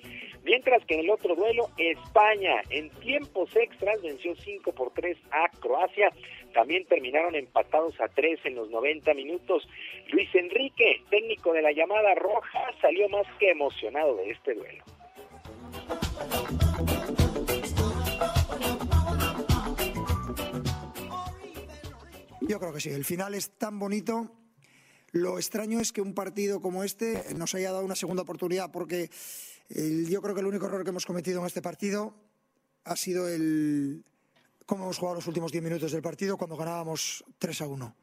Mientras que en el otro duelo, España en tiempos extras venció 5 por 3 a Croacia. También terminaron empatados a 3 en los 90 minutos. Luis Enrique, técnico de la llamada roja, salió más que emocionado de este duelo. Yo creo que sí. El final es tan bonito. Lo extraño es que un partido como este nos haya dado una segunda oportunidad, porque yo creo que el único error que hemos cometido en este partido ha sido el cómo hemos jugado los últimos 10 minutos del partido cuando ganábamos 3 a 1.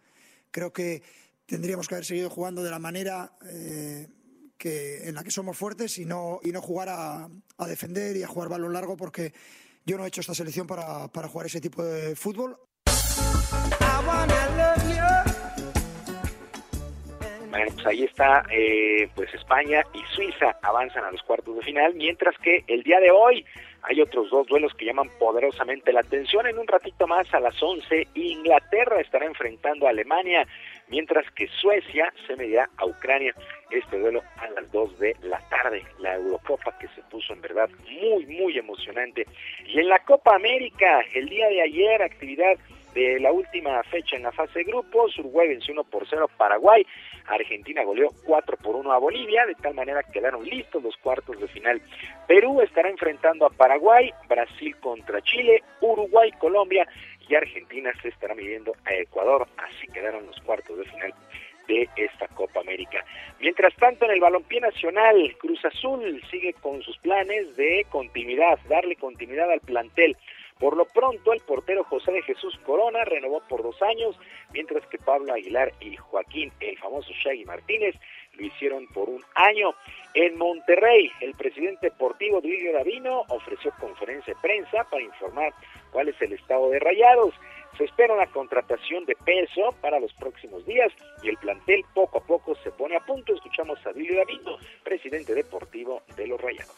Creo que tendríamos que haber seguido jugando de la manera eh, que, en la que somos fuertes y no, y no jugar a, a, defender y a jugar balón largo, porque yo no he hecho esta selección para, para jugar ese tipo de fútbol. Bueno, pues ahí está, eh, pues España y Suiza avanzan a los cuartos de final, mientras que el día de hoy hay otros dos duelos que llaman poderosamente la atención. En un ratito más, a las 11, Inglaterra estará enfrentando a Alemania, mientras que Suecia se medirá a Ucrania. Este duelo a las 2 de la tarde. La Eurocopa que se puso en verdad muy, muy emocionante. Y en la Copa América, el día de ayer, actividad la última fecha en la fase de grupos, Uruguay venció 1 por 0 a Paraguay, Argentina goleó 4 por 1 a Bolivia, de tal manera quedaron listos los cuartos de final. Perú estará enfrentando a Paraguay, Brasil contra Chile, Uruguay, Colombia y Argentina se estará midiendo a Ecuador, así quedaron los cuartos de final de esta Copa América. Mientras tanto, en el balompié nacional, Cruz Azul sigue con sus planes de continuidad, darle continuidad al plantel. Por lo pronto, el portero José de Jesús Corona renovó por dos años, mientras que Pablo Aguilar y Joaquín, el famoso Shaggy Martínez, lo hicieron por un año. En Monterrey, el presidente deportivo Duilio Davino ofreció conferencia de prensa para informar cuál es el estado de Rayados. Se espera una contratación de peso para los próximos días y el plantel poco a poco se pone a punto. Escuchamos a Duilio Davino, presidente deportivo de los Rayados.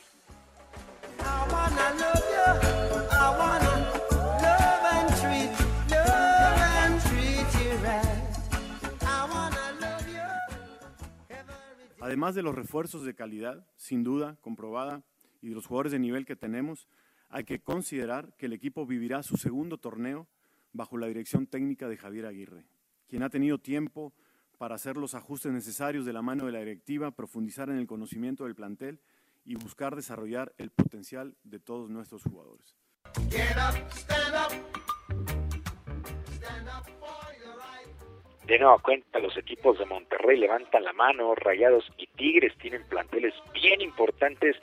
Además de los refuerzos de calidad, sin duda, comprobada, y de los jugadores de nivel que tenemos, hay que considerar que el equipo vivirá su segundo torneo bajo la dirección técnica de Javier Aguirre, quien ha tenido tiempo para hacer los ajustes necesarios de la mano de la directiva, profundizar en el conocimiento del plantel y buscar desarrollar el potencial de todos nuestros jugadores. De nueva cuenta, los equipos de Monterrey levantan la mano, Rayados y Tigres tienen planteles bien importantes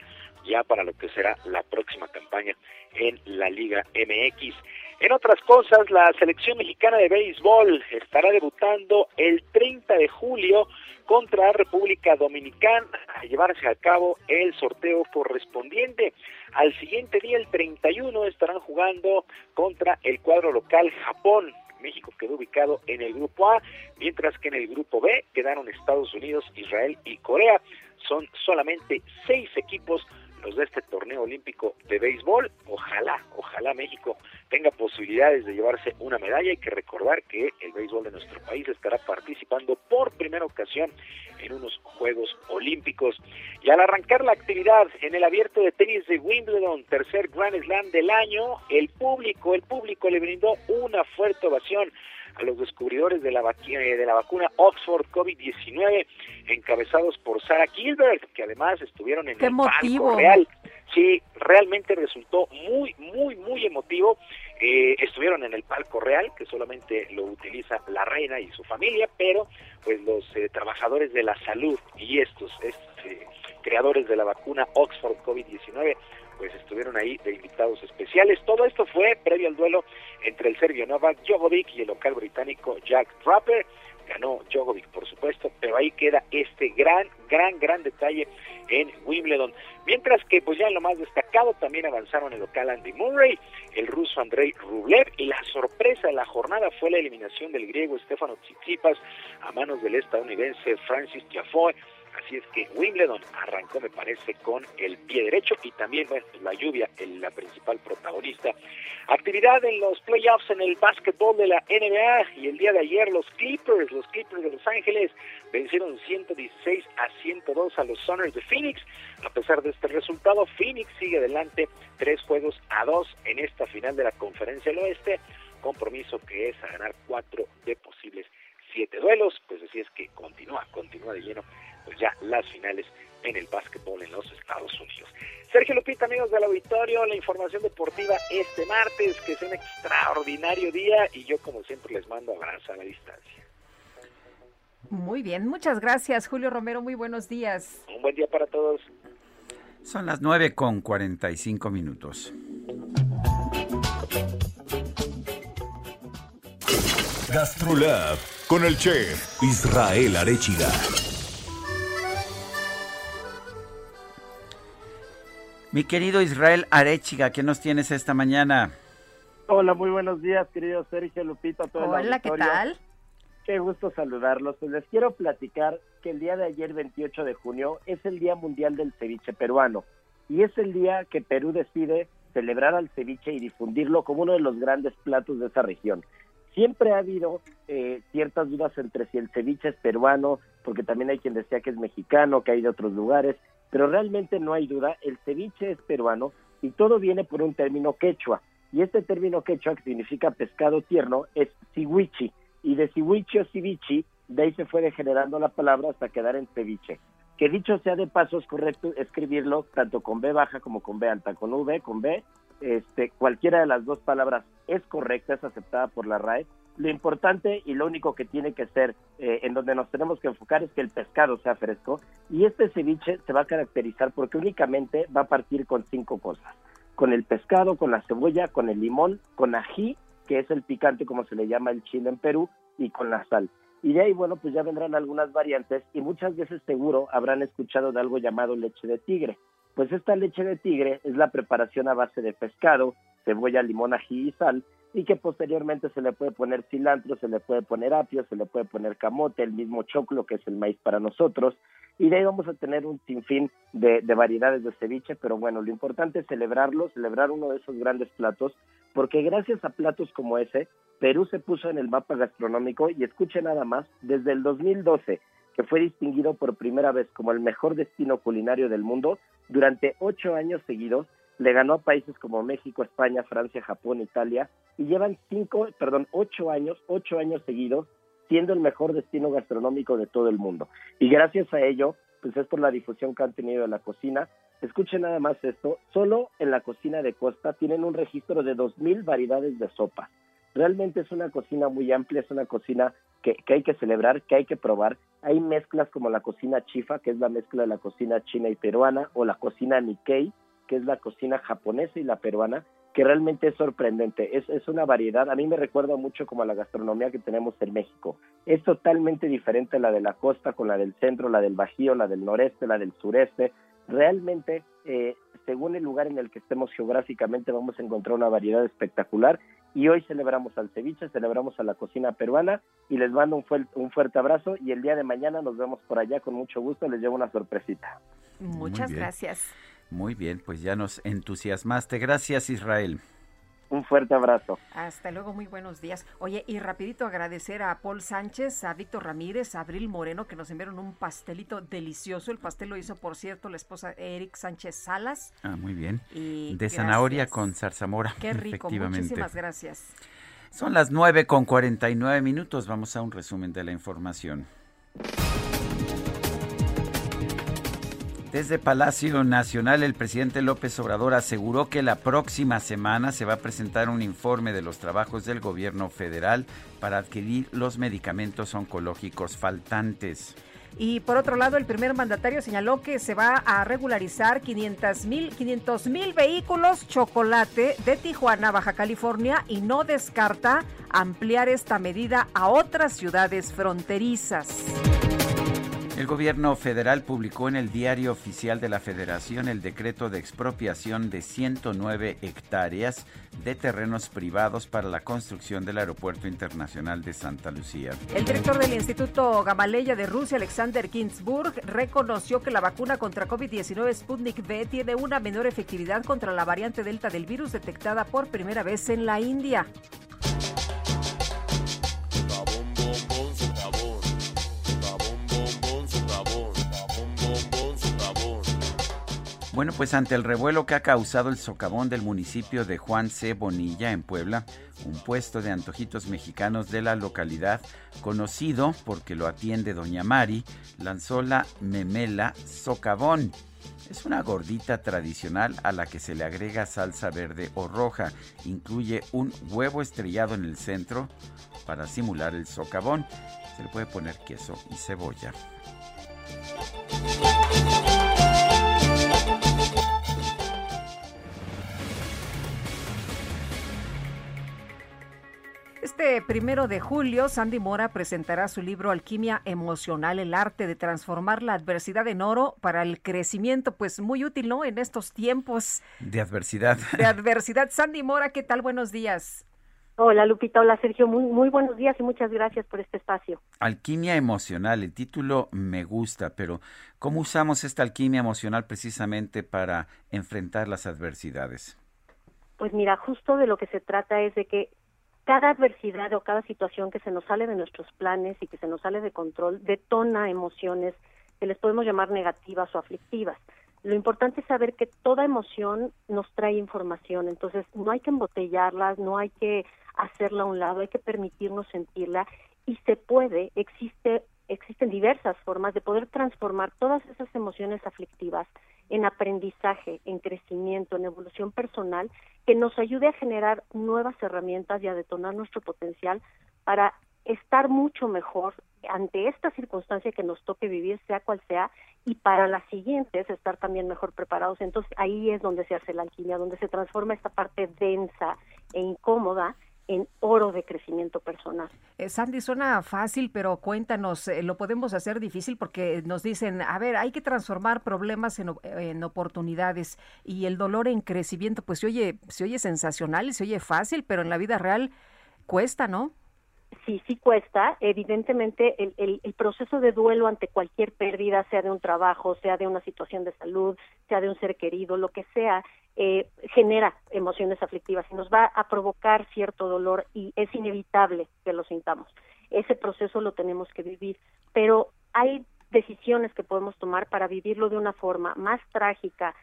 ya para lo que será la próxima campaña en la Liga MX. En otras cosas, la selección mexicana de béisbol estará debutando el 30 de julio contra República Dominicana a llevarse a cabo el sorteo correspondiente. Al siguiente día, el 31, estarán jugando contra el cuadro local Japón. México quedó ubicado en el grupo A, mientras que en el grupo B quedaron Estados Unidos, Israel y Corea. Son solamente seis equipos los de este torneo olímpico de béisbol. Ojalá, ojalá México tenga posibilidades de llevarse una medalla. Hay que recordar que el béisbol de nuestro país estará participando por primera ocasión en unos Juegos Olímpicos. Y al arrancar la actividad en el abierto de tenis de Wimbledon, tercer Grand Slam del año, el público, el público le brindó una fuerte ovación a los descubridores de la, eh, de la vacuna Oxford COVID-19, encabezados por Sarah Gilbert, que además estuvieron en ¡Qué el palco real. Sí, realmente resultó muy, muy, muy emotivo. Eh, estuvieron en el palco real, que solamente lo utiliza la reina y su familia, pero pues los eh, trabajadores de la salud y estos, estos eh, creadores de la vacuna Oxford COVID-19 pues estuvieron ahí de invitados especiales. Todo esto fue previo al duelo entre el serbio Novak Djokovic y el local británico Jack Draper. Ganó Djokovic, por supuesto, pero ahí queda este gran, gran, gran detalle en Wimbledon. Mientras que, pues ya en lo más destacado, también avanzaron el local Andy Murray, el ruso Andrei Rublev, y la sorpresa de la jornada fue la eliminación del griego Stefano Tsitsipas a manos del estadounidense Francis Tiafoe. Así es que Wimbledon arrancó, me parece, con el pie derecho y también bueno, pues, la lluvia, la principal protagonista. Actividad en los playoffs en el básquetbol de la NBA y el día de ayer los Clippers, los Clippers de Los Ángeles vencieron 116 a 102 a los Sunners de Phoenix. A pesar de este resultado, Phoenix sigue adelante tres juegos a dos en esta final de la Conferencia del Oeste, compromiso que es a ganar cuatro de posibles siete duelos, pues así es que continúa, continúa de lleno pues ya las finales en el básquetbol en los Estados Unidos. Sergio Lupita, amigos del auditorio, la información deportiva este martes, que es un extraordinario día y yo como siempre les mando abrazo a la distancia. Muy bien, muchas gracias Julio Romero, muy buenos días. Un buen día para todos. Son las 9 con 45 minutos. Gastrolab con el chef Israel Arechiga. Mi querido Israel Arechiga, ¿qué nos tienes esta mañana? Hola, muy buenos días, querido Sergio Lupita. Todo el Hola, ¿qué tal? Qué gusto saludarlos. Pues les quiero platicar que el día de ayer, 28 de junio, es el Día Mundial del Ceviche Peruano. Y es el día que Perú decide celebrar al ceviche y difundirlo como uno de los grandes platos de esa región. Siempre ha habido eh, ciertas dudas entre si el ceviche es peruano, porque también hay quien decía que es mexicano, que hay de otros lugares, pero realmente no hay duda, el ceviche es peruano y todo viene por un término quechua. Y este término quechua, que significa pescado tierno, es siwichi. Y de siwichi o ceviche, de ahí se fue degenerando la palabra hasta quedar en ceviche. Que dicho sea de paso, es correcto escribirlo tanto con B baja como con B alta, con V, con B. Este, cualquiera de las dos palabras es correcta, es aceptada por la RAE. Lo importante y lo único que tiene que ser, eh, en donde nos tenemos que enfocar, es que el pescado sea fresco. Y este ceviche se va a caracterizar porque únicamente va a partir con cinco cosas. Con el pescado, con la cebolla, con el limón, con ají, que es el picante como se le llama el chile en Perú, y con la sal. Y de ahí, bueno, pues ya vendrán algunas variantes y muchas veces seguro habrán escuchado de algo llamado leche de tigre. Pues esta leche de tigre es la preparación a base de pescado, cebolla, limón, ají y sal, y que posteriormente se le puede poner cilantro, se le puede poner apio, se le puede poner camote, el mismo choclo que es el maíz para nosotros, y de ahí vamos a tener un sinfín de, de variedades de ceviche, pero bueno, lo importante es celebrarlo, celebrar uno de esos grandes platos, porque gracias a platos como ese, Perú se puso en el mapa gastronómico y escuche nada más, desde el 2012, que fue distinguido por primera vez como el mejor destino culinario del mundo, durante ocho años seguidos le ganó a países como México, España, Francia, Japón, Italia, y llevan cinco, perdón, ocho años, ocho años seguidos siendo el mejor destino gastronómico de todo el mundo. Y gracias a ello, pues es por la difusión que han tenido de la cocina. Escuchen nada más esto, solo en la cocina de Costa tienen un registro de 2.000 variedades de sopa. Realmente es una cocina muy amplia, es una cocina que, que hay que celebrar, que hay que probar. Hay mezclas como la cocina chifa, que es la mezcla de la cocina china y peruana, o la cocina Nikkei, que es la cocina japonesa y la peruana, que realmente es sorprendente. Es, es una variedad, a mí me recuerda mucho como a la gastronomía que tenemos en México. Es totalmente diferente a la de la costa con la del centro, la del bajío, la del noreste, la del sureste. Realmente, eh, según el lugar en el que estemos geográficamente, vamos a encontrar una variedad espectacular. Y hoy celebramos al ceviche, celebramos a la cocina peruana y les mando un, fuerte un fuerte abrazo y el día de mañana nos vemos por allá con mucho gusto, les llevo una sorpresita. Muchas gracias. Muy bien, pues ya nos entusiasmaste. Gracias, Israel. Un fuerte abrazo. Hasta luego, muy buenos días. Oye, y rapidito agradecer a Paul Sánchez, a Víctor Ramírez, a Abril Moreno, que nos enviaron un pastelito delicioso. El pastel lo hizo, por cierto, la esposa Eric Sánchez Salas. Ah, muy bien. Y de zanahoria con zarzamora. Qué rico, efectivamente. muchísimas gracias. Son las nueve con 49 minutos. Vamos a un resumen de la información. Desde Palacio Nacional, el presidente López Obrador aseguró que la próxima semana se va a presentar un informe de los trabajos del gobierno federal para adquirir los medicamentos oncológicos faltantes. Y por otro lado, el primer mandatario señaló que se va a regularizar 500 mil vehículos chocolate de Tijuana, Baja California, y no descarta ampliar esta medida a otras ciudades fronterizas. El gobierno federal publicó en el diario oficial de la Federación el decreto de expropiación de 109 hectáreas de terrenos privados para la construcción del Aeropuerto Internacional de Santa Lucía. El director del Instituto Gamaleya de Rusia, Alexander Ginsburg, reconoció que la vacuna contra COVID-19 Sputnik V tiene una menor efectividad contra la variante Delta del virus detectada por primera vez en la India. Bueno, pues ante el revuelo que ha causado el socavón del municipio de Juan C. Bonilla en Puebla, un puesto de antojitos mexicanos de la localidad, conocido porque lo atiende Doña Mari, lanzó la memela socavón. Es una gordita tradicional a la que se le agrega salsa verde o roja. Incluye un huevo estrellado en el centro para simular el socavón. Se le puede poner queso y cebolla. Este primero de julio, Sandy Mora presentará su libro Alquimia Emocional, el arte de transformar la adversidad en oro para el crecimiento, pues muy útil, ¿no? En estos tiempos de adversidad. De adversidad. Sandy Mora, ¿qué tal? Buenos días. Hola Lupita, hola Sergio, muy, muy buenos días y muchas gracias por este espacio. Alquimia emocional, el título me gusta, pero ¿cómo usamos esta alquimia emocional precisamente para enfrentar las adversidades? Pues mira, justo de lo que se trata es de que cada adversidad o cada situación que se nos sale de nuestros planes y que se nos sale de control detona emociones que les podemos llamar negativas o aflictivas. Lo importante es saber que toda emoción nos trae información, entonces no hay que embotellarlas, no hay que hacerla a un lado, hay que permitirnos sentirla y se puede, existe existen diversas formas de poder transformar todas esas emociones aflictivas en aprendizaje, en crecimiento, en evolución personal, que nos ayude a generar nuevas herramientas y a detonar nuestro potencial para estar mucho mejor ante esta circunstancia que nos toque vivir, sea cual sea, y para las siguientes estar también mejor preparados. Entonces ahí es donde se hace la alquimia, donde se transforma esta parte densa e incómoda en oro de crecimiento personal. Eh, Sandy, suena fácil, pero cuéntanos, eh, ¿lo podemos hacer difícil? Porque nos dicen, a ver, hay que transformar problemas en, en, oportunidades y el dolor en crecimiento, pues se oye, se oye sensacional y se oye fácil, pero en la vida real cuesta, ¿no? Sí, sí cuesta. Evidentemente, el, el, proceso de duelo ante cualquier pérdida, sea de un trabajo, sea de una situación de salud, sea de un ser querido, lo que sea, eh, genera emociones aflictivas y nos va a provocar cierto dolor y es inevitable que lo sintamos. Ese proceso lo tenemos que vivir, pero hay decisiones que podemos tomar para vivirlo de una forma más trágica,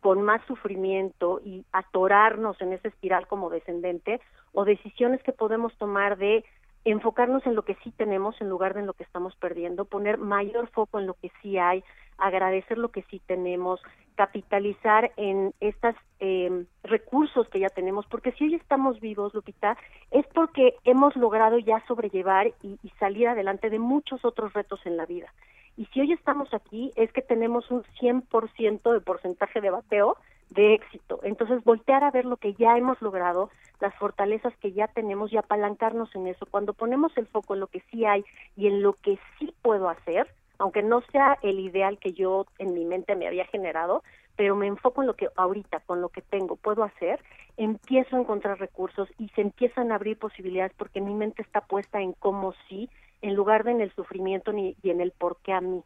con más sufrimiento y atorarnos en esa espiral como descendente, o decisiones que podemos tomar de enfocarnos en lo que sí tenemos en lugar de en lo que estamos perdiendo, poner mayor foco en lo que sí hay, agradecer lo que sí tenemos, capitalizar en estos eh, recursos que ya tenemos, porque si hoy estamos vivos, Lupita, es porque hemos logrado ya sobrellevar y, y salir adelante de muchos otros retos en la vida. Y si hoy estamos aquí, es que tenemos un 100% de porcentaje de bateo de éxito. Entonces, voltear a ver lo que ya hemos logrado, las fortalezas que ya tenemos y apalancarnos en eso. Cuando ponemos el foco en lo que sí hay y en lo que sí puedo hacer, aunque no sea el ideal que yo en mi mente me había generado, pero me enfoco en lo que ahorita, con lo que tengo, puedo hacer, empiezo a encontrar recursos y se empiezan a abrir posibilidades porque mi mente está puesta en cómo sí, en lugar de en el sufrimiento ni, y en el por qué a mí.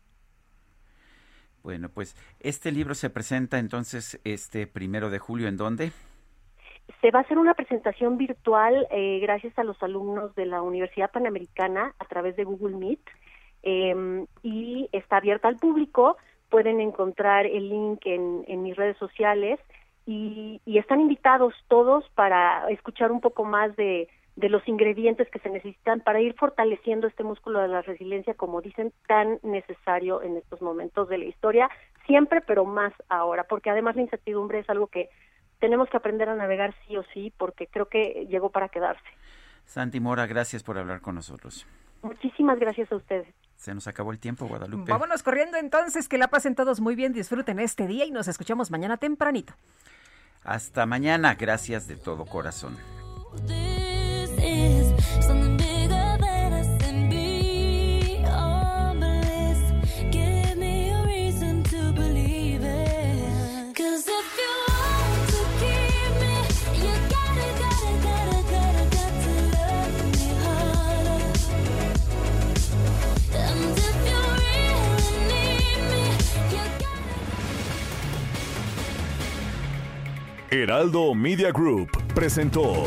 Bueno, pues este libro se presenta entonces este primero de julio, ¿en dónde? Se va a hacer una presentación virtual eh, gracias a los alumnos de la Universidad Panamericana a través de Google Meet eh, y está abierta al público. Pueden encontrar el link en, en mis redes sociales y, y, están invitados todos para escuchar un poco más de, de los ingredientes que se necesitan para ir fortaleciendo este músculo de la resiliencia, como dicen, tan necesario en estos momentos de la historia, siempre, pero más ahora, porque además la incertidumbre es algo que tenemos que aprender a navegar sí o sí, porque creo que llegó para quedarse. Santi Mora, gracias por hablar con nosotros. Muchísimas gracias a ustedes. Se nos acabó el tiempo, Guadalupe. Vámonos corriendo entonces, que la pasen todos muy bien, disfruten este día y nos escuchamos mañana tempranito. Hasta mañana, gracias de todo corazón. Heraldo Media Group presentó